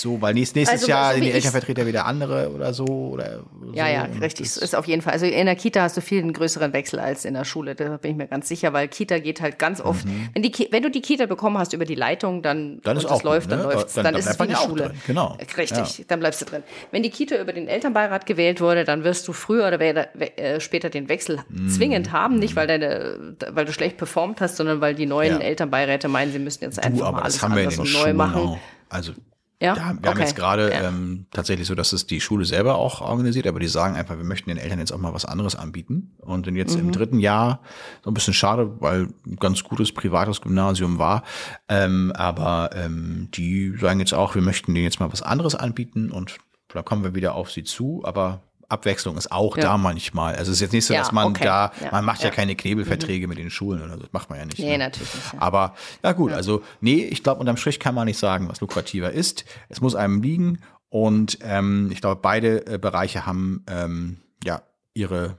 so, weil nächstes, nächstes Also, Jahr so sind die Elternvertreter wieder andere oder so oder Ja, so ja, und richtig. das- Ist auf jeden Fall. Also in der Kita hast du viel einen größeren Wechsel als in der Schule. Da bin ich mir ganz sicher, weil Kita geht halt ganz oft. Wenn, die, wenn du die Kita bekommen hast über die Leitung, dann, Mhm. Dann ist es läuft, gut, dann ne? läuft's. Dann- Dann, dann ist es wie eine ja Schule. drin, genau. Richtig, dann bleibst du drin. Wenn die Kita über den Elternbeirat gewählt wurde, dann wirst du früher oder äh, später den Wechsel Mhm. zwingend haben. Nicht, weil, deine, weil du schlecht performt hast, sondern weil die neuen Ja. Elternbeiräte meinen, sie müssen jetzt Du, einfach mal alles anders neu machen. auch. Also Ja? Da, wir haben Okay. jetzt gerade Ja. ähm, tatsächlich so, dass es die Schule selber auch organisiert, aber die sagen einfach, wir möchten den Eltern jetzt auch mal was anderes anbieten. Und sind jetzt Mhm. im dritten Jahr so ein bisschen schade, weil ein ganz gutes privates Gymnasium war. Ähm, aber ähm, die sagen jetzt auch, wir möchten denen jetzt mal was anderes anbieten und da kommen wir wieder auf sie zu, aber Abwechslung ist auch Ja. da manchmal. Also es ist jetzt nicht so, dass man okay. da, man macht ja. Mhm. keine Knebelverträge mit den Schulen oder so. Das macht man ja nicht. Nee, ne? natürlich nicht. Aber ja gut, also nee, ich glaube, unterm Strich kann man nicht sagen, was lukrativer ist. Es muss einem liegen und ähm, ich glaube, beide äh, Bereiche haben ähm, ja ihre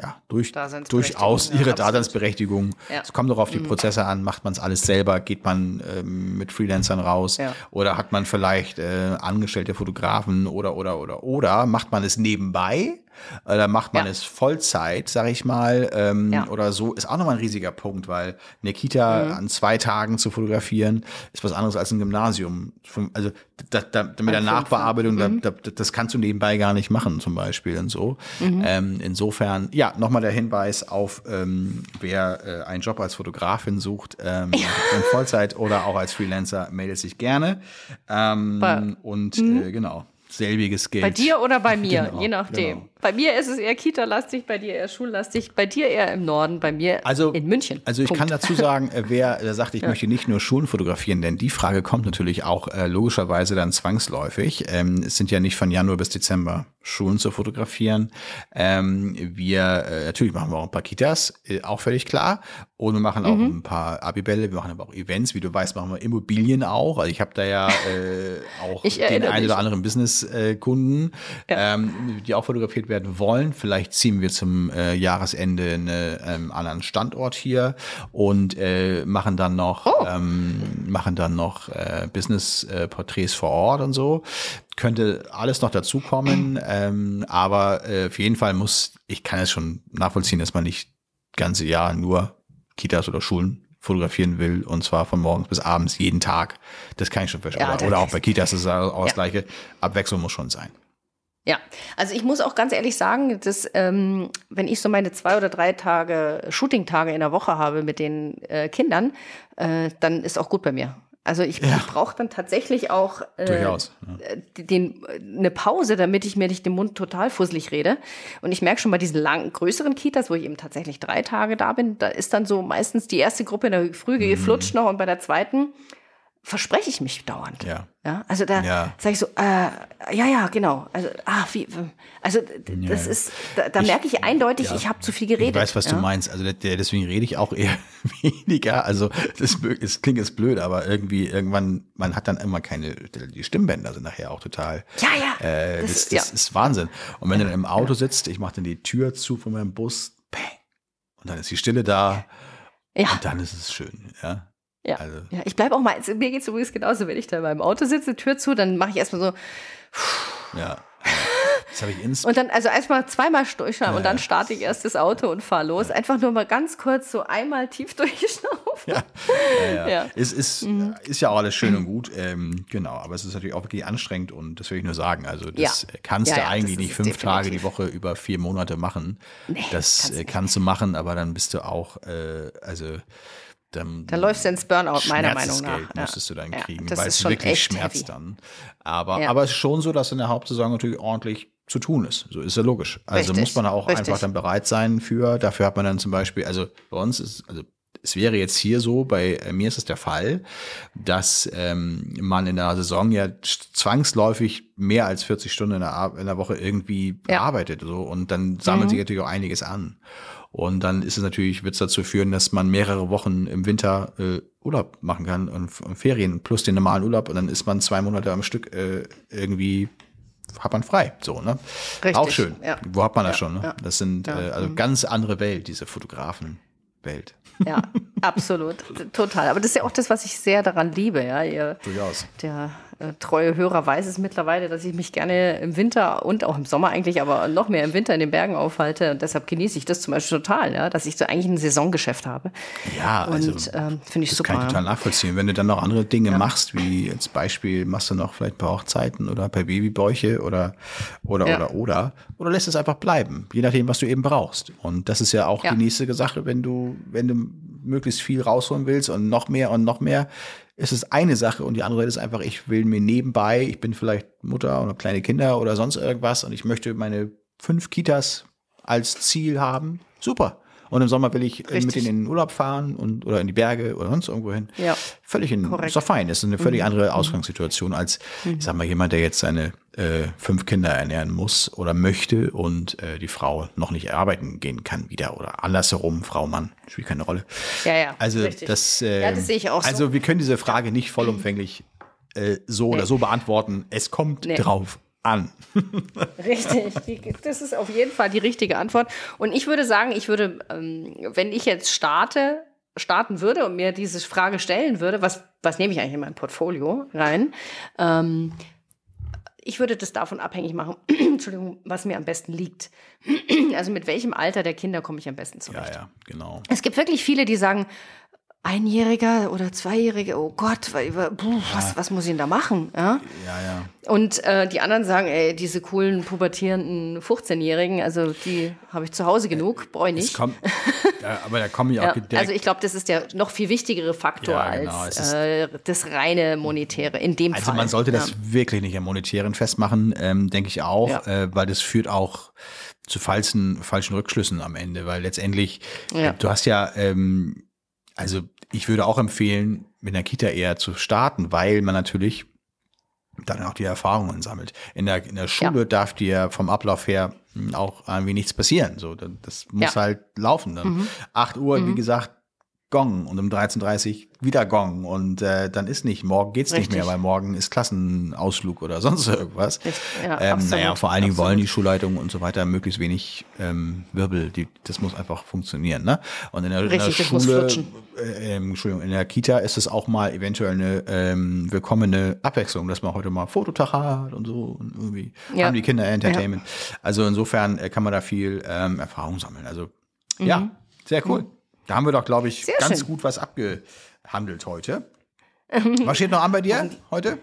ja, durch, durchaus ihre. Daseinsberechtigung. Ja. Es kommt doch auf die Prozesse an, macht man es alles selber, geht man ähm, mit Freelancern raus Ja. oder hat man vielleicht äh, angestellte Fotografen oder oder oder oder macht man es nebenbei Äh, da macht man Ja. es Vollzeit, sag ich mal, ähm, Ja. oder so. Ist auch nochmal ein riesiger Punkt, weil eine Kita Mhm. an zwei Tagen zu fotografieren, ist was anderes als ein Gymnasium. Also da, da, mit der Nachbearbeitung, Mhm. da, da, das kannst du nebenbei gar nicht machen, zum Beispiel und so. Mhm. Ähm, insofern, ja, nochmal der Hinweis auf, ähm, wer äh, einen Job als Fotografin sucht, ähm, in Vollzeit oder auch als Freelancer, meldet sich gerne. Ähm, und äh, genau, selbiges gilt. Bei dir oder bei (laughs) mir, Genau, je nachdem. genau. Bei mir ist es eher Kita-lastig, bei dir eher schullastig, bei dir eher im Norden, bei mir Also, in München. Also ich Punkt. kann dazu sagen, äh, wer (laughs) äh, sagt, ich möchte nicht nur Schulen fotografieren, denn die Frage kommt natürlich auch äh, logischerweise dann zwangsläufig. Ähm, es sind ja nicht von Januar bis Dezember Schulen zu fotografieren. Ähm, wir, äh, natürlich machen wir auch ein paar Kitas, äh, auch völlig klar. Und wir machen auch Mhm. ein paar Abibälle, wir machen aber auch Events, wie du weißt, machen wir Immobilien auch. Also ich habe da ja äh, auch (laughs) den einen oder anderen Business-Kunden, ähm, die auch fotografiert werden wollen. Vielleicht ziehen wir zum äh, Jahresende einen ähm, anderen Standort hier und äh, machen dann noch Oh. ähm, machen dann noch äh, Business-Porträts vor Ort und so. Könnte alles noch dazukommen, ähm, aber äh, auf jeden Fall muss, ich kann es schon nachvollziehen, dass man nicht ganze Jahr nur Kitas oder Schulen fotografieren will und zwar von morgens bis abends jeden Tag. Das kann ich schon verstehen. Ja, oder, das oder auch bei Kitas ist es auch das Ja. Gleiche. Abwechslung muss schon sein. Ja, also ich muss auch ganz ehrlich sagen, dass ähm, wenn ich so meine zwei oder drei Tage Shooting-Tage in der Woche habe mit den äh, Kindern, äh, dann ist auch gut bei mir. Also ich, ich brauche dann tatsächlich auch äh, Durchaus. Ja. äh, den, eine Pause, damit ich mir nicht den Mund total fusselig rede. Und ich merke schon bei diesen langen, größeren Kitas, wo ich eben tatsächlich drei Tage da bin, da ist dann so meistens die erste Gruppe in der Früh Mhm. geflutscht noch und bei der zweiten verspreche ich mich dauernd. Ja. Ja, also da Ja. sage ich so, äh, ja, ja, genau. Also, ah, wie, also d- das Ja. ist, da, da Ich- merke ich eindeutig, ich habe zu viel geredet. Ich weiß, was du meinst. Also deswegen rede ich auch eher (laughs) weniger. Also das, es klingt jetzt blöd, aber irgendwie irgendwann, man hat dann immer keine, die Stimmbänder sind nachher auch total. Ja, ja. Äh, Das das, ist- das ist Wahnsinn. Und wenn du dann im Auto sitzt, ich mache dann die Tür zu von meinem Bus, bang, und dann ist die Stille da Ja, und dann ist es schön. Ja. Ja. also- ja. Ich bleibe auch mal, also mir geht es übrigens genauso, wenn ich da in meinem Auto sitze, Tür zu, dann mache ich erstmal so, Ja. ja. (laughs) Das habe ich ins und dann, also erstmal zweimal durchschnaufen und Ja. dann starte ich erst das Auto und fahre los. Einfach nur mal ganz kurz so einmal tief (laughs) durchschnaufen. Ja, ja, ja. Ja. Mhm. Es ist, ist ja auch alles schön und gut, ähm, genau, aber es ist natürlich auch wirklich anstrengend und das will ich nur sagen. Also das Ja. kannst Ja, du ja, eigentlich nicht fünf definitiv. Tage die Woche über vier Monate machen. Nee, das kannst du äh, kannst du machen, aber dann bist du auch, äh, also dann, Dann läufst du ins Burnout, meiner Meinung nach. Ja. müsstest du dann Ja, kriegen, weil es wirklich schmerzt heavy. dann. Aber, Ja. aber es ist schon so, dass in der Hauptsaison natürlich ordentlich zu tun ist. So ist ja logisch. Also Richtig, muss man da auch richtig. einfach dann bereit sein für. Dafür hat man dann zum Beispiel, also bei uns ist, also es wäre jetzt hier so, bei äh, mir ist es der Fall, dass ähm, man in der Saison ja zwangsläufig mehr als 40 Stunden in der, Ar- in der Woche irgendwie Ja. arbeitet. So, und dann sammelt Mhm. sich natürlich auch einiges an. Und dann ist es natürlich, wird es dazu führen, dass man mehrere Wochen im Winter äh, Urlaub machen kann und, und Ferien plus den normalen Urlaub und dann ist man zwei Monate am Stück äh, irgendwie hat man frei, so, ne? Richtig, Auch schön. ja. Wo hat man das Ja, schon, ne? ja. Das sind äh, also ganz andere Welt, diese Fotografenwelt. Ja, (laughs) absolut. Total. Aber das ist ja auch das, was ich sehr daran liebe. Ja, ihr, Durchaus. der äh, treue Hörer weiß es mittlerweile, dass ich mich gerne im Winter und auch im Sommer eigentlich, aber noch mehr im Winter in den Bergen aufhalte. Und deshalb genieße ich das zum Beispiel total, ja, dass ich so eigentlich ein Saisongeschäft habe. Ja, also Und ähm, finde ich das super. kann ich total ja. nachvollziehen. Wenn du dann noch andere Dinge machst, wie als Beispiel machst du noch vielleicht bei Hochzeiten oder bei Babybäuche oder oder Ja. oder oder oder lässt es einfach bleiben, je nachdem, was du eben brauchst. Und das ist ja auch Ja. die nächste Sache, wenn du wenn du möglichst viel rausholen willst und noch mehr und noch mehr, ist es eine Sache und die andere ist einfach, ich will mir nebenbei, ich bin vielleicht Mutter oder kleine Kinder oder sonst irgendwas und ich möchte meine fünf Kitas als Ziel haben. Super. Und im Sommer will ich äh, mit Richtig. denen in den Urlaub fahren und oder in die Berge oder sonst irgendwo hin. Ja. Völlig in, Korrekt. Mhm. ist doch fein. Das ist eine völlig andere Ausgangssituation als, ich sag mal, jemand, der jetzt seine äh, fünf Kinder ernähren muss oder möchte und äh, die Frau noch nicht arbeiten gehen kann wieder oder andersherum, Frau, Mann, spielt keine Rolle. Ja, ja. Also richtig. das, äh, Ja, das sehe ich auch so. Also wir können diese Frage nicht vollumfänglich äh, so oder so beantworten. Es kommt Nee. drauf an. (laughs) Richtig, das ist auf jeden Fall die richtige Antwort. Und ich würde sagen, ich würde, ähm, wenn ich jetzt starte, starten würde und mir diese Frage stellen würde, was, was nehme ich eigentlich in mein Portfolio rein? Ähm, ich würde das davon abhängig machen, (clears throat) Entschuldigung, was mir am besten liegt. (clears throat) also mit welchem Alter der Kinder komme ich am besten zurecht. Ja, ja, genau. Es gibt wirklich viele, die sagen, Einjähriger oder Zweijährige, oh Gott, was, was muss ich denn da machen? Ja, ja. ja. Und äh, die anderen sagen, ey, diese coolen, pubertierenden 15-Jährigen, also die habe ich zu Hause genug, brauche ich nicht. Kommt, (laughs) aber da komme ich auch direkt. Also ich glaube, das ist der noch viel wichtigere Faktor genau, als äh, das reine Monetäre in dem also Fall. Also man sollte das wirklich nicht am Monetären festmachen, ähm, denke ich auch, äh, weil das führt auch zu falschen, falschen Rückschlüssen am Ende, weil letztendlich, äh, du hast ja ähm, also ich würde auch empfehlen, mit einer Kita eher zu starten, weil man natürlich dann auch die Erfahrungen sammelt. In der, in der Schule ja. darf dir vom Ablauf her auch irgendwie nichts passieren. So, das muss ja. halt laufen. Dann mhm. 8 Uhr, mhm. wie gesagt, Gong und um 13.30 Uhr wieder Gong und äh, dann ist nicht, morgen geht's Richtig. nicht mehr, weil morgen ist Klassenausflug oder (laughs) sonst irgendwas. Ja, ähm, naja, vor allen Dingen absolut. wollen die Schulleitungen und so weiter möglichst wenig ähm, Wirbel, die, das muss einfach funktionieren. Ne? Und in der, Richtig, in der Schule, äh, ähm, Entschuldigung, in der Kita ist es auch mal eventuell eine ähm, willkommene Abwechslung, dass man heute mal Fototag hat und so und irgendwie ja. haben die Kinder Entertainment. Ja. Also insofern äh, kann man da viel ähm, Erfahrung sammeln. Also mhm. ja, sehr cool. Mhm. Da haben wir doch, glaube ich, Sehr ganz schön. gut was abgehandelt heute. was steht noch an bei dir heute?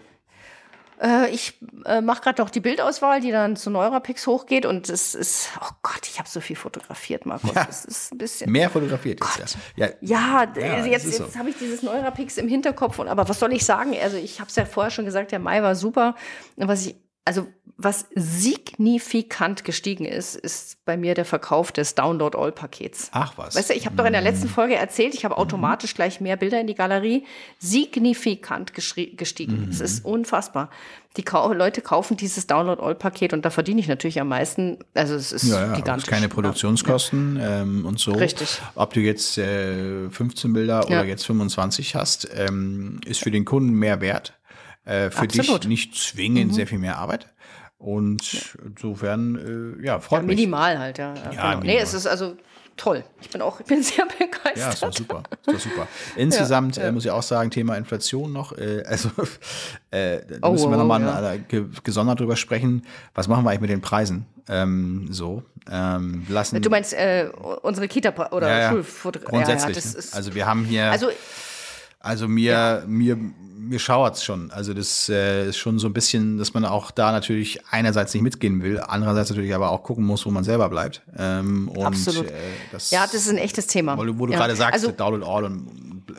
Äh, ich äh, mache gerade noch die Bildauswahl, die dann zu Neurapix hochgeht und es ist, oh Gott, ich habe so viel fotografiert, Markus. Ja, das ist ein bisschen. Mehr fotografiert ist ja. Ja, ja, ja jetzt, jetzt so. habe ich dieses Neurapix im Hinterkopf und aber was soll ich sagen? Also ich habe es ja vorher schon gesagt, der Mai war super. Was ich also was signifikant gestiegen ist, ist bei mir der Verkauf des Download-All-Pakets. Ach was. Weißt du, ich habe doch in der letzten Folge erzählt, ich habe mhm. automatisch gleich mehr Bilder in die Galerie. Signifikant gestiegen. Mhm. Es ist unfassbar. Die Kau Leute kaufen dieses Download-All-Paket und da verdiene ich natürlich am meisten. Also es ist ja, ja, gigantisch. keine Produktionskosten ja. ähm, und so. Richtig. Ob du jetzt äh, 15 Bilder oder jetzt 25 hast, ähm, ist für den Kunden mehr wert äh, für Absolut. dich nicht zwingend mhm. sehr viel mehr Arbeit. Und insofern, äh, ja, freut ja, minimal mich. halt, ja. ja, ja genau. Nee, es ist also toll. Ich bin auch, ich bin (laughs) sehr begeistert. Ja, ist doch super, ist doch super. Insgesamt ja, ja. Äh, muss ich auch sagen, Thema Inflation noch. Äh, also (laughs) äh, da oh, müssen wir nochmal ja. Äh, gesondert drüber sprechen. Was machen wir eigentlich mit den Preisen? Ähm, so ähm, lassen. Du meinst äh, unsere Kita oder ja, Schulfotografie? Grundsätzlich. Ne? also wir haben hier. Also, also mir, mir mir schauert's schon. Also das äh, ist schon so ein bisschen, dass man auch da natürlich einerseits nicht mitgehen will, andererseits natürlich aber auch gucken muss, wo man selber bleibt. Ähm, und, Absolut. Äh, das, ja, das ist ein echtes Thema. Wo, wo du ja. gerade sagst, also, Download All und äh,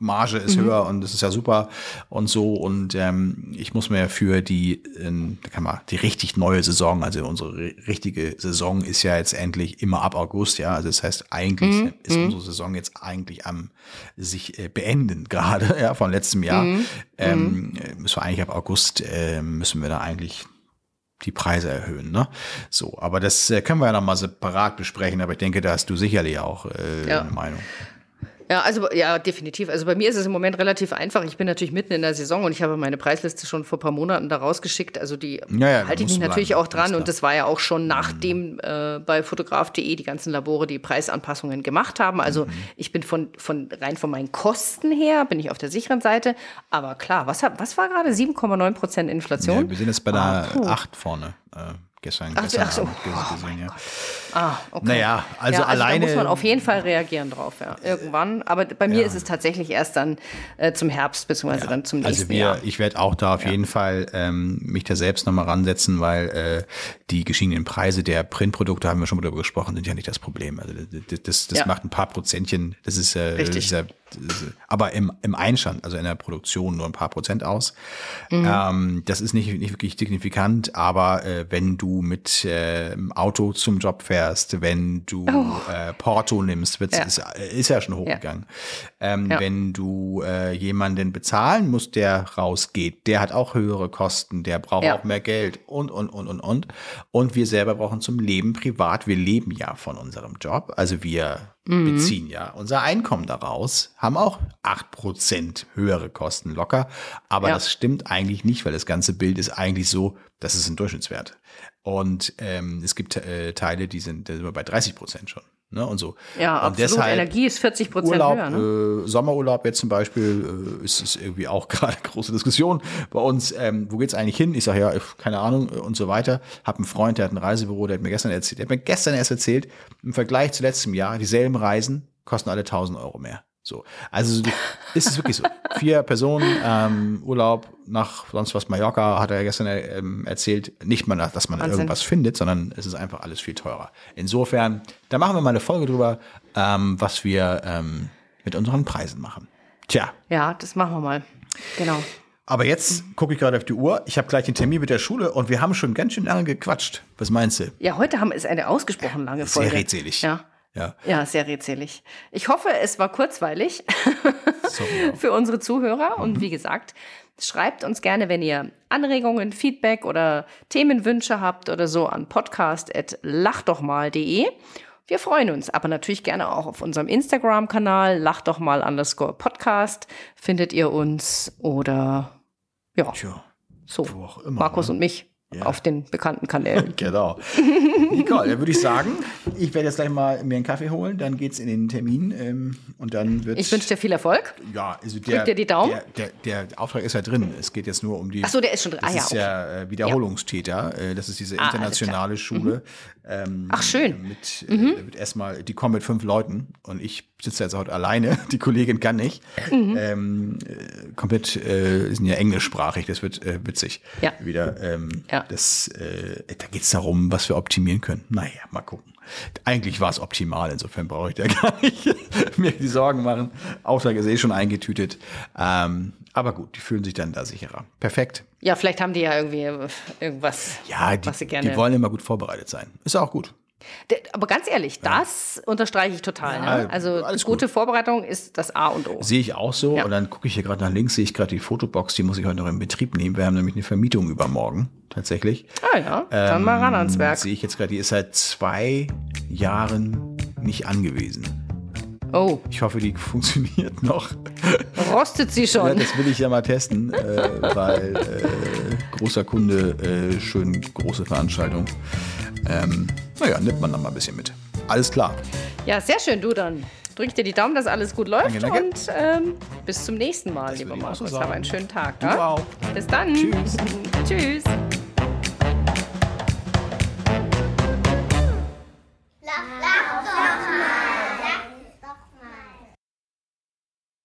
Marge ist mhm. höher und das ist ja super und so. Und ähm, ich muss mir für die, äh, kann man, die richtig neue Saison, also unsere richtige Saison ist ja jetzt endlich immer ab August, ja. Also das heißt, eigentlich mhm. ist mhm. unsere Saison jetzt eigentlich am sich äh, beenden gerade, (laughs) ja, von letztem Jahr. Mhm. Ähm, mhm. müssen wir eigentlich ab August äh, müssen wir da eigentlich die Preise erhöhen, ne? So, aber das äh, können wir ja noch mal separat besprechen, aber ich denke, da hast du sicherlich auch äh, ja. eine Meinung. Ja, also ja, definitiv. Also bei mir ist es im Moment relativ einfach. Ich bin natürlich mitten in der Saison und ich habe meine Preisliste schon vor ein paar Monaten da rausgeschickt. Also die ja, ja, halte ich mich natürlich bleiben. auch dran. Und das war ja auch schon nachdem mhm. äh, bei fotograf.de die ganzen Labore die Preisanpassungen gemacht haben. Also mhm. ich bin von, von rein von meinen Kosten her, bin ich auf der sicheren Seite. Aber klar, was, was war gerade? 7,9 Prozent Inflation? Ja, wir sind jetzt bei der ah, 8 vorne. Äh gestern, ach, gestern ach so. Oh gesehen, ja. Ah, okay. Naja, also, ja, also alleine. Da muss man auf jeden Fall reagieren drauf, ja. Irgendwann. Aber bei mir ja. ist es tatsächlich erst dann äh, zum Herbst, beziehungsweise ja. dann zum also nächsten also wir, Jahr. Ich werde auch da auf jeden Fall ähm, mich da selbst nochmal ransetzen, weil äh, die gestiegenen Preise der Printprodukte, haben wir schon mal darüber gesprochen, sind ja nicht das Problem. Also das, das, das macht ein paar Prozentchen. Das ist, äh, Richtig. Das ist aber im, im Einstand, also in der Produktion nur ein paar Prozent aus. Mhm. Ähm, das ist nicht, nicht wirklich signifikant, aber äh, wenn du mit äh, Auto zum Job fährst, wenn du oh. äh, Porto nimmst, wird's, ja. Ist, ist ja schon hochgegangen. Ja. Ähm, ja. Wenn du äh, jemanden bezahlen musst, der rausgeht, der hat auch höhere Kosten, der braucht auch mehr Geld und, und, und, und, und. Und wir selber brauchen zum Leben privat, wir leben ja von unserem Job, also wir mhm. beziehen ja unser Einkommen daraus, haben auch acht Prozent höhere Kosten locker. Aber das stimmt eigentlich nicht, weil das ganze Bild ist eigentlich so, das ist ein Durchschnittswert. Und ähm, es gibt äh, Teile, die sind, da sind wir bei 30 Prozent schon. Ne, und so. Ja, und absolut. deshalb Energie ist 40 Prozent Urlaub, höher. Ne? äh, Sommerurlaub jetzt zum Beispiel, äh, ist es irgendwie auch (laughs) gerade große Diskussion bei uns. Ähm, wo geht's eigentlich hin? Ich sage ja, keine Ahnung äh, und so weiter. Hab einen Freund, der hat ein Reisebüro, der hat mir gestern erzählt, der hat mir gestern erst erzählt, im Vergleich zu letztem Jahr, dieselben Reisen kosten alle 1000 Euro mehr. So, also ist es wirklich so. Vier Personen, ähm, Urlaub nach sonst was Mallorca, hat er gestern ähm, erzählt. Nicht mal, dass man Wahnsinn. irgendwas findet, sondern es ist einfach alles viel teurer. Insofern, da machen wir mal eine Folge drüber, ähm, was wir ähm, mit unseren Preisen machen. Tja, Ja, das machen wir mal. Genau. aber jetzt gucke ich gerade auf die Uhr. Ich habe gleich den Termin mit der Schule und wir haben schon ganz schön lange gequatscht. Was meinst du? Ja, heute haben ist eine ausgesprochen lange Sehr Folge. redselig. Ja. Ja. Ja, sehr redselig. Ich hoffe, es war kurzweilig (laughs) für unsere Zuhörer. Mhm. Und wie gesagt, schreibt uns gerne, wenn ihr Anregungen, Feedback oder Themenwünsche habt oder so an podcast.lachdochmal.de. Wir freuen uns, aber natürlich gerne auch auf unserem Instagram-Kanal, lachdochmal underscore Podcast, findet ihr uns oder ja, Tja, so, immer, Markus ne? und mich Ja. auf den bekannten Kanälen. (laughs) Genau. Nicole, dann würde ich sagen, ich werde jetzt gleich mal mir einen Kaffee holen, dann geht's in den Termin ähm, und dann wird Ich wünsche dir viel Erfolg. ja, also der, dir die Daumen? Der, der, der Auftrag ist ja drin. Es geht jetzt nur um die. Ach so, der ist schon drin. Das Ah, ja, ist ja äh, Wiederholungstäter. Äh, das ist diese Ah, internationale Schule. Ähm, Ach, schön. Mit, äh, mit erstmal, die kommen mit fünf Leuten und ich sitze jetzt heute alleine. (laughs) Die Kollegin kann nicht. Mhm. Ähm, äh, komplett, äh, sind ja englischsprachig. Das wird äh, witzig. Ja. Wieder. Ähm, Ja. Das, da geht es darum, was wir optimieren können. Naja, mal gucken. Eigentlich war es optimal, insofern brauche ich da (laughs) gar nicht mir die Sorgen machen. Auftrag ist eh schon eingetütet. Ähm, aber gut, die fühlen sich dann da sicherer. Perfekt. Ja, vielleicht haben die ja irgendwie irgendwas, Ja, die, was sie gerne. die wollen immer gut vorbereitet sein. Ist auch gut. Aber ganz ehrlich, das unterstreiche ich total. Ja, ne? Also alles gute Vorbereitung ist das A und O. Sehe ich auch so. Ja. Und dann gucke ich hier gerade nach links, sehe ich gerade die Fotobox, die muss ich heute noch in Betrieb nehmen. Wir haben nämlich eine Vermietung übermorgen, tatsächlich. Ah ja, dann mal ran ans Werk. Sehe ich jetzt gerade, die ist seit zwei Jahren nicht angewiesen. Oh, Ich hoffe, die (laughs) funktioniert noch. rostet sie Ja, schon. das will ich ja mal testen, äh, weil äh, großer Kunde, äh, schön große Veranstaltung. Ähm, naja, nimmt man dann mal ein bisschen mit. Alles klar. Ja, sehr schön, du dann. Drück dir die Daumen, dass alles gut läuft Danke, danke. und ähm, bis zum nächsten Mal, Das lieber so Markus. sagen. Hab einen schönen Tag. Auch. Bis dann. Tschüss. (laughs) Tschüss.